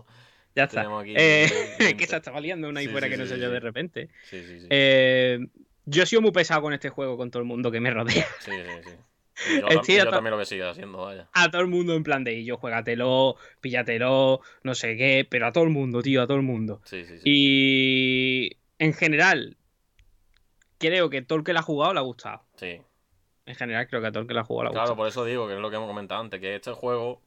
Ya está. Tenemos aquí Eh, viento. que se estaba liando una ahí Sí, fuera sí, que no sí, sé yo de repente. Sí, sí, sí. Eh, yo he sido muy pesado con este juego, con todo el mundo que me rodea. Sí, sí, sí. Y yo, también lo que sigue haciendo, vaya. A todo el mundo en plan de y yo juégatelo, píllatelo, no sé qué, pero a todo el mundo, tío, a todo el mundo. Sí, sí, sí. Y en general, creo que todo el que la ha jugado le ha gustado. Sí. En general, creo que a todo el que la ha jugado le ha Claro, gustado. por eso digo que es lo que hemos comentado antes, que este juego,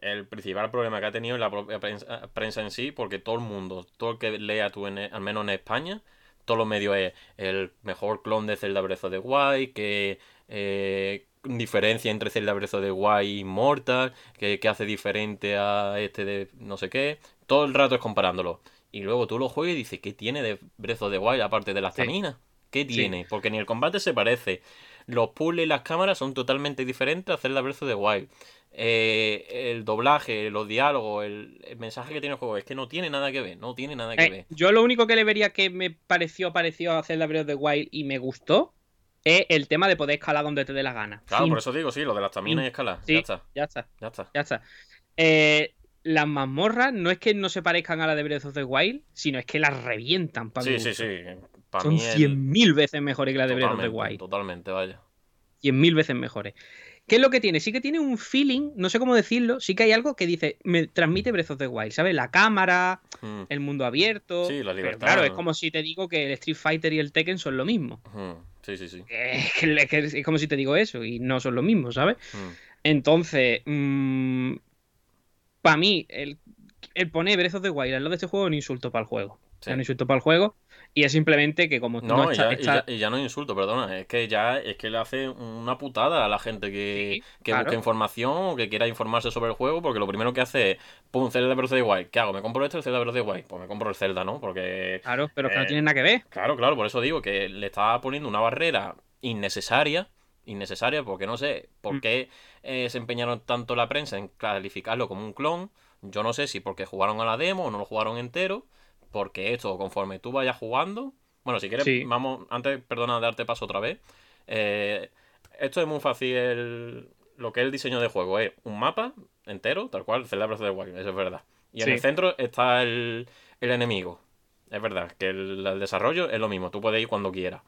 el principal problema que ha tenido es la propia prensa, prensa en sí, porque todo el mundo, todo el que lea tú, en, al menos en España, todos los medios es el mejor clon de Zelda Breath of the Wild, que eh, diferencia entre Zelda Breath of the Wild y Immortal, que, que hace diferente a este de no sé qué. Todo el rato es comparándolo. y luego tú lo juegas y dices, ¿qué tiene de Breath of the Wild aparte de la Sí. ¿Qué Sí. tiene? Porque ni el combate se parece. Los puzzles y las cámaras son totalmente diferentes a hacer la Breath of the Wild. Eh, el doblaje, los diálogos, el, el mensaje que tiene el juego, es que no tiene nada que ver, no tiene nada que Eh, ver. yo lo único que le vería que me pareció parecido a hacer la Breath of the Wild y me gustó es el tema de poder escalar donde te dé la gana. Claro, por eso digo, sí, lo de la estamina y escala. Sí. Ya está, Ya está, ya está. ya está. Eh, las mazmorras no es que no se parezcan a la de Breath of the Wild, sino es que las revientan. para Sí, sí, sí. Para Son mí el- 100.000 veces mejores que la de Breath of the totalmente, Wild. totalmente, vaya. 100.000 veces mejores. ¿Qué es lo que tiene? Sí que tiene un feeling, no sé cómo decirlo, sí que hay algo que dice, me transmite Breath of the Wild, ¿sabes? La cámara, Mm, el mundo abierto. Sí, la Pero libertad. claro, es como si te digo que el Street Fighter y el Tekken son lo mismo. mm, Sí, sí, sí. Es, que- como si te digo eso y no son lo mismo, ¿sabes? Mm, Entonces, para mí, el, el poner Breath of the Wild al lado de este juego es un insulto para el juego. sí. Es un insulto para el juego y es simplemente que como No, no, y, está, ya, y ya- y ya no es insulto, perdona. Es que ya es que le hace una putada a la gente que, Sí, que claro. busca información o que quiera informarse sobre el juego, porque lo primero que hace es, pum, Zelda Breath of the Wild. ¿Qué hago? ¿Me compro esto el Zelda Breath of the Wild? Pues me compro el Zelda, ¿no? Porque, Claro, pero es que Eh, no tiene nada que ver. claro, claro, por eso digo que le está poniendo una barrera innecesaria. Innecesaria, porque no sé por Mm. qué eh, se empeñaron tanto la prensa en calificarlo como un clon. Yo no sé si porque jugaron a la demo o no lo jugaron entero. Porque esto, conforme tú vayas jugando. Bueno, si quieres, Sí. vamos. Antes, perdona, darte paso otra vez. Eh, esto es muy fácil. el- lo que es el diseño de juego es un mapa entero, tal cual, of the Wild, eso es verdad. Y en Sí. el centro está el, el enemigo. Es verdad, que el, el desarrollo es lo mismo, tú puedes ir cuando quieras.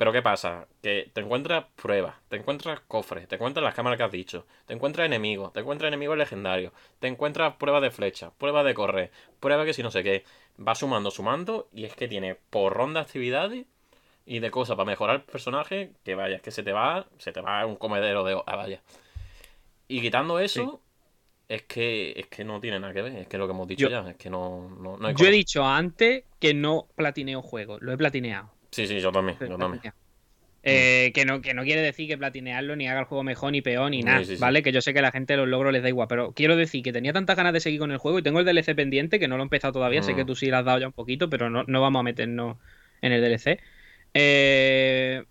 Pero ¿qué pasa? Que te encuentras pruebas, te encuentras cofres, te encuentras las cámaras que has dicho, te encuentras enemigos, te encuentras enemigos legendarios, te encuentras pruebas de flecha, pruebas de correr, pruebas que si no sé qué. Va sumando, sumando, y es que tiene porrón de actividades y de cosas para mejorar el personaje que vaya, es que se te va, se te va un comedero de hoja, vaya. Y quitando eso, es que es que no tiene nada que ver, es que lo que hemos dicho Yo- ya, es que no, no, no hay Yo he dicho antes que no platineo juegos, lo he platineado. Sí, sí, yo también, he yo. Eh, que, no, que no quiere decir que platinearlo ni haga el juego mejor ni peor ni nada, sí, sí. ¿vale? Que yo sé que a la gente los logros les da igual, pero quiero decir que tenía tantas ganas de seguir con el juego y tengo el DLC pendiente que no lo he empezado todavía, sé Mm. que tú sí lo has dado ya un poquito, pero no, no vamos a meternos en el DLC. Eh,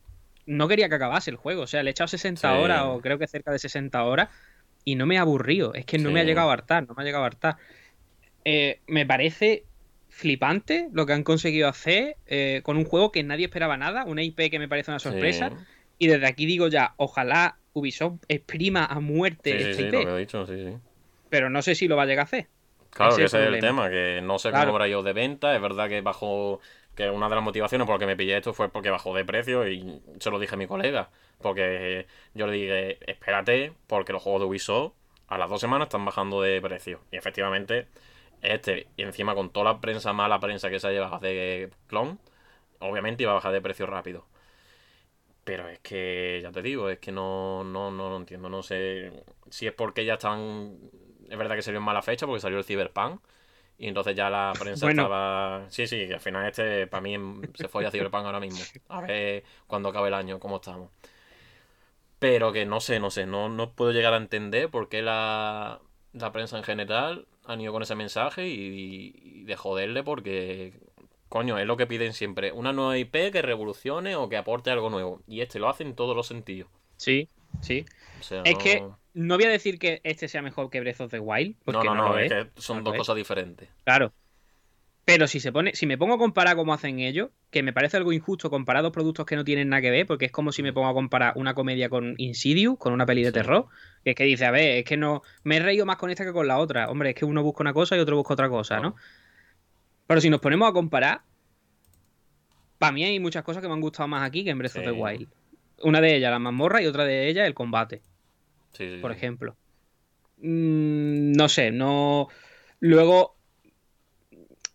no quería que acabase el juego, o sea, le he echado 60 Sí. horas o creo que cerca de 60 horas y no me ha aburrido, es que no me ha llegado a hartar, no me ha llegado a hartar. Eh, me parece flipante lo que han conseguido hacer eh, con un juego que nadie esperaba nada, una IP que me parece una sorpresa. Sí. Y desde aquí digo ya, ojalá Ubisoft exprima a muerte Sí, esta sí, IP, lo que he dicho, sí, sí. pero no sé si lo va a llegar a hacer. Claro, Ese que es ese es el problema. tema, que no sé Claro. cómo habrá ido de venta. Es verdad que bajó, que una de las motivaciones por las que me pillé esto fue porque bajó de precio y se lo dije a mi colega. Porque yo le dije, espérate, porque los juegos de Ubisoft a las dos semanas están bajando de precio. Y efectivamente, este, y encima con toda la prensa, mala prensa que se ha llevado de clon, obviamente iba a bajar de precio rápido. Pero es que, ya te digo, es que no, no, no lo entiendo. No sé si es porque ya están. Es verdad que salió en mala fecha porque salió el Cyberpunk. Y entonces ya la prensa Bueno. estaba. Sí, sí, que al final este, para mí, se fue a Cyberpunk ahora mismo. A ver cuando acabe el año, cómo estamos. Pero que no sé, no sé, no, no puedo llegar a entender por qué la, la prensa en general han ido con ese mensaje y, y de joderle porque, coño, es lo que piden siempre. Una nueva IP que revolucione o que aporte algo nuevo. Y este lo hace en todos los sentidos. Sí, sí. O sea, Es no- que no voy a decir que este sea mejor que Breath of the Wild, No, porque no, no, no, es es, que son dos es. cosas diferentes. Claro. Pero si se pone, si me pongo a comparar cómo hacen ellos, que me parece algo injusto comparar dos productos que no tienen nada que ver, porque es como si me pongo a comparar una comedia con Insidious, con una peli de Sí. terror, que es que dice, a ver, es que no, me he reído más con esta que con la otra. Hombre, es que uno busca una cosa y otro busca otra cosa, ¿no? Pero si nos ponemos a comparar, para mí hay muchas cosas que me han gustado más aquí que en Breath of the. Wild. Una de ellas, la mazmorra, y otra de ellas, el combate Sí, por ejemplo. Mm, no sé, no. Luego.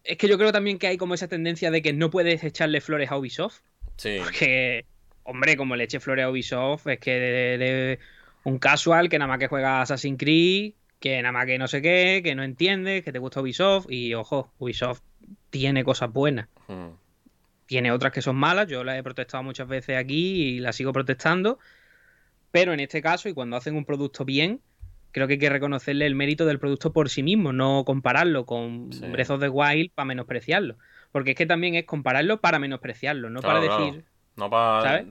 Es que yo creo también que hay como esa tendencia de que no puedes echarle flores a Ubisoft. Sí, Porque, hombre, como le eche flores a Ubisoft, es que eres un casual que nada más que juega Assassin's Creed, que nada más que no sé qué, que no entiende, que te gusta Ubisoft. Y ojo, Ubisoft tiene cosas buenas. Mm. Tiene otras que son malas, yo las he protestado muchas veces aquí y las sigo protestando. Pero en este caso, y cuando hacen un producto bien, creo que hay que reconocerle el mérito del producto por sí mismo, no compararlo con Sí. Breath of the Wild para menospreciarlo. Porque es que también es compararlo para menospreciarlo, no Claro, para claro. decir. No para ¿Sabes?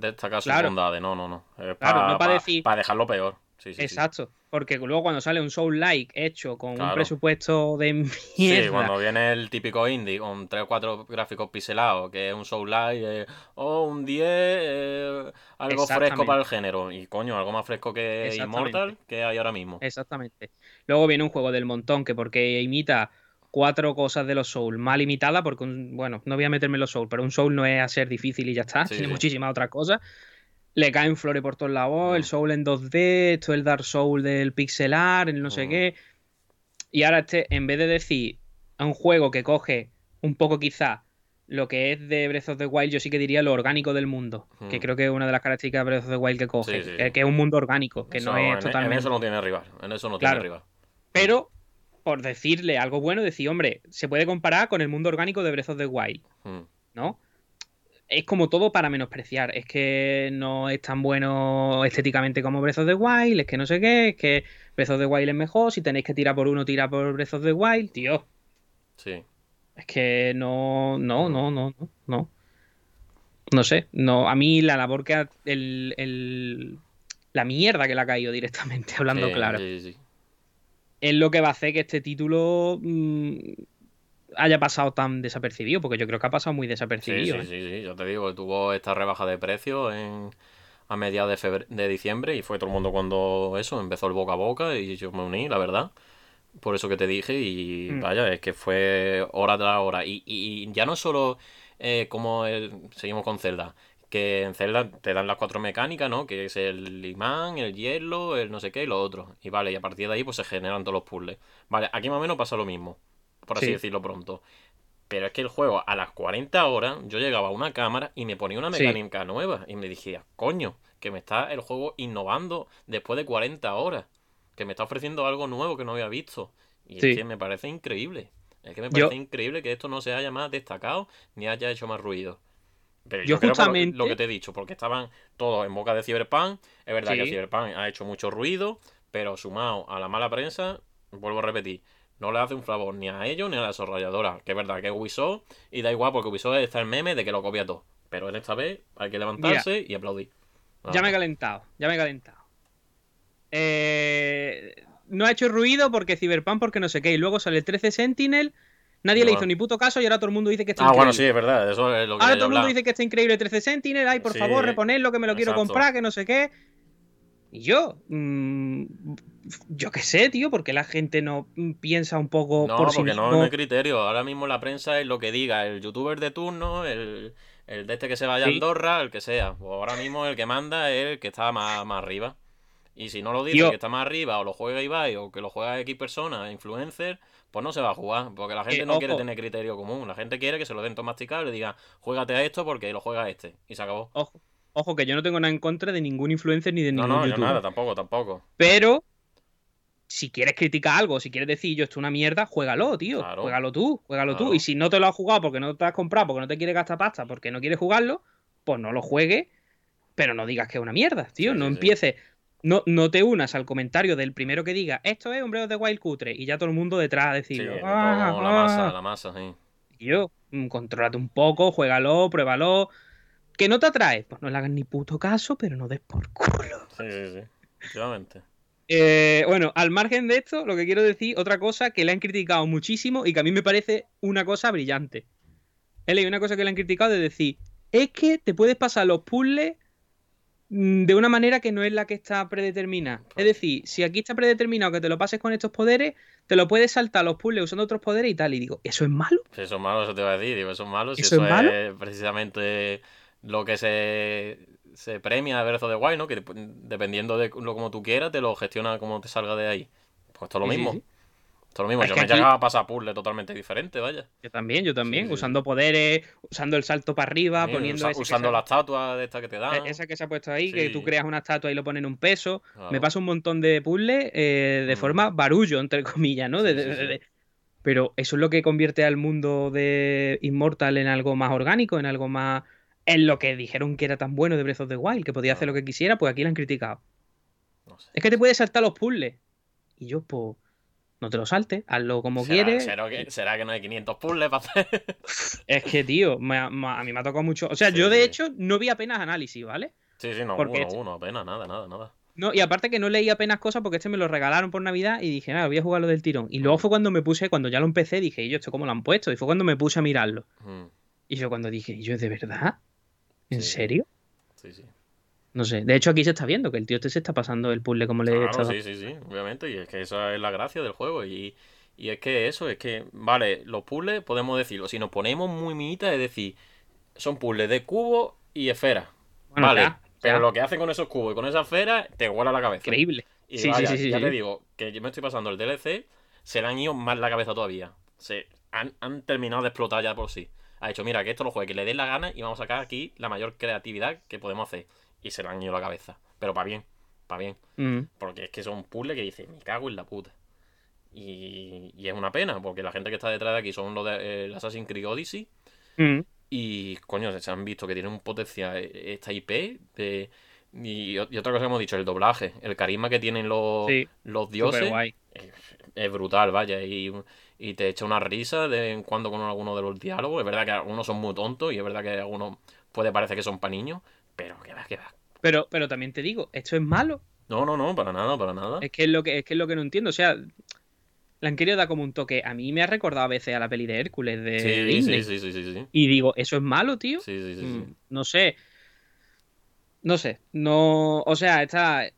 destacar sus Claro. bondades, no, no, no. Es Claro, pa- no pa pa- decir- pa dejarlo peor. Sí, sí, sí. Exacto. Porque luego cuando sale un Soul Like hecho con un presupuesto de Sí, mierda. cuando viene el típico indie con 3 o 4 gráficos pixelados, que es un Soul Like, o un 10, eh, algo fresco para el género. Y coño, algo más fresco que. Immortal que hay ahora mismo. Exactamente. Luego viene un juego del montón que porque imita cuatro cosas de los Soul mal imitada, porque un- bueno, no voy a meterme en los Soul, pero un Soul no es a ser difícil y ya está, Sí, tiene sí. muchísimas otras cosas. Le caen flores por todos lados, Mm. el Soul en 2D, esto el Dark Soul del pixelar, el no sé Mm. qué. Y ahora este, en vez de decir a un juego que coge un poco quizá lo que es de Breath of the Wild, yo sí que diría lo orgánico del mundo, que Mm. creo que es una de las características de Breath of the Wild que coge, Sí, sí, que, que es un mundo orgánico, que Eso- no es en, totalmente... en eso no tiene rival. En eso no Claro. tiene rival. Pero, por decirle algo bueno, decir, hombre, se puede comparar con el mundo orgánico de Breath of the Wild, Mm. ¿no? Es como todo para menospreciar. Es que no es tan bueno estéticamente como Breath of the Wild, es que no sé qué, es que Breath of the Wild es mejor. Si tenéis que tirar por uno, tira por Breath of the Wild, tío. Sí. Es que no, no, no, no, no, no. No sé, no, a mí la labor que ha, el, el- la mierda que le ha caído directamente, hablando Sí, claro. sí, sí. es lo que va a hacer que este título mm, haya pasado tan desapercibido, porque yo creo que ha pasado muy Sí, desapercibido. sí, ¿eh? sí, sí, yo te digo, tuvo esta rebaja de precio en, a mediados de, de diciembre y fue todo el mundo cuando eso, empezó el boca a boca y yo me uní, la verdad. Por eso que te dije y Mm. vaya, es que fue hora tras hora. Y, y ya no solo eh, como el- seguimos con Zelda, que en Zelda te dan las cuatro mecánicas, ¿no? Que es el imán, el hielo, el no sé qué y lo otro. Y vale, y a partir de ahí pues se generan todos los puzzles. Vale, aquí más o menos pasa lo mismo, por así Sí. decirlo pronto. Pero es que el juego, a las 40 horas, yo llegaba a una cámara y me ponía una Sí. mecánica nueva. Y me dije, coño, que me está el juego innovando después de 40 horas. Que me está ofreciendo algo nuevo que no había visto. Y Sí. es que me parece increíble. Es que me Yo- parece increíble que esto no se haya más destacado ni haya hecho más ruido. Pero Yo yo, creo por lo- justamente- lo que te he dicho, porque estaban todos en boca de Cyberpunk. Es verdad que. Cyberpunk ha hecho mucho ruido, pero sumado a la mala prensa, vuelvo a repetir, no le hace un favor ni a ellos ni a la desarrolladora. Que es verdad que es Ubisoft, y da igual porque Ubisoft está el meme de que lo copia todo. Pero en esta vez hay que levantarse y aplaudir. Ya me he calentado, ya me he calentado. Eh, no ha hecho ruido porque Cyberpunk, porque no sé qué. Y luego sale el 13 Sentinel, nadie le hizo ni puto caso y ahora todo el mundo dice que está Ah, bueno, increíble. sí, es verdad, eso es lo que Ahora todo el mundo dice que está increíble el 13 Sentinel, ay, por Sí, favor, reponedlo, que me lo quiero comprar, que no sé qué. Y yo, mm, yo qué sé, tío, porque la gente no piensa un poco No, por sí porque no, mismo. no hay criterio. Ahora mismo la prensa es lo que diga el youtuber de turno, el, el de este que se vaya a. Andorra, el que sea. Pues ahora mismo el que manda es el que está más, más arriba. Y si no lo dice Tío. que está más arriba, o lo juega Ibai, o que lo juega X personas, influencer, pues no se va a jugar. Porque la gente Eh, no quiere tener criterio común. La gente quiere que se lo den todo masticado y le digan, juégate a esto porque lo juega este. Y se acabó. Ojo, ojo, que yo no tengo nada en contra de ningún influencer ni de No, ningún no, yo youtuber. nada, tampoco, tampoco. Pero si quieres criticar algo, si quieres decir yo esto es una mierda, juégalo, tío. Claro. Juégalo tú, juégalo tú. Claro. Y si no te lo has jugado porque no te has comprado, porque no te quieres gastar pasta, porque no quieres jugarlo, pues no lo juegues, pero no digas que es una mierda, tío. Sí, no sí, sí. empieces, no, no te unas al comentario del primero que diga esto es of the Wild cutre y ya todo el mundo detrás a Sí, decirlo. de todo, "Ah, la masa, ah". la masa, sí. Tío, mm, contrólate un poco, juégalo, pruébalo. ¿Que no te atrae? Pues no le hagas ni puto caso, pero no des por culo. Sí, sí, sí. Efectivamente. Eh, bueno, al margen de esto, lo que quiero decir, otra cosa que le han criticado muchísimo y que a mí me parece una cosa brillante. He leído una cosa que le han criticado de decir, es que te puedes pasar los puzzles mm, de una manera que no es la que está predeterminada. Es decir, si aquí está predeterminado que te lo pases con estos poderes, te lo puedes saltar los puzzles usando otros poderes y tal. Y digo, ¿eso es malo? Si eso es malo, eso te va a decir. Digo, eso es malo. Si ¿Eso eso, es malo? es precisamente lo que se, se premia de Breath of the Wild, ¿no? Que dep- dependiendo de lo como tú quieras, te lo gestiona como te salga de ahí. Pues es lo Sí, sí, mismo. sí. Esto es lo mismo. Es Yo me aquí- llegaba a pasar puzzle totalmente diferente, vaya. Yo también, yo también, Sí, sí, usando poderes, usando el salto para arriba, Sí, poniendo usa- usando la estatua de esta que te dan. E- Esa que se ha puesto ahí, que Sí. tú creas una estatua y lo ponen un peso. Claro. Me pasa un montón de puzzles eh, de Mm. forma barullo, entre comillas, ¿no? De- Sí, sí, sí. de- Pero eso es lo que convierte al mundo de Immortal en algo más orgánico, en algo más. En lo que dijeron que era tan bueno de Breath of the Wild, que podía hacer lo que quisiera, pues aquí lo han criticado. No sé. Es que te puedes saltar los puzzles. Y yo, pues, no te lo saltes, hazlo como ¿Será, quieres. será que, será que no hay 500 puzzles para hacer? Es que, tío, me me a mí me ha tocado mucho. O sea, Sí, yo de sí. hecho no vi apenas análisis, ¿vale? sí, sí, no, Porque uno, este- uno, apenas, nada, nada, nada. No, y aparte que no leí apenas cosas porque este me lo regalaron por Navidad y dije, nada, voy a jugarlo del tirón. Y luego fue cuando me puse, cuando ya lo empecé, dije, ¿y yo esto cómo lo han puesto? Y fue cuando me puse a mirarlo. Mm, Y yo cuando dije, ¿y yo de verdad? ¿En Sí. serio? sí, sí. No sé. De hecho, aquí se está viendo que el tío este se está pasando el puzzle como le he Claro, estado. sí, sí, sí, obviamente, y es que esa es la gracia del juego, y, y es que eso, es que, vale, los puzzles podemos decirlo, si nos ponemos muy minitas, es decir, son puzzles de cubo y esfera, Bueno, vale, ya, pero ya. lo que hacen con esos cubos y con esa esfera, te vuela la cabeza. Increíble. Y Sí, vaya, sí, sí, ya sí. te digo, que yo me estoy pasando el DLC, se le han ido más la cabeza todavía, se han, han terminado de explotar ya por sí. Ha dicho, mira, que esto lo juegue, que le den la gana y vamos a sacar aquí la mayor creatividad que podemos hacer. Y se le han ido la cabeza, pero para bien, para bien. Mm. Porque es que son puzzles que dices, me cago en la puta. Y, y es una pena, porque la gente que está detrás de aquí son los de eh, Assassin's Creed Odyssey. Mm. Y coño, se han visto que tienen un potencial eh, esta IP. de- y, otra cosa que hemos dicho, el doblaje, el carisma que tienen los, Sí, los dioses. Es, es brutal, vaya. Y, y te echa una risa de vez en cuando con alguno de los diálogos. Es verdad que algunos son muy tontos y es verdad que algunos puede parecer que son para niños. Pero que va, que va. Pero, pero también te digo, esto es malo. No, no, no, para nada, para nada. Es que es lo que, es que es lo que no entiendo. O sea, le han querido dar como un toque. A mí me ha recordado a veces a la peli de Hércules de Sí, Disney. sí, sí, sí, sí, sí. Y digo, ¿eso es malo, tío? Sí, sí, sí, sí. Mm, No sé. No sé. No. O sea, está.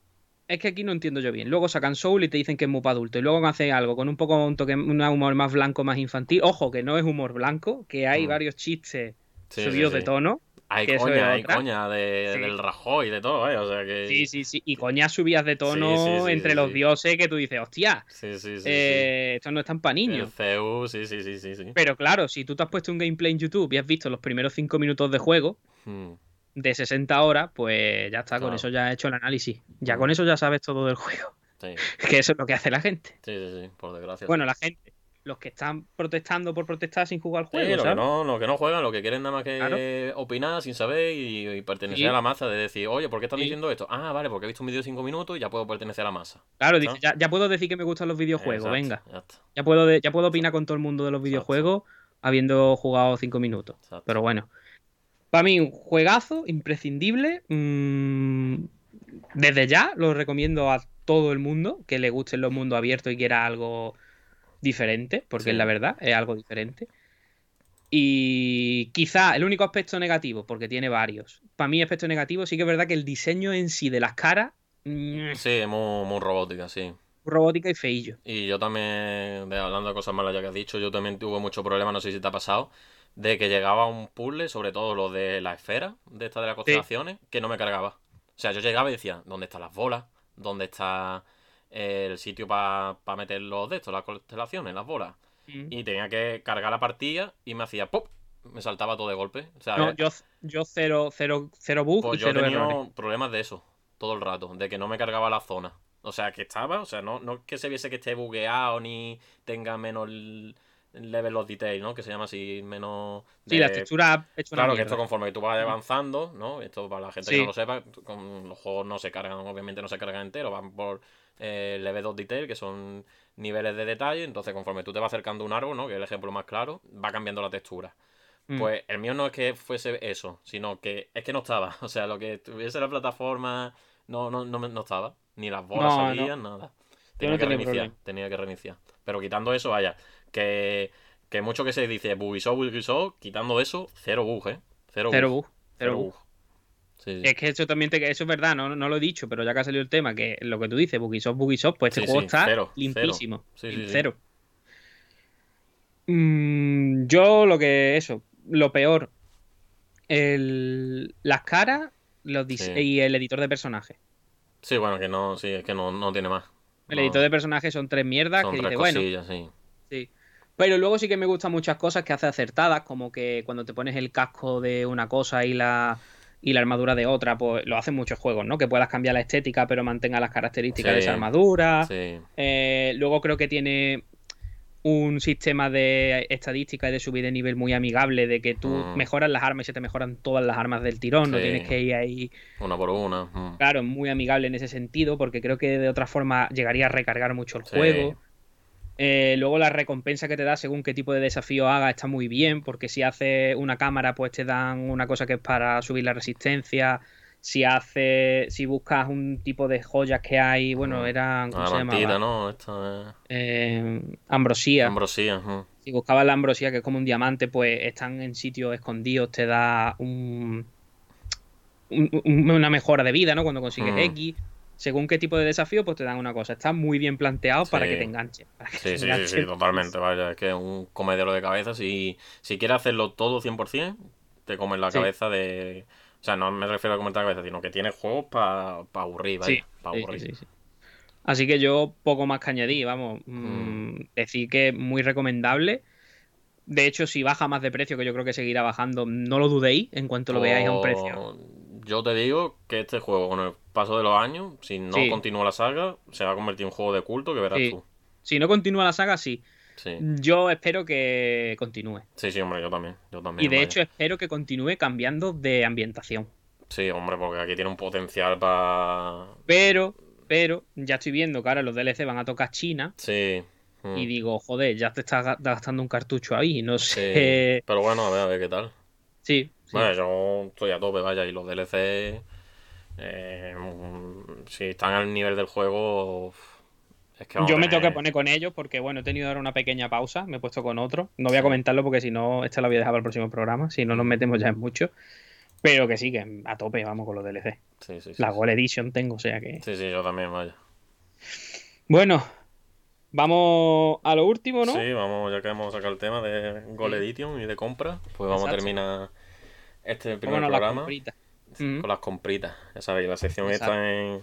Es que aquí no entiendo yo bien. Luego sacan Soul y te dicen que es muy para adulto. Y luego hacen algo con un poco un toque, un humor más blanco, más infantil. Ojo, que no es humor blanco, que hay Mm. varios chistes Sí, subidos sí, de tono. Hay coña, hay otra. coña de, del Rajoy y de todo, ¿eh? O sea que. Sí, sí, sí. Y coñas subidas de tono entre los dioses que tú dices, hostia, Sí, sí, eh, esto no es tan para niños. El CEU, sí, sí, sí, sí. Pero claro, si tú te has puesto un gameplay en YouTube y has visto los primeros 5 minutos de juego Mm, de 60 horas, pues ya está, con eso ya has hecho el análisis. Ya con eso ya sabes todo del juego. Sí, Que eso es lo que hace la gente. sí, sí, sí, por desgracia. Bueno, la gente. Los que están protestando por protestar sin jugar al Sí, juego, los que, no, los que no juegan, los que quieren nada más que Claro. opinar sin saber y, y pertenecer Sí. a la masa de decir, oye, ¿por qué están Sí. diciendo esto? Ah, vale, porque he visto un vídeo de 5 minutos y ya puedo pertenecer a la masa. Claro, dice, ya, ya puedo decir que me gustan los videojuegos, Exacto, venga. Ya puedo, de- ya puedo opinar con todo el mundo de los videojuegos habiendo jugado 5 minutos. Pero bueno. Para mí, un juegazo, imprescindible. mm, desde ya lo recomiendo a todo el mundo que le gusten los mundos abiertos y quiera algo diferente, porque Sí. es la verdad, es algo diferente. Y quizá el único aspecto negativo, porque tiene varios. Para mí, aspecto negativo, sí que es verdad que el diseño en sí de las caras, mm, Sí, es muy, muy robótica, sí. robótica y feillo. Y yo también, hablando de cosas malas ya que has dicho, yo también tuve mucho problema, no sé si te ha pasado, de que llegaba un puzzle, sobre todo lo de la esfera, de esta de las constelaciones, que no me cargaba. O sea, yo llegaba y decía, ¿dónde están las bolas? ¿Dónde está el sitio para meter los de estos, las constelaciones, las bolas? Mm. Y tenía que cargar la partida y me hacía ¡pop! Me saltaba todo de golpe. O sea, No, eh, yo, yo cero, cero, cero bug pues y yo cero tenido errores. problemas de eso, todo el rato, de que no me cargaba la zona. O sea, que estaba, o sea, no, no que se viese que esté bugueado ni tenga menos l- level of detail, ¿no? Que se llama así, menos... Sí, de- las texturas hecho una Claro, que esto conforme tú vas avanzando, ¿no? Esto para la gente que Sí. no lo sepa, con los juegos no se cargan, obviamente no se cargan enteros, van por eh, level of detail, que son niveles de detalle, entonces conforme tú te vas acercando a un árbol, ¿no? Que es el ejemplo más claro, va cambiando la textura. Mm. Pues el mío no es que fuese eso, sino que es que no estaba. O sea, lo que tuviese la plataforma no, no, no, no estaba. Ni las bolas No, no. salían, nada. no Tenía que reiniciar, tenía que reiniciar. Pero quitando eso, vaya, que, que mucho que se dice bugisó, bugisó, quitando eso, cero bug, ¿eh? Cero, Cero bug. bug. Cero bug. Sí, sí. Es que eso también te, eso es verdad, no, no lo he dicho, pero ya que ha salido el tema, que lo que tú dices, Bugisoft, Bugisoft, pues este Sí, juego está cero, limpísimo. cero. Cero. Mm, yo lo que, eso, lo peor, el, las caras los y el editor de personajes. Sí, bueno, que no, sí, es que no, no tiene más. El No, editor de personajes son tres mierdas son que tres dices, bueno, sí. Pero luego sí que me gustan muchas cosas que hace acertadas, como que cuando te pones el casco de una cosa y la, y la armadura de otra, pues lo hacen muchos juegos, ¿no? Que puedas cambiar la estética pero mantenga las características de esa armadura. Sí, Eh, luego creo que tiene un sistema de estadística y de subida de nivel muy amigable, de que tú Mm. mejoras las armas y se te mejoran todas las armas del tirón, no tienes que ir ahí. Una por una. mm. Claro, muy amigable en ese sentido, porque creo que de otra forma llegaría a recargar mucho el Sí. juego. Eh, luego la recompensa que te da según qué tipo de desafío haga está muy bien, porque si haces una cámara, pues te dan una cosa que es para subir la resistencia. Si hace, si buscas un tipo de joyas que hay, bueno, Mm. eran, ¿cómo se mantita? ¿no? Esta Eh, es ambrosía. ambrosía. mm. Si buscabas la ambrosía, que es como un diamante, pues están en sitios escondidos, te da un, un- un- una mejora de vida, ¿no? Cuando consigues Mm. X. Según qué tipo de desafío, pues te dan una cosa. Está muy bien planteado para que te enganche. que Sí, te sí, sí, enganche. sí, totalmente. Vaya, es que es un comedero de cabeza. Si, si quieres hacerlo todo 100%, te comes la Sí. cabeza de. O sea, no me refiero a comerte la cabeza, sino que tienes juegos para aburrir, vaya. Pa' aburrir. sí, sí. Así que yo poco más que añadir, vamos. mm, Mm. Decir que es muy recomendable. De hecho, si baja más de precio, que yo creo que seguirá bajando, no lo dudéis en cuanto lo veáis a un precio. Yo te digo que este juego, con el paso de los años, si no Sí. continúa la saga, se va a convertir en un juego de culto que verás Sí. tú. Si no continúa la saga, sí. Sí. Yo espero que continúe. sí, sí, hombre, yo también. Yo también Y de vaya. hecho espero que continúe cambiando de ambientación. Sí, hombre, porque aquí tiene un potencial para. Pero, pero, ya estoy viendo que ahora los DLC van a tocar China. Sí. mm, Y digo, joder, ya te estás ga- gastando un cartucho ahí. No sé. Pero bueno, a ver, a ver qué tal. Sí. Sí. Bueno, yo estoy a tope, vaya, y los DLC, eh, mm, si están al nivel del juego, es que vamos Yo me tengo que poner con ellos porque, bueno, he tenido ahora una pequeña pausa. Me he puesto con otro. No voy a comentarlo porque si no, esta la voy a dejar para el próximo programa. Si no, nos metemos ya en mucho. Pero que sí, que a tope vamos con los DLC. Sí, sí, sí. La. Gold Edition tengo, o sea que. Sí, sí, yo también, vaya. Bueno, vamos a lo último, ¿no? Sí, vamos, ya que hemos sacado el tema de Gold. Edition y de compra, pues vamos a terminar este primer Vámonos a las programa compritas. con las compritas. Ya sabéis, la sección Exacto. está en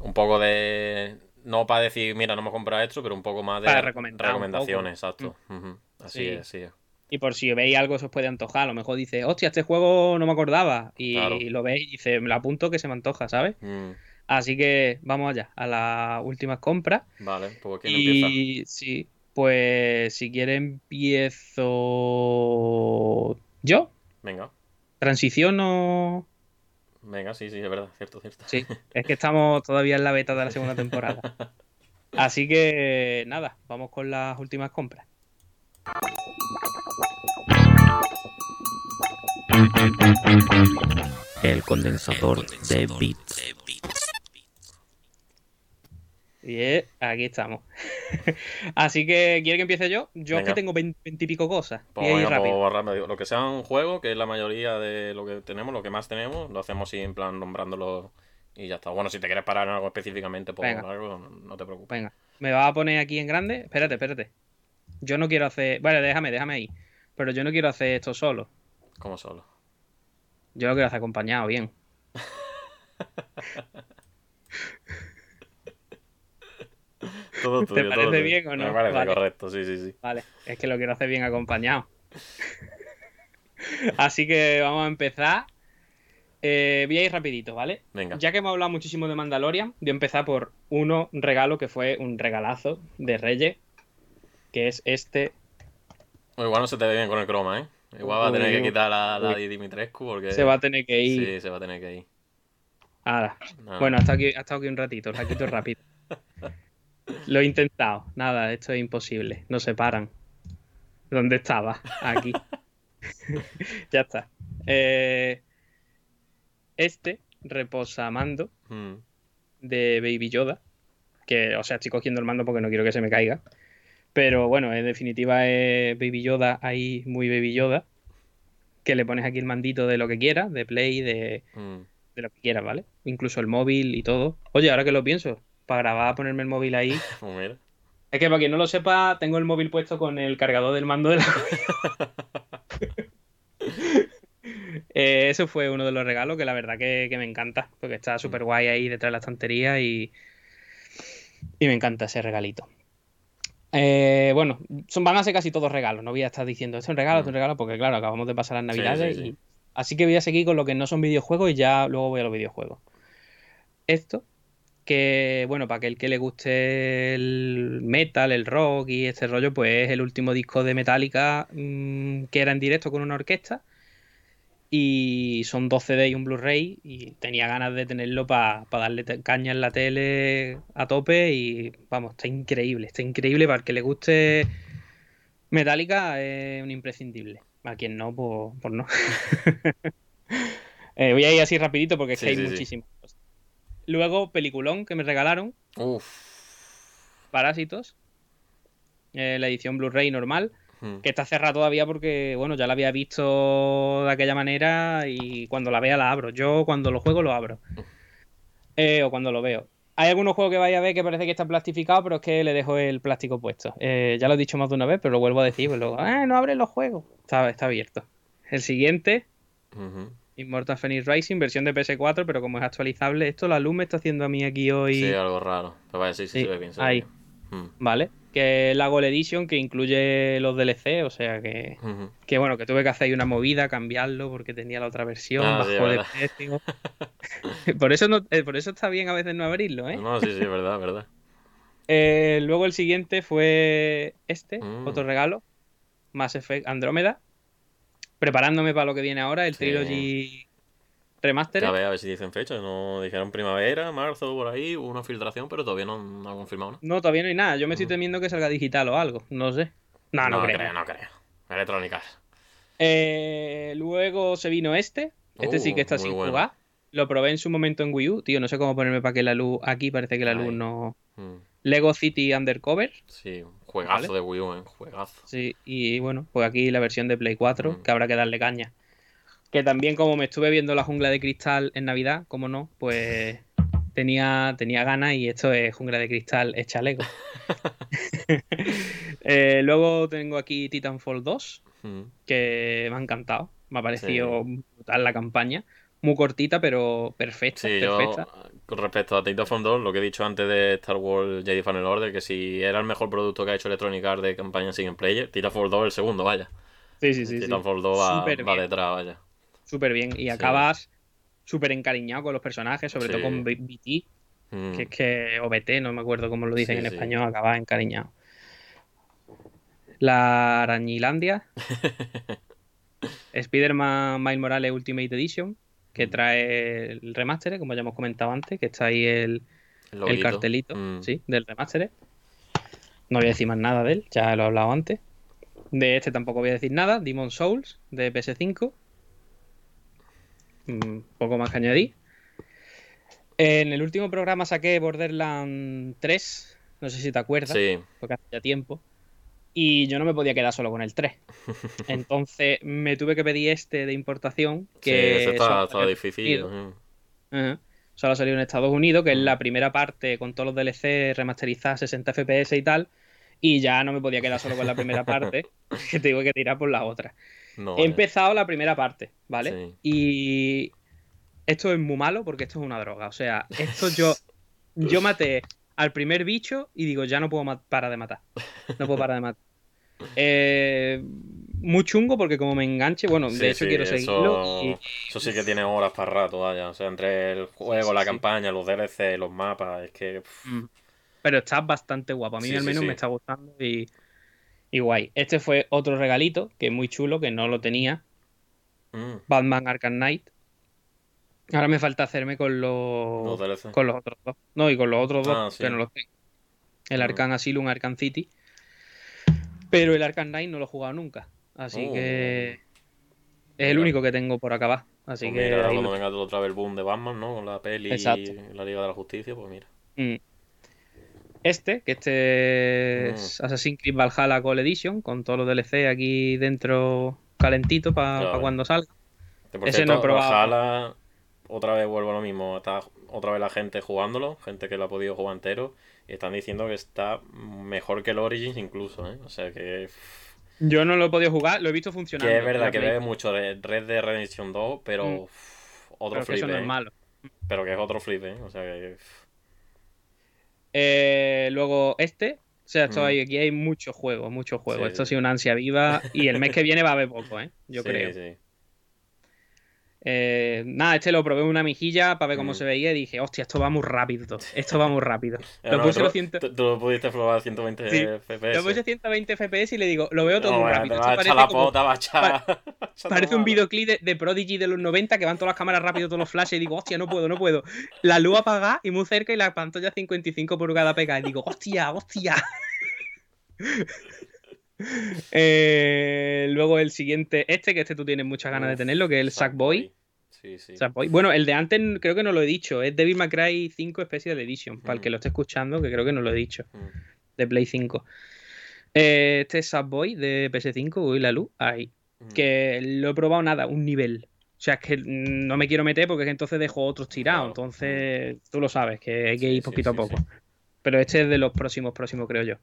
un poco de... No para decir, mira, no me compra esto, pero un poco más de recomendaciones, exacto. Ujú. Así Sí. es, así es. Y por si veis algo se os puede antojar, a lo mejor dice, hostia, este juego no me acordaba. Y Claro. lo veis y dice, me lo apunto que se me antoja, ¿sabes? Mm, Así que vamos allá, a las últimas compras. Vale, pues ¿quién empieza? Y sí, pues si quiere empiezo yo. Venga, Transiciono. venga, sí, sí, es verdad, cierto, cierto. Sí, es que estamos todavía en la beta de la segunda temporada. Así que nada, vamos con las últimas compras. El condensador de bits. Y eh, aquí estamos. Así que, ¿quiere que empiece yo? Yo es que tengo 20 y pico cosas. Pues rápido. pues rápido. Lo que sea un juego, que es la mayoría de lo que tenemos, lo que más tenemos, lo hacemos así en plan nombrándolo y ya está. Bueno, si te quieres parar en algo específicamente por Venga. algo, no, te preocupes. Venga, me va a poner aquí en grande. Espérate, espérate. Yo no quiero hacer. Vale, déjame, déjame ahí. Pero yo no quiero hacer esto solo. Como solo. Yo lo quiero hacer acompañado, bien. Todo ¿Te todo parece tuyo. bien o no? Me parece Vale. correcto, sí, sí, sí. Vale, es que lo quiero hacer bien acompañado. Así que vamos a empezar. Eh, voy a ir rapidito, ¿vale? Venga. Ya que hemos hablado muchísimo de Mandalorian, voy a empezar por uno regalo que fue un regalazo de Reyes, que es este. Igual no se te ve bien con el croma, ¿eh? Igual va a tener Uy, que quitar la, la de Dimitrescu porque... Se va a tener que ir. Sí, se va a tener que ir. Ahora, No. Bueno, ha estado, aquí, ha estado aquí un ratito, la quito rápido. Lo he intentado. Nada, esto es imposible. No se paran. ¿Dónde estaba? Aquí. ya está. Eh, este reposa mando Mm, de Baby Yoda. Que, o sea, estoy cogiendo el mando porque no quiero que se me caiga. Pero bueno, en definitiva es Baby Yoda ahí, muy Baby Yoda. Que le pones aquí el mandito de lo que quieras, de Play, de, mm. de lo que quieras, ¿vale? Incluso el móvil y todo. Oye, ahora que lo pienso, para grabar, ponerme el móvil ahí. Pues. Es que para quien no lo sepa, tengo el móvil puesto con el cargador del mando de la. Eh, eso fue uno de los regalos que la verdad que, que me encanta, porque está súper guay ahí detrás de la estantería y, y me encanta ese regalito. Eh, bueno, son, van a ser casi todos regalos, no voy a estar diciendo, este es un regalo, este es un regalo, porque claro, acabamos de pasar las Sí, navidades sí, sí. y- Así que voy a seguir con lo que no son videojuegos y ya luego voy a los videojuegos. Esto, que bueno, para aquel que le guste el metal, el rock y este rollo, pues es el último disco de Metallica mm, que era en directo con una orquesta. Y son 12 CD y un Blu-ray. Y tenía ganas de tenerlo para darle te- caña en la tele a tope. Y vamos, está increíble. Está increíble. Para el que le guste Metallica, es un imprescindible. A quien no, pues, pues no. Eh, voy a ir así rapidito porque es que hay sí, sí. Luego, peliculón que me regalaron. Uf. Parásitos. eh, la edición Blu-ray normal. Que está cerrada todavía porque, bueno, ya la había visto de aquella manera y cuando la vea la abro. Yo cuando lo juego lo abro. Eh, o cuando lo veo. Hay algunos juegos que vaya a ver que parece que está plastificado, pero es que le dejo el plástico puesto. Eh, ya lo he dicho más de una vez, pero lo vuelvo a decir. Pues luego, "Ah, no abren los juegos. Está, está abierto. El siguiente, Ujú. Immortal Phoenix Rising, versión de PS4, pero como es actualizable, esto la luz me está haciendo a mí aquí hoy. Sí, algo raro. Pero vaya, sí, sí, Sí, se ve bien. se ve ahí. bien. Mm. ¿Vale? Que la Gold Edition que incluye los DLC, o sea que, que bueno, que tuve que hacer ahí una movida, cambiarlo porque tenía la otra versión, Ah, sí, bajó de verdad. precio. por, eso no, eh, por eso está bien a veces no abrirlo, ¿eh? No, sí, sí, es verdad, es verdad. Eh, luego el siguiente fue este, Mm. otro regalo, Mass Effect Andrómeda. Preparándome para lo que viene ahora, el Sí. Trilogy Remastered. A ver, a ver si dicen fecha. No dijeron primavera, marzo, por ahí, hubo una filtración, pero todavía no, no ha confirmado, ¿no? No, todavía no hay nada. Yo me estoy Mm. temiendo que salga digital o algo. No sé. No, no, creo. no creo. Electrónica. Eh, luego se vino este. Este sí Uh, que está muy sin bueno. jugar. Lo probé en su momento en Wii U. Tío, no sé cómo ponerme para que la luz. Aquí parece que la luz no. Mm, Lego City Undercover. Sí, juegazo Vale. de Wii U, ¿eh? Juegazo. Sí, y bueno, pues aquí la versión de Play 4, Mm. que habrá que darle caña. Que también, como me estuve viendo la jungla de cristal en Navidad, como no, pues tenía, tenía ganas y esto es jungla de cristal hecha Lego. Eh, luego tengo aquí Titanfall 2, Mm. que me ha encantado. Me ha parecido brutal la campaña. Muy cortita, pero perfecta. Sí, yo, con respecto a Titanfall 2, lo que he dicho antes de Star Wars Jedi Fallen Order, que si era el mejor producto que ha hecho Electronic Arts de campaña single player, Titanfall 2 el segundo, vaya. Sí, sí, sí. sí. Titanfall 2 va, detrás, vaya. Súper bien. Y acabas súper encariñado con los personajes, sobre Sí. todo con BT. Mm. que es que o BT, no me acuerdo cómo lo dicen Sí, en sí. español, acaba encariñado. La Arañilandia, Spider-Man Miles Morales Ultimate Edition. Que trae el remaster, como ya hemos comentado antes, que está ahí el, El cartelito, Mm. sí, del remaster. No voy a decir más nada de él, ya lo he hablado antes. De este tampoco voy a decir nada, Demon Souls de PS5. Mm, poco más que añadir. En el último programa saqué Borderlands 3, no sé si te acuerdas, Sí, porque hace ya tiempo. Y yo no me podía quedar solo con el 3. Entonces me tuve que pedir este de importación, sí, que ese está, está difícil. Mm. Solo ha salido en Estados Unidos, que es Mm. la primera parte con todos los DLC remasterizados 60 FPS y tal. Y ya no me podía quedar solo con la primera parte, que tengo que tirar por la otra. No, He empezado la primera parte, ¿vale? Sí. Y esto es muy malo porque esto es una droga. O sea, esto yo, yo maté al primer bicho y digo, ya no puedo parar de matar. No puedo parar de matar. Eh, muy chungo porque como me enganche, bueno, Sí, de hecho sí, quiero eso- seguirlo. y- Eso sí que tiene horas para rato, vaya. O sea, entre el juego, Sí, la sí. campaña, los DLC, los mapas, es que. pff, Mm. Pero está bastante guapo. A mí Sí, al menos sí. me está gustando y, y guay. Este fue otro regalito que es muy chulo, que no lo tenía. mm, Batman Arkham Knight. Ahora me falta hacerme con los, con los otros dos. No, y con los otros dos Ah, sí. que no los tengo. El Mm. Arkham Asylum, Arkham City. Pero el Arkham Knight no lo he jugado nunca. Así Oh. que es el único que tengo por acabar. Así Pues que mira, cuando lo- venga otra vez el boom de Batman, ¿no? Con la peli Exacto. y la Liga de la Justicia, pues mira. Mm. Este, que este es Mm. Assassin's Creed Valhalla Gold Edition, con todos los DLC aquí dentro calentito para cuando salga. Ese cierto, no he probado. Valhalla, otra vez vuelvo a lo mismo. Está otra vez la gente jugándolo, gente que lo ha podido jugar entero. Y están diciendo que está mejor que el Origins incluso, ¿eh? O sea que... Yo no lo he podido jugar, lo he visto funcionando. Que es verdad que bebe mucho de Red Dead Redemption 2, pero... Mm. otro pero que flip, eso no ¿eh? es malo. Pero que es otro flip, ¿eh? O sea que... Eh, luego este. O sea, esto Mm. hay- aquí hay muchos juegos, muchos juegos. Sí, esto ha sido una ansia viva y el mes que viene va a haber poco, ¿eh? Yo sí, creo. sí. Eh, nada, este lo probé en una mijilla para ver cómo Mm. se veía y dije, hostia, esto va muy rápido. Esto va muy rápido. Lo no, puse tú, lo pudiste probar a 120 Sí, FPS. Lo puse 120 FPS y le digo, lo veo todo No, muy vaya, rápido. Esto parece echar la como- pota, va a echar- va a echar Parece un videoclip de, de Prodigy de los 90 que van todas las cámaras rápido, todos los flashes y digo, hostia, no puedo, no puedo. La luz apagada y muy cerca y la pantalla 55 pulgadas pegada. Y digo, hostia, hostia. Eh, luego el siguiente, este, que este tú tienes muchas ganas de tenerlo, que es el Sackboy. Sí, sí. Sackboy. Bueno, el de antes creo que no lo he dicho, es Devil May Cry 5 Special Edition, para el que Mm. lo esté escuchando, que creo que no lo he dicho, Mm. de Play 5. Eh, este es Sackboy de PS5, uy, la luz, ahí. Mm. que lo he probado nada, un nivel. O sea, es que no me quiero meter porque es que entonces dejo otros tirados. Claro. Entonces, tú lo sabes, que hay que ir sí, poquito a poco. Pero este es de los próximos, próximos, creo yo.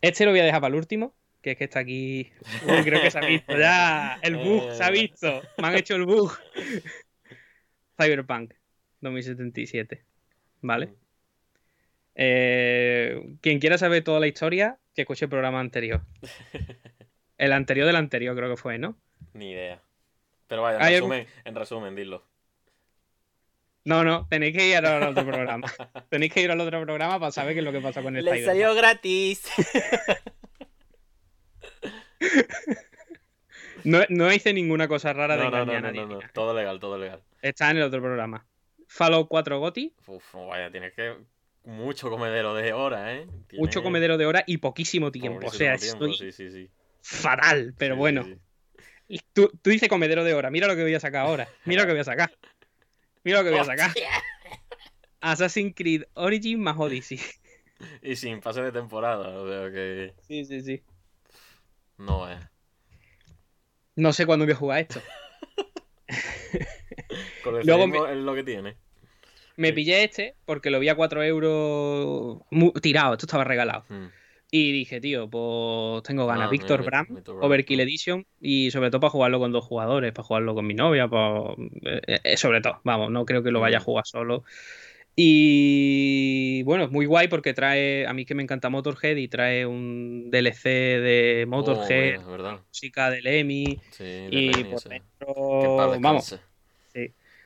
Este lo voy a dejar para el último, que es que está aquí. Uy, creo que se ha visto ya. El bug se ha Eh. visto. Me han hecho el bug. Cyberpunk 2077. ¿Vale? Mm. Eh, quien quiera saber toda la historia, que escuche el programa anterior. El anterior del anterior, creo que fue, ¿no? Ni idea. Pero vaya, en Hay resumen, en resumen, dilo. No, no, tenéis que ir al otro programa. tenéis que ir al otro programa para saber qué es lo que pasa con el Cyberpunk. gratis. No, no hice ninguna cosa rara de No, no, no, no, no, no. nada. Todo legal, todo legal. Está en el otro programa. Fallout 4 Goti, Uf, no, vaya, tienes que. Mucho comedero de horas, ¿eh? mucho comedero de hora y poquísimo tiempo. O sea, tiempo, estoy Sí, sí, sí. fatal, pero bueno. sí. Tú, tú dices comedero de hora. Mira lo que voy a sacar ahora. Mira lo que voy a sacar. Mira lo que voy a sacar. Assassin's Creed Origin más Odyssey. Y sin pase de temporada, o sea que. Sí, sí, sí. No es. No sé cuándo voy a jugar esto. Coleccionismo Luego es lo que tiene. Me Sí. pillé este porque lo vi a 4 euros tirado. Esto estaba regalado. Mm. Y dije, tío, pues tengo ganas. Ah, Víctor Bram, Overkill. Edition. Y sobre todo para jugarlo con dos jugadores, para jugarlo con mi novia. pa- eh, eh, sobre todo, vamos, no creo que lo vaya a Mm. jugar solo. Y bueno, es muy guay porque trae, a mí que me encanta Motorhead y trae un DLC de Motorhead, música del. Sí, de Y Lenny, por dentro, vamos,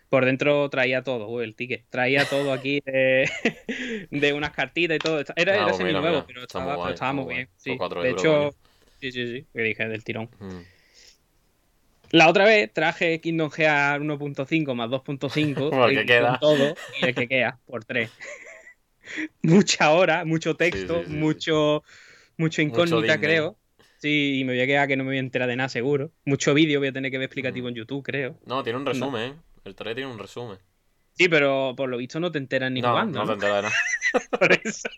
por dentro traía todo, uy, el ticket. Traía todo aquí de, de unas cartitas y todo. Era, Ah, era pues semi nuevo, mira, pero estaba, muy guay, estaba bien. sí. De euros, hecho, coño. sí, sí, sí, que dije del tirón. Mm. La otra vez traje Kingdom Hearts 1.5 más 2.5 Porque y con queda. todo y el que queda por 3. Mucha hora, mucho texto, sí, sí, sí. mucho, mucho incógnita, creo. Sí, y me voy a quedar que no me voy a enterar de nada seguro. Mucho vídeo voy a tener que ver explicativo Mm. en YouTube, creo. No, tiene un resumen, ¿eh? El 3 tiene un resumen. Sí, pero por lo visto no te enteras ni no, jugando. no te ¿no? enteras de nada. Por eso.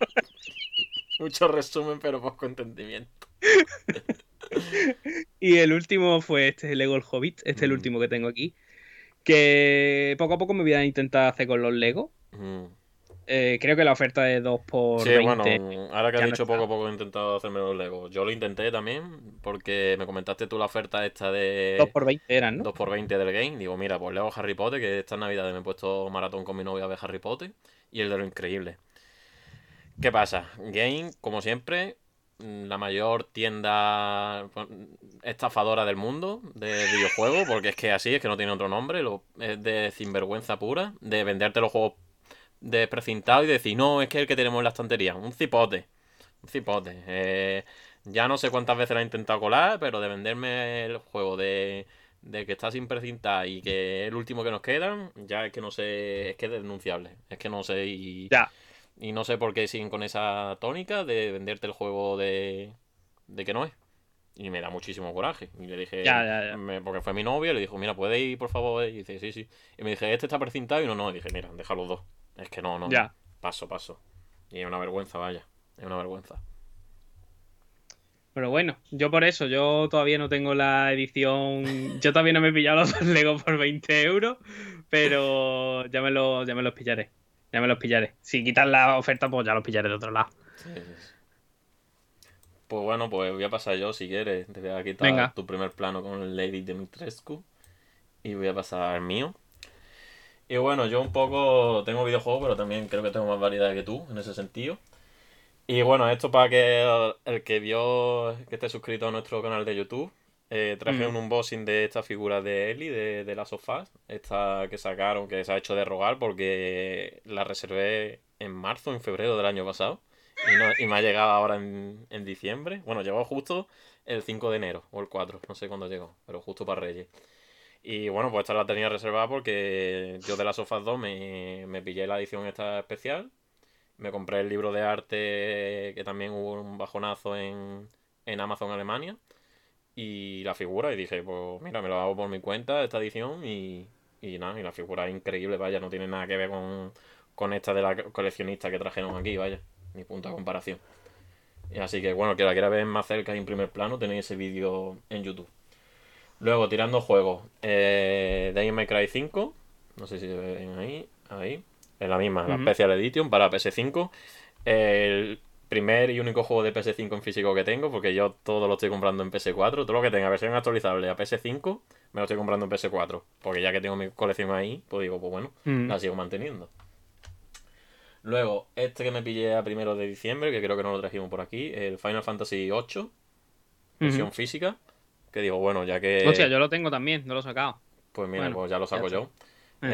Mucho resumen, pero poco entendimiento. Y el último fue este, Lego el Hobbit. Este es el Mm. último que tengo aquí. Que poco a poco me voy a intentar hacer con los Lego. Mm. Eh, creo que la oferta de 2 por Sí, 20. bueno, ahora que has dicho poco a poco he intentado hacerme los Legos. Yo lo intenté también, porque me comentaste tú la oferta esta de 2 por 20 eran, ¿no? 2x20 del game. Digo, mira, pues Lego Harry Potter, que esta Navidad me he puesto maratón con mi novia a ver Harry Potter. Y el de lo increíble. ¿Qué pasa? Game, como siempre, la mayor tienda pues, estafadora del mundo de videojuegos, porque es que así, es que no tiene otro nombre, lo, es de sinvergüenza pura, de venderte los juegos de precintado y decir, no, es que el que tenemos en la estantería, un cipote, un cipote. Eh, ya no sé cuántas veces la he intentado colar, pero de venderme el juego de, de que está sin precintar y que es el último que nos quedan, ya es que no sé, es que es denunciable, es que no sé y... Ya. Y no sé por qué siguen con esa tónica de venderte el juego de, de que no es. Y me da muchísimo coraje. Y le dije, Ya, ya, ya. me- porque fue mi novia, le dijo, mira, ¿puedes ir, por favor? Y dice, sí, sí. Y me dije, este está precintado y no, no. Y dije, mira, deja los dos. Es que no, no. Ya. Paso, paso. Y es una vergüenza, vaya. Es una vergüenza. Pero bueno, yo por eso, yo todavía no tengo la edición. Yo todavía no me he pillado los Lego por 20 euros, pero ya me, los, ya me los pillaré. Ya me los pillaré. Si quitan la oferta, pues ya los pillaré de otro lado. Sí. Pues bueno, pues voy a pasar yo si quieres. Te voy a quitar Venga. tu primer plano con el Lady Dimitrescu. Y voy a pasar al mío. Y bueno, yo un poco tengo videojuegos, pero también creo que tengo más variedad que tú en ese sentido. Y bueno, esto para que el que vio que esté suscrito a nuestro canal de YouTube Eh, traje Mm. un unboxing de esta figura de Ellie, de, de las sofás. Esta que sacaron, que se ha hecho de rogar porque la reservé en marzo, en febrero del año pasado. Y, no- y me ha llegado ahora en, en diciembre. Bueno, llegó justo el 5 de enero o el 4, no sé cuándo llegó, pero justo para Reyes. Y bueno, pues esta la tenía reservada porque yo de las sofás 2 me, me pillé la edición esta especial. Me compré el libro de arte que también hubo un bajonazo en, en Amazon Alemania. Y la figura, y dije, pues mira, me lo hago por mi cuenta, esta edición, y, y nada, y la figura es increíble, vaya, no tiene nada que ver con, con esta de la coleccionista que trajeron aquí, vaya, ni punto de comparación. Y así que bueno, que la quiera ver más cerca y en primer plano, tenéis ese vídeo en YouTube. Luego, tirando juegos, eh, Devil May Cry 5, no sé si se ven ahí, ahí, es la misma, la. Special Edition para PS5. El primer y único juego de PS5 en físico que tengo, porque yo todo lo estoy comprando en PS4. Todo lo que tenga versión actualizable a PS5, me lo estoy comprando en PS4. Porque ya que tengo mi colección ahí, pues digo, pues bueno, Mm. la sigo manteniendo. Luego, este que me pillé a primero de diciembre, que creo que no lo trajimos por aquí, el Final Fantasy VIII, versión física. Que digo, bueno, ya que. Hostia, yo lo tengo también, no lo he sacado. Pues mira, bueno, pues ya lo saco ya yo. Eh,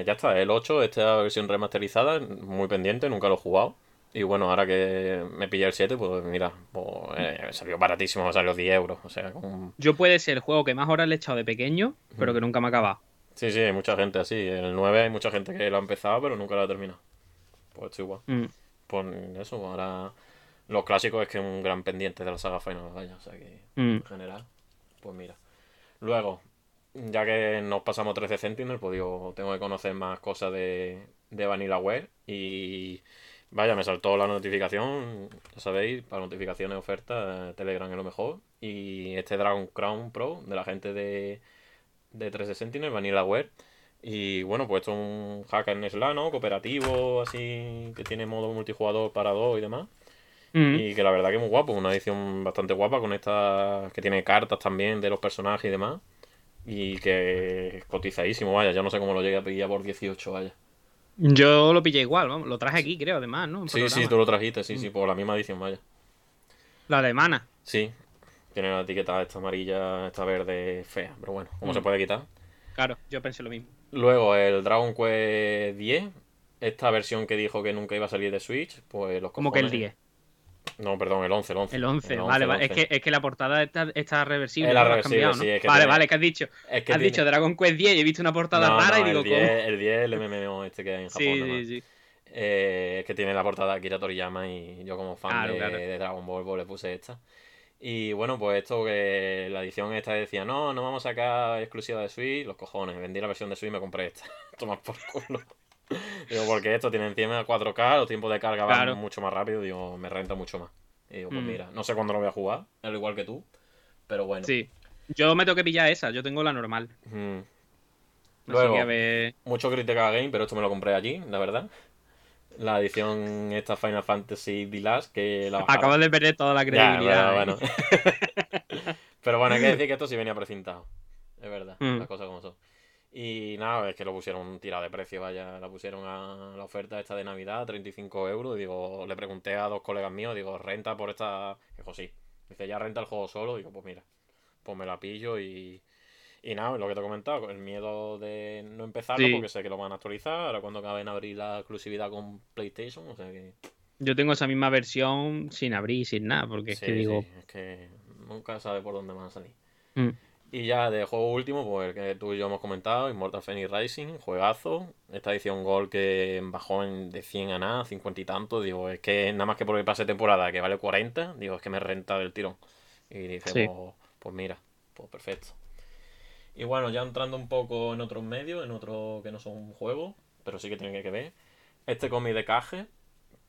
Eh, ya está, el 8, esta versión remasterizada, muy pendiente, nunca lo he jugado. Y bueno, ahora que me pillé el 7, pues mira, pues, eh, salió baratísimo, me salió 10 euros. O sea, con... Yo puede ser el juego que más horas le he echado de pequeño, pero que nunca me ha acabado. sí, sí, hay mucha gente así. En el 9 hay mucha gente que lo ha empezado, pero nunca lo ha terminado. Pues estoy igual. Mm. Pues eso, ahora los clásicos es que es un gran pendiente de la saga Final, vaya, o sea que Mm. en general, pues mira. Luego, ya que nos pasamos 13 Sentinel, pues digo, tengo que conocer más cosas de, de Vanillaware y vaya, me saltó la notificación, ya sabéis, para notificaciones, ofertas, Telegram es lo mejor. Y este Dragon Crown Pro de la gente de, de 13 Sentinel, Vanillaware. Y bueno, pues esto es un hack and slash, ¿no? Cooperativo, así, que tiene modo multijugador para dos y demás. Mm. Y que la verdad que es muy guapo, una edición bastante guapa con estas que tiene cartas también de los personajes y demás. Y que es cotizadísimo, vaya, yo no sé cómo lo llegué a pillar por 18, vaya. Yo lo pillé igual, vamos, lo traje aquí, creo, además, ¿no? En Sí, sí, tú lo trajiste, sí, sí, por la misma edición, vaya. La alemana. Sí, tiene la etiqueta esta amarilla, esta verde fea, pero bueno, ¿cómo Mm. se puede quitar? Claro, yo pensé lo mismo. Luego el Dragon Quest 10, esta versión que dijo que nunca iba a salir de Switch, pues los Como que el cojones- 10. No, perdón, el 11, el 11. El 11, El vale, vale. el Es que, es que la portada está, está reversible. Es la reversible, cambiado, ¿no? sí, es que vale, tiene- vale, que has dicho. Es que has tiene- dicho Dragon Quest 10 y he visto una portada No, rara no, y digo, el 10, ¿cómo? el 10 el MMO este que hay en Japón. Sí, sí, sí. Eh, es que tiene la portada de Akira Toriyama y yo como fan Claro, de, claro. de Dragon Ball pues le puse esta. Y bueno, pues esto que la edición esta decía, no, no vamos a sacar exclusiva de Switch, los cojones, vendí la versión de Switch y me compré esta. Tomar por culo. Digo, porque esto tiene encima 4K, los tiempos de carga Claro. van mucho más rápido, digo, me renta mucho más. Y digo, pues Mm. mira, no sé cuándo lo voy a jugar, al igual que tú, pero bueno. Sí. Yo me tengo que pillar esa, yo tengo la normal. Mm. Así Luego, que a ver. Mucho crítica a Game, pero esto me lo compré allí, la verdad. La edición esta Final Fantasy The Last, que la bajaron. Acabas de perder toda la Ya, credibilidad. bueno, ¿eh? bueno. pero bueno, hay que decir que esto sí venía precintado. Es verdad, Mm. las cosas como son. Y nada, es que lo pusieron tirado de precio, vaya, la pusieron a la oferta esta de Navidad, 35 euros. Y digo, le pregunté a dos colegas míos, digo, renta por esta. Dijo, sí. Dice, ya renta el juego solo. Digo, pues mira, pues me la pillo y. Y nada, lo que te he comentado, el miedo de no empezarlo Sí. porque sé que lo van a actualizar. Ahora cuando acaben abrir la exclusividad con PlayStation, o sea que. Yo tengo esa misma versión sin abrir, sin nada, porque es que digo. sí, es que nunca sabe por dónde van a salir. mm, Y ya de juego último, pues el que tú y yo hemos comentado, Immortal Phoenix Rising, juegazo. Esta edición Gold que bajó en, de 100 a nada, 50 y tanto. Digo, es que nada más que por el pase de temporada que vale 40, digo, es que me renta del tirón. Y dice, Sí. pues, pues mira, pues perfecto. Y bueno, ya entrando un poco en otros medios, en otros que no son juegos, pero sí que tienen que ver. Este cómic de Cage,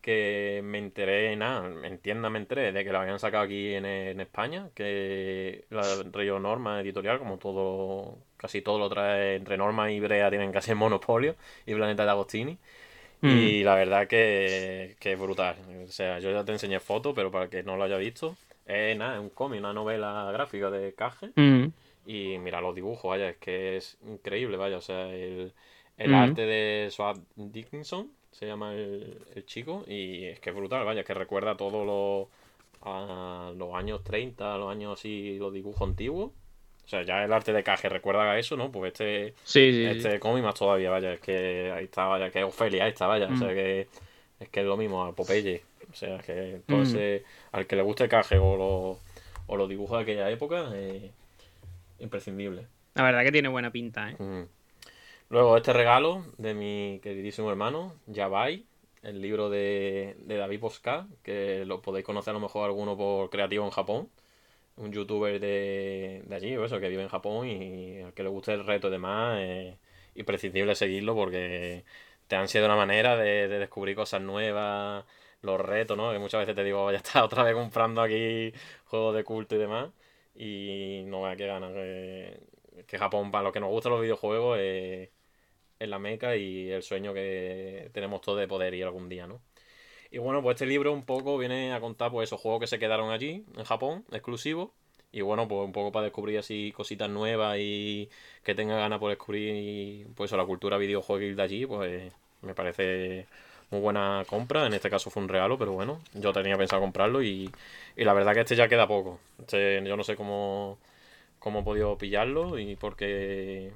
que me enteré, nada, en tienda me enteré de que lo habían sacado aquí en, en España, que la Río Norma Editorial, como todo, casi todo lo trae entre Norma y Brea, tienen casi el monopolio, y Planeta de Agostini. mm, Y la verdad que, que es brutal. O sea, yo ya te enseñé fotos, pero para el que no lo haya visto, es nada, es un cómic, una novela gráfica de Cage. mm, Y mira los dibujos, vaya, es que es increíble, vaya. O sea, el, el Mm. arte de Swap Dickinson se llama el, el chico y es que es brutal, vaya, es que recuerda todo lo a los años 30, los años así, los dibujos antiguos. O sea, ya el arte de Cage recuerda a eso, ¿no? Pues este, Sí, sí, sí. este cómic más todavía, vaya, es que ahí está, vaya, que es Ofelia, ahí está, vaya, o sea Mm. que es que es lo mismo, a Popeye. O sea, que todo Mm. ese, al que le guste Cage o los o los dibujos de aquella época, eh, imprescindible. La verdad que tiene buena pinta, ¿eh? Mm. Luego este regalo de mi queridísimo hermano, Yabai, el libro de, de David Bosca, que lo podéis conocer a lo mejor alguno por Creativo en Japón, un youtuber de, de allí, o eso, que vive en Japón y al que le guste el reto y demás, es imprescindible seguirlo porque te ansia de una manera de, de descubrir cosas nuevas, los retos, ¿no? Que muchas veces te digo, ya está otra vez comprando aquí juegos de culto y demás. Y no vea qué ganas. Que, que Japón, para los que nos gustan los videojuegos, es, es la meca y el sueño que tenemos todos de poder ir algún día, ¿no? Y bueno, pues este libro un poco viene a contar pues esos juegos que se quedaron allí, en Japón, exclusivos. Y bueno, pues un poco para descubrir así cositas nuevas y que tenga ganas por descubrir pues la cultura videojueguil de allí, pues me parece muy buena compra. En este caso fue un regalo, pero bueno, yo tenía pensado comprarlo y, y la verdad que este ya queda poco. Este, yo no sé cómo, cómo he podido pillarlo y porque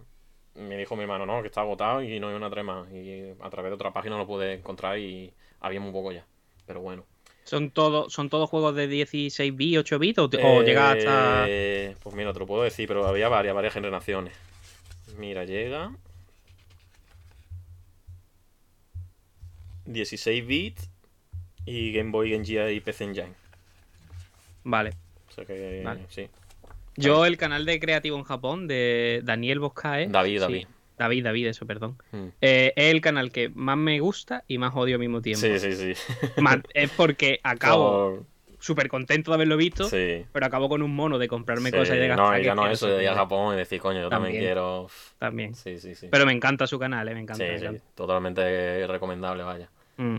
me dijo mi hermano, no, que está agotado y no hay una trema. Y a través de otra página lo pude encontrar y había muy poco ya. Pero bueno. ¿Son todos son todos juegos de 16 bits, 8 bits o, te- o llega hasta Eh, Pues mira, te lo puedo decir, pero había varias, varias generaciones. Mira, llega. 16 bits y Game Boy, Game Gear y PC Engine. Vale. O sea que Vale. sí. Yo el canal de creativo en Japón de Daniel Boscae. David, sí, David. David, David, eso, perdón. Mm. Eh, es el canal que más me gusta y más odio al mismo tiempo. Sí, sí, sí. Más- es porque acabo Por- súper contento de haberlo visto, Sí. pero acabo con un mono de comprarme sí. cosas y de gastar. No, y ya no eso, de ir a. Japón y decir, coño, yo también, También. quiero. También. Sí, sí, sí. Pero me encanta su canal, eh, me encanta. Sí, totalmente recomendable, vaya. Mm.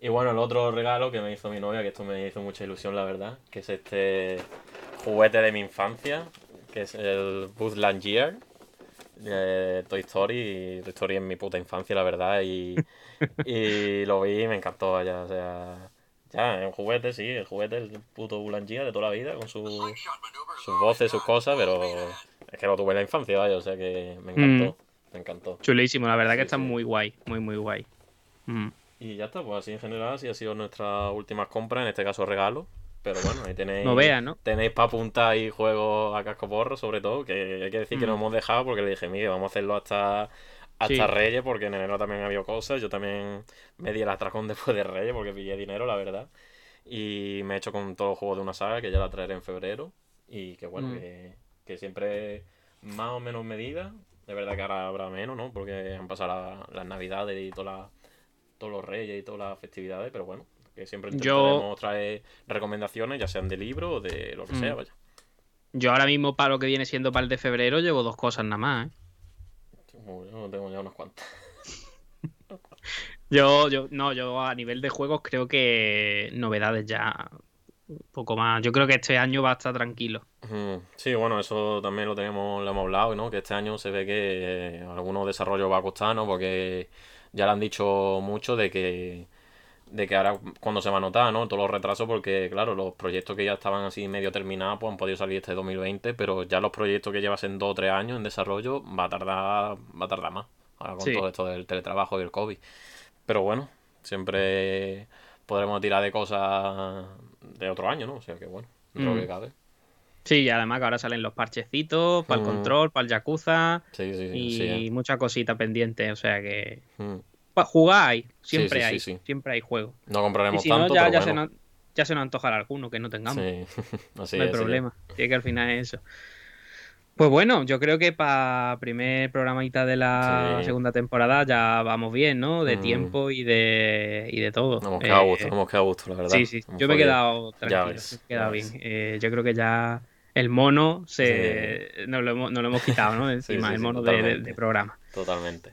Y bueno, el otro regalo que me hizo mi novia, que esto me hizo mucha ilusión, la verdad, que es este juguete de mi infancia, que es el Buzz Lightyear de Toy Story. Y Toy Story en mi puta infancia, la verdad, y, y lo vi y me encantó, vaya, o sea... Ya, es un juguete, sí, el juguete, el puto Lightyear de toda la vida, con su- sus voces, sus cosas, pero es que lo tuve en la infancia, vaya, o sea que me encantó, me encantó. Chulísimo, la verdad que está sí. muy guay, muy, muy guay. Mm. Y ya está, pues así en general, así ha sido nuestra última compra, en este caso regalo. Pero bueno, ahí tenéis, No ¿no? tenéis para apuntar ahí juegos a casco porro, sobre todo, que hay que decir que Mm. nos hemos dejado porque le dije, mire, vamos a hacerlo hasta, hasta Sí. Reyes, porque en enero también había cosas. Yo también me di el atracón después de Reyes porque pillé dinero, la verdad. Y me he hecho con todos los juegos de una saga que ya la traeré en febrero. Y que bueno, Mm. que, que siempre más o menos medida. De verdad que ahora habrá menos, ¿no? Porque han pasado la- las navidades y todas las todos los reyes y todas las festividades, pero bueno, que siempre Yo- intentaremos traer recomendaciones, ya sean de libro o de lo que Mm. sea, vaya. Yo ahora mismo, para lo que viene siendo para el de febrero, llevo dos cosas nada más, ¿eh? Yo tengo ya unas cuantas. Yo, yo, no, yo a nivel de juegos creo que novedades ya un poco más. Yo creo que este año va a estar tranquilo. Sí, bueno, eso también lo tenemos, lo hemos hablado, ¿no? Que este año se ve que eh, algunos desarrollos va a costar, ¿no? Porque ya le han dicho mucho de que de que ahora cuando se va a notar, ¿no? Todos los retrasos, porque claro, los proyectos que ya estaban así medio terminados, pues han podido salir este 2020, pero ya los proyectos que llevasen dos o tres años en desarrollo va a tardar, va a tardar más. Ahora con Sí. todo esto del teletrabajo y el COVID. Pero bueno, siempre podremos tirar de cosas de otro año, ¿no? O sea que bueno, dentro de lo Mm. que cabe. Sí, y además que ahora salen los parchecitos para el Mm. control, para el Yakuza Sí, sí, y sí, eh. mucha cosita pendiente. O sea que. Mm. Jugar hay, siempre hay, siempre hay juego. No Y compraremos si no, tanto, ya, pero ya, se nos, ya se nos antojará alguno que no tengamos. Sí, así no hay es, problema. Sí, que al final es eso. Pues bueno, yo creo que para primer programita de la Sí. segunda temporada ya vamos bien, ¿no? De Mm. tiempo y de, y de todo. Nos hemos quedado a Eh, gusto, nos hemos quedado a gusto, la verdad. Sí, sí, Hemos yo me he quedado tranquilo, ves, me he quedado bien. Eh, yo creo que ya el mono se nos, lo hemos, nos lo hemos quitado, ¿no? Encima, sí, el sí, mono de, de- totalmente. de programa. Totalmente.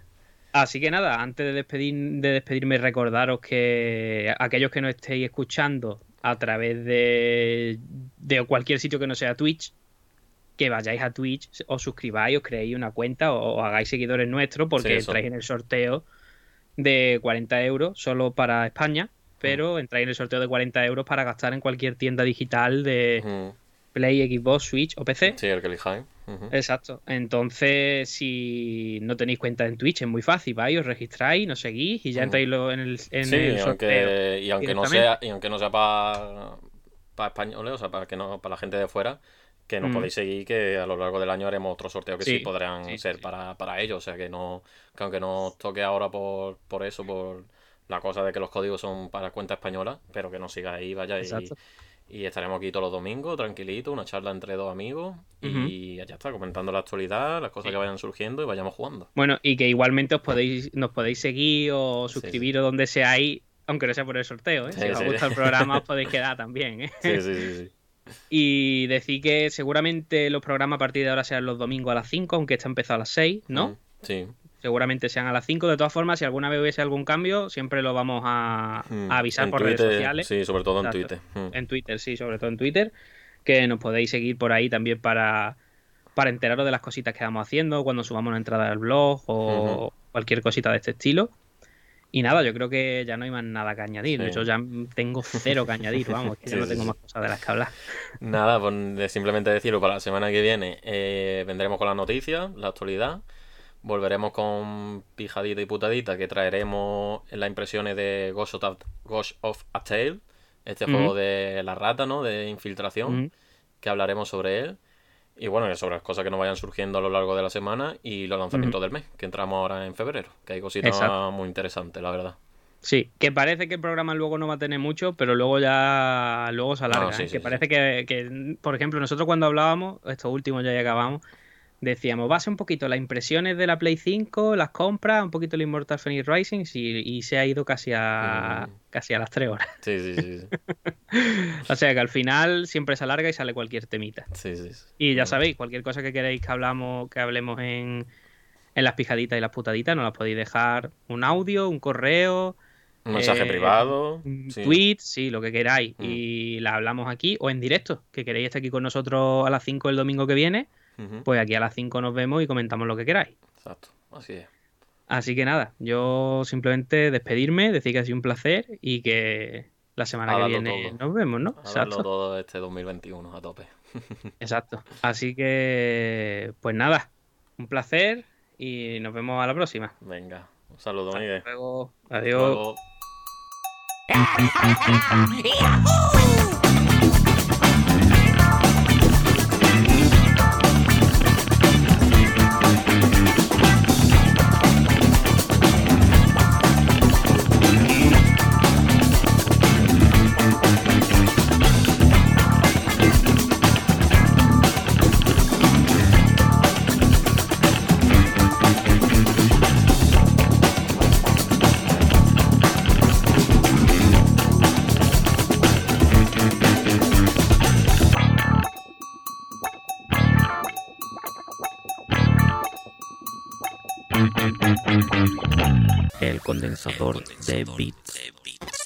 Así que nada, antes de, despedir, de despedirme, recordaros que aquellos que nos estéis escuchando a través de, de cualquier sitio que no sea Twitch, que vayáis a Twitch, os suscribáis, os creéis una cuenta o, o hagáis seguidores nuestros porque Sí, entráis en el sorteo de 40 euros solo para España. pero entráis en el sorteo de 40 euros para gastar en cualquier tienda digital de. Play, Xbox, Switch o PC. Sí, el que elijáis. Ujú. Exacto. Entonces, si no tenéis cuenta en Twitch, es muy fácil. Vais, os registráis, nos seguís y ya entráis en el, en Sí, el sorteo. aunque, y aunque no sea, y aunque no sea para españoles, o sea, para que no, para la gente de fuera, que nos Mm. podéis seguir, que a lo largo del año haremos otros sorteos que sí, Sí, podrán sí, ser para, para ellos. O sea que no, que aunque no os toque ahora por, por eso, por la cosa de que los códigos son para cuenta española, pero que nos sigáis, vaya y, Exacto. y estaremos aquí todos los domingos, tranquilito, una charla entre dos amigos, y ya está, comentando la actualidad, las cosas Sí. que vayan surgiendo y vayamos jugando. Bueno, y que igualmente os podéis, nos podéis seguir o Sí, suscribir o donde seáis, aunque no sea por el sorteo. ¿eh? Si os gusta el programa, os podéis quedar también. ¿eh? Sí, sí, sí. Y decir que seguramente los programas a partir de ahora sean los domingos a las 5, aunque está empezado a las 6, ¿no? Mm, Sí. Seguramente sean a las 5. De todas formas, si alguna vez hubiese algún cambio, siempre lo vamos a, Mm, a avisar en por Twitter, redes sociales. Sí, sobre todo en Exacto. Twitter. Mm. En Twitter, sí, sobre todo en Twitter. Que nos podéis seguir por ahí también para, para enteraros de las cositas que vamos haciendo, cuando subamos una entrada al blog o cualquier cosita de este estilo. Y nada, yo creo que ya no hay más nada que añadir. Sí. Yo ya tengo cero que añadir, vamos, que ya Sí, no sí, tengo sí. más cosas de las que hablar. Nada, pues simplemente decirlo, para la semana que viene eh, vendremos con las noticias, la actualidad. Volveremos con pijadita y putadita, que traeremos las impresiones de Ghost of, Ghost of a Tale, este juego de la rata, ¿no? De infiltración, que hablaremos sobre él. Y bueno, sobre las cosas que nos vayan surgiendo a lo largo de la semana y los lanzamientos del mes, que entramos ahora en febrero, que hay cositas Exacto. muy interesantes, la verdad. Sí, que parece que el programa luego no va a tener mucho, pero luego ya luego se alarga. No, sí, ¿eh? sí, que sí. parece que, que, por ejemplo, nosotros cuando hablábamos, estos últimos ya acabamos, decíamos, ser un poquito las impresiones de la Play 5, las compras, un poquito el Immortal Phoenix Rising y, y se ha ido casi a, casi a las 3 horas. Sí, sí, sí. sí. O sea que al final siempre se alarga y sale cualquier temita. sí, sí, sí. Y ya sabéis, cualquier cosa que queréis que hablamos, que hablemos en, en las pijaditas y las putaditas, nos las podéis dejar un audio, un correo, Un mensaje Eh, privado. un sí. tweet, sí, lo que queráis. Mm. Y la hablamos aquí o en directo, que queréis estar aquí con nosotros a las 5 el domingo que viene, Pues aquí a las 5 nos vemos y comentamos lo que queráis. Exacto, así es. Así que nada, yo simplemente despedirme, decir que ha sido un placer y que la semana que viene todo. nos vemos, ¿no? A darlo Exacto. todo este 2021 a tope. Exacto. Así que, pues nada, un placer y nos vemos a la próxima. Venga, un saludo, Miguel. Hasta luego. Hasta Adiós. luego. condensador de bits.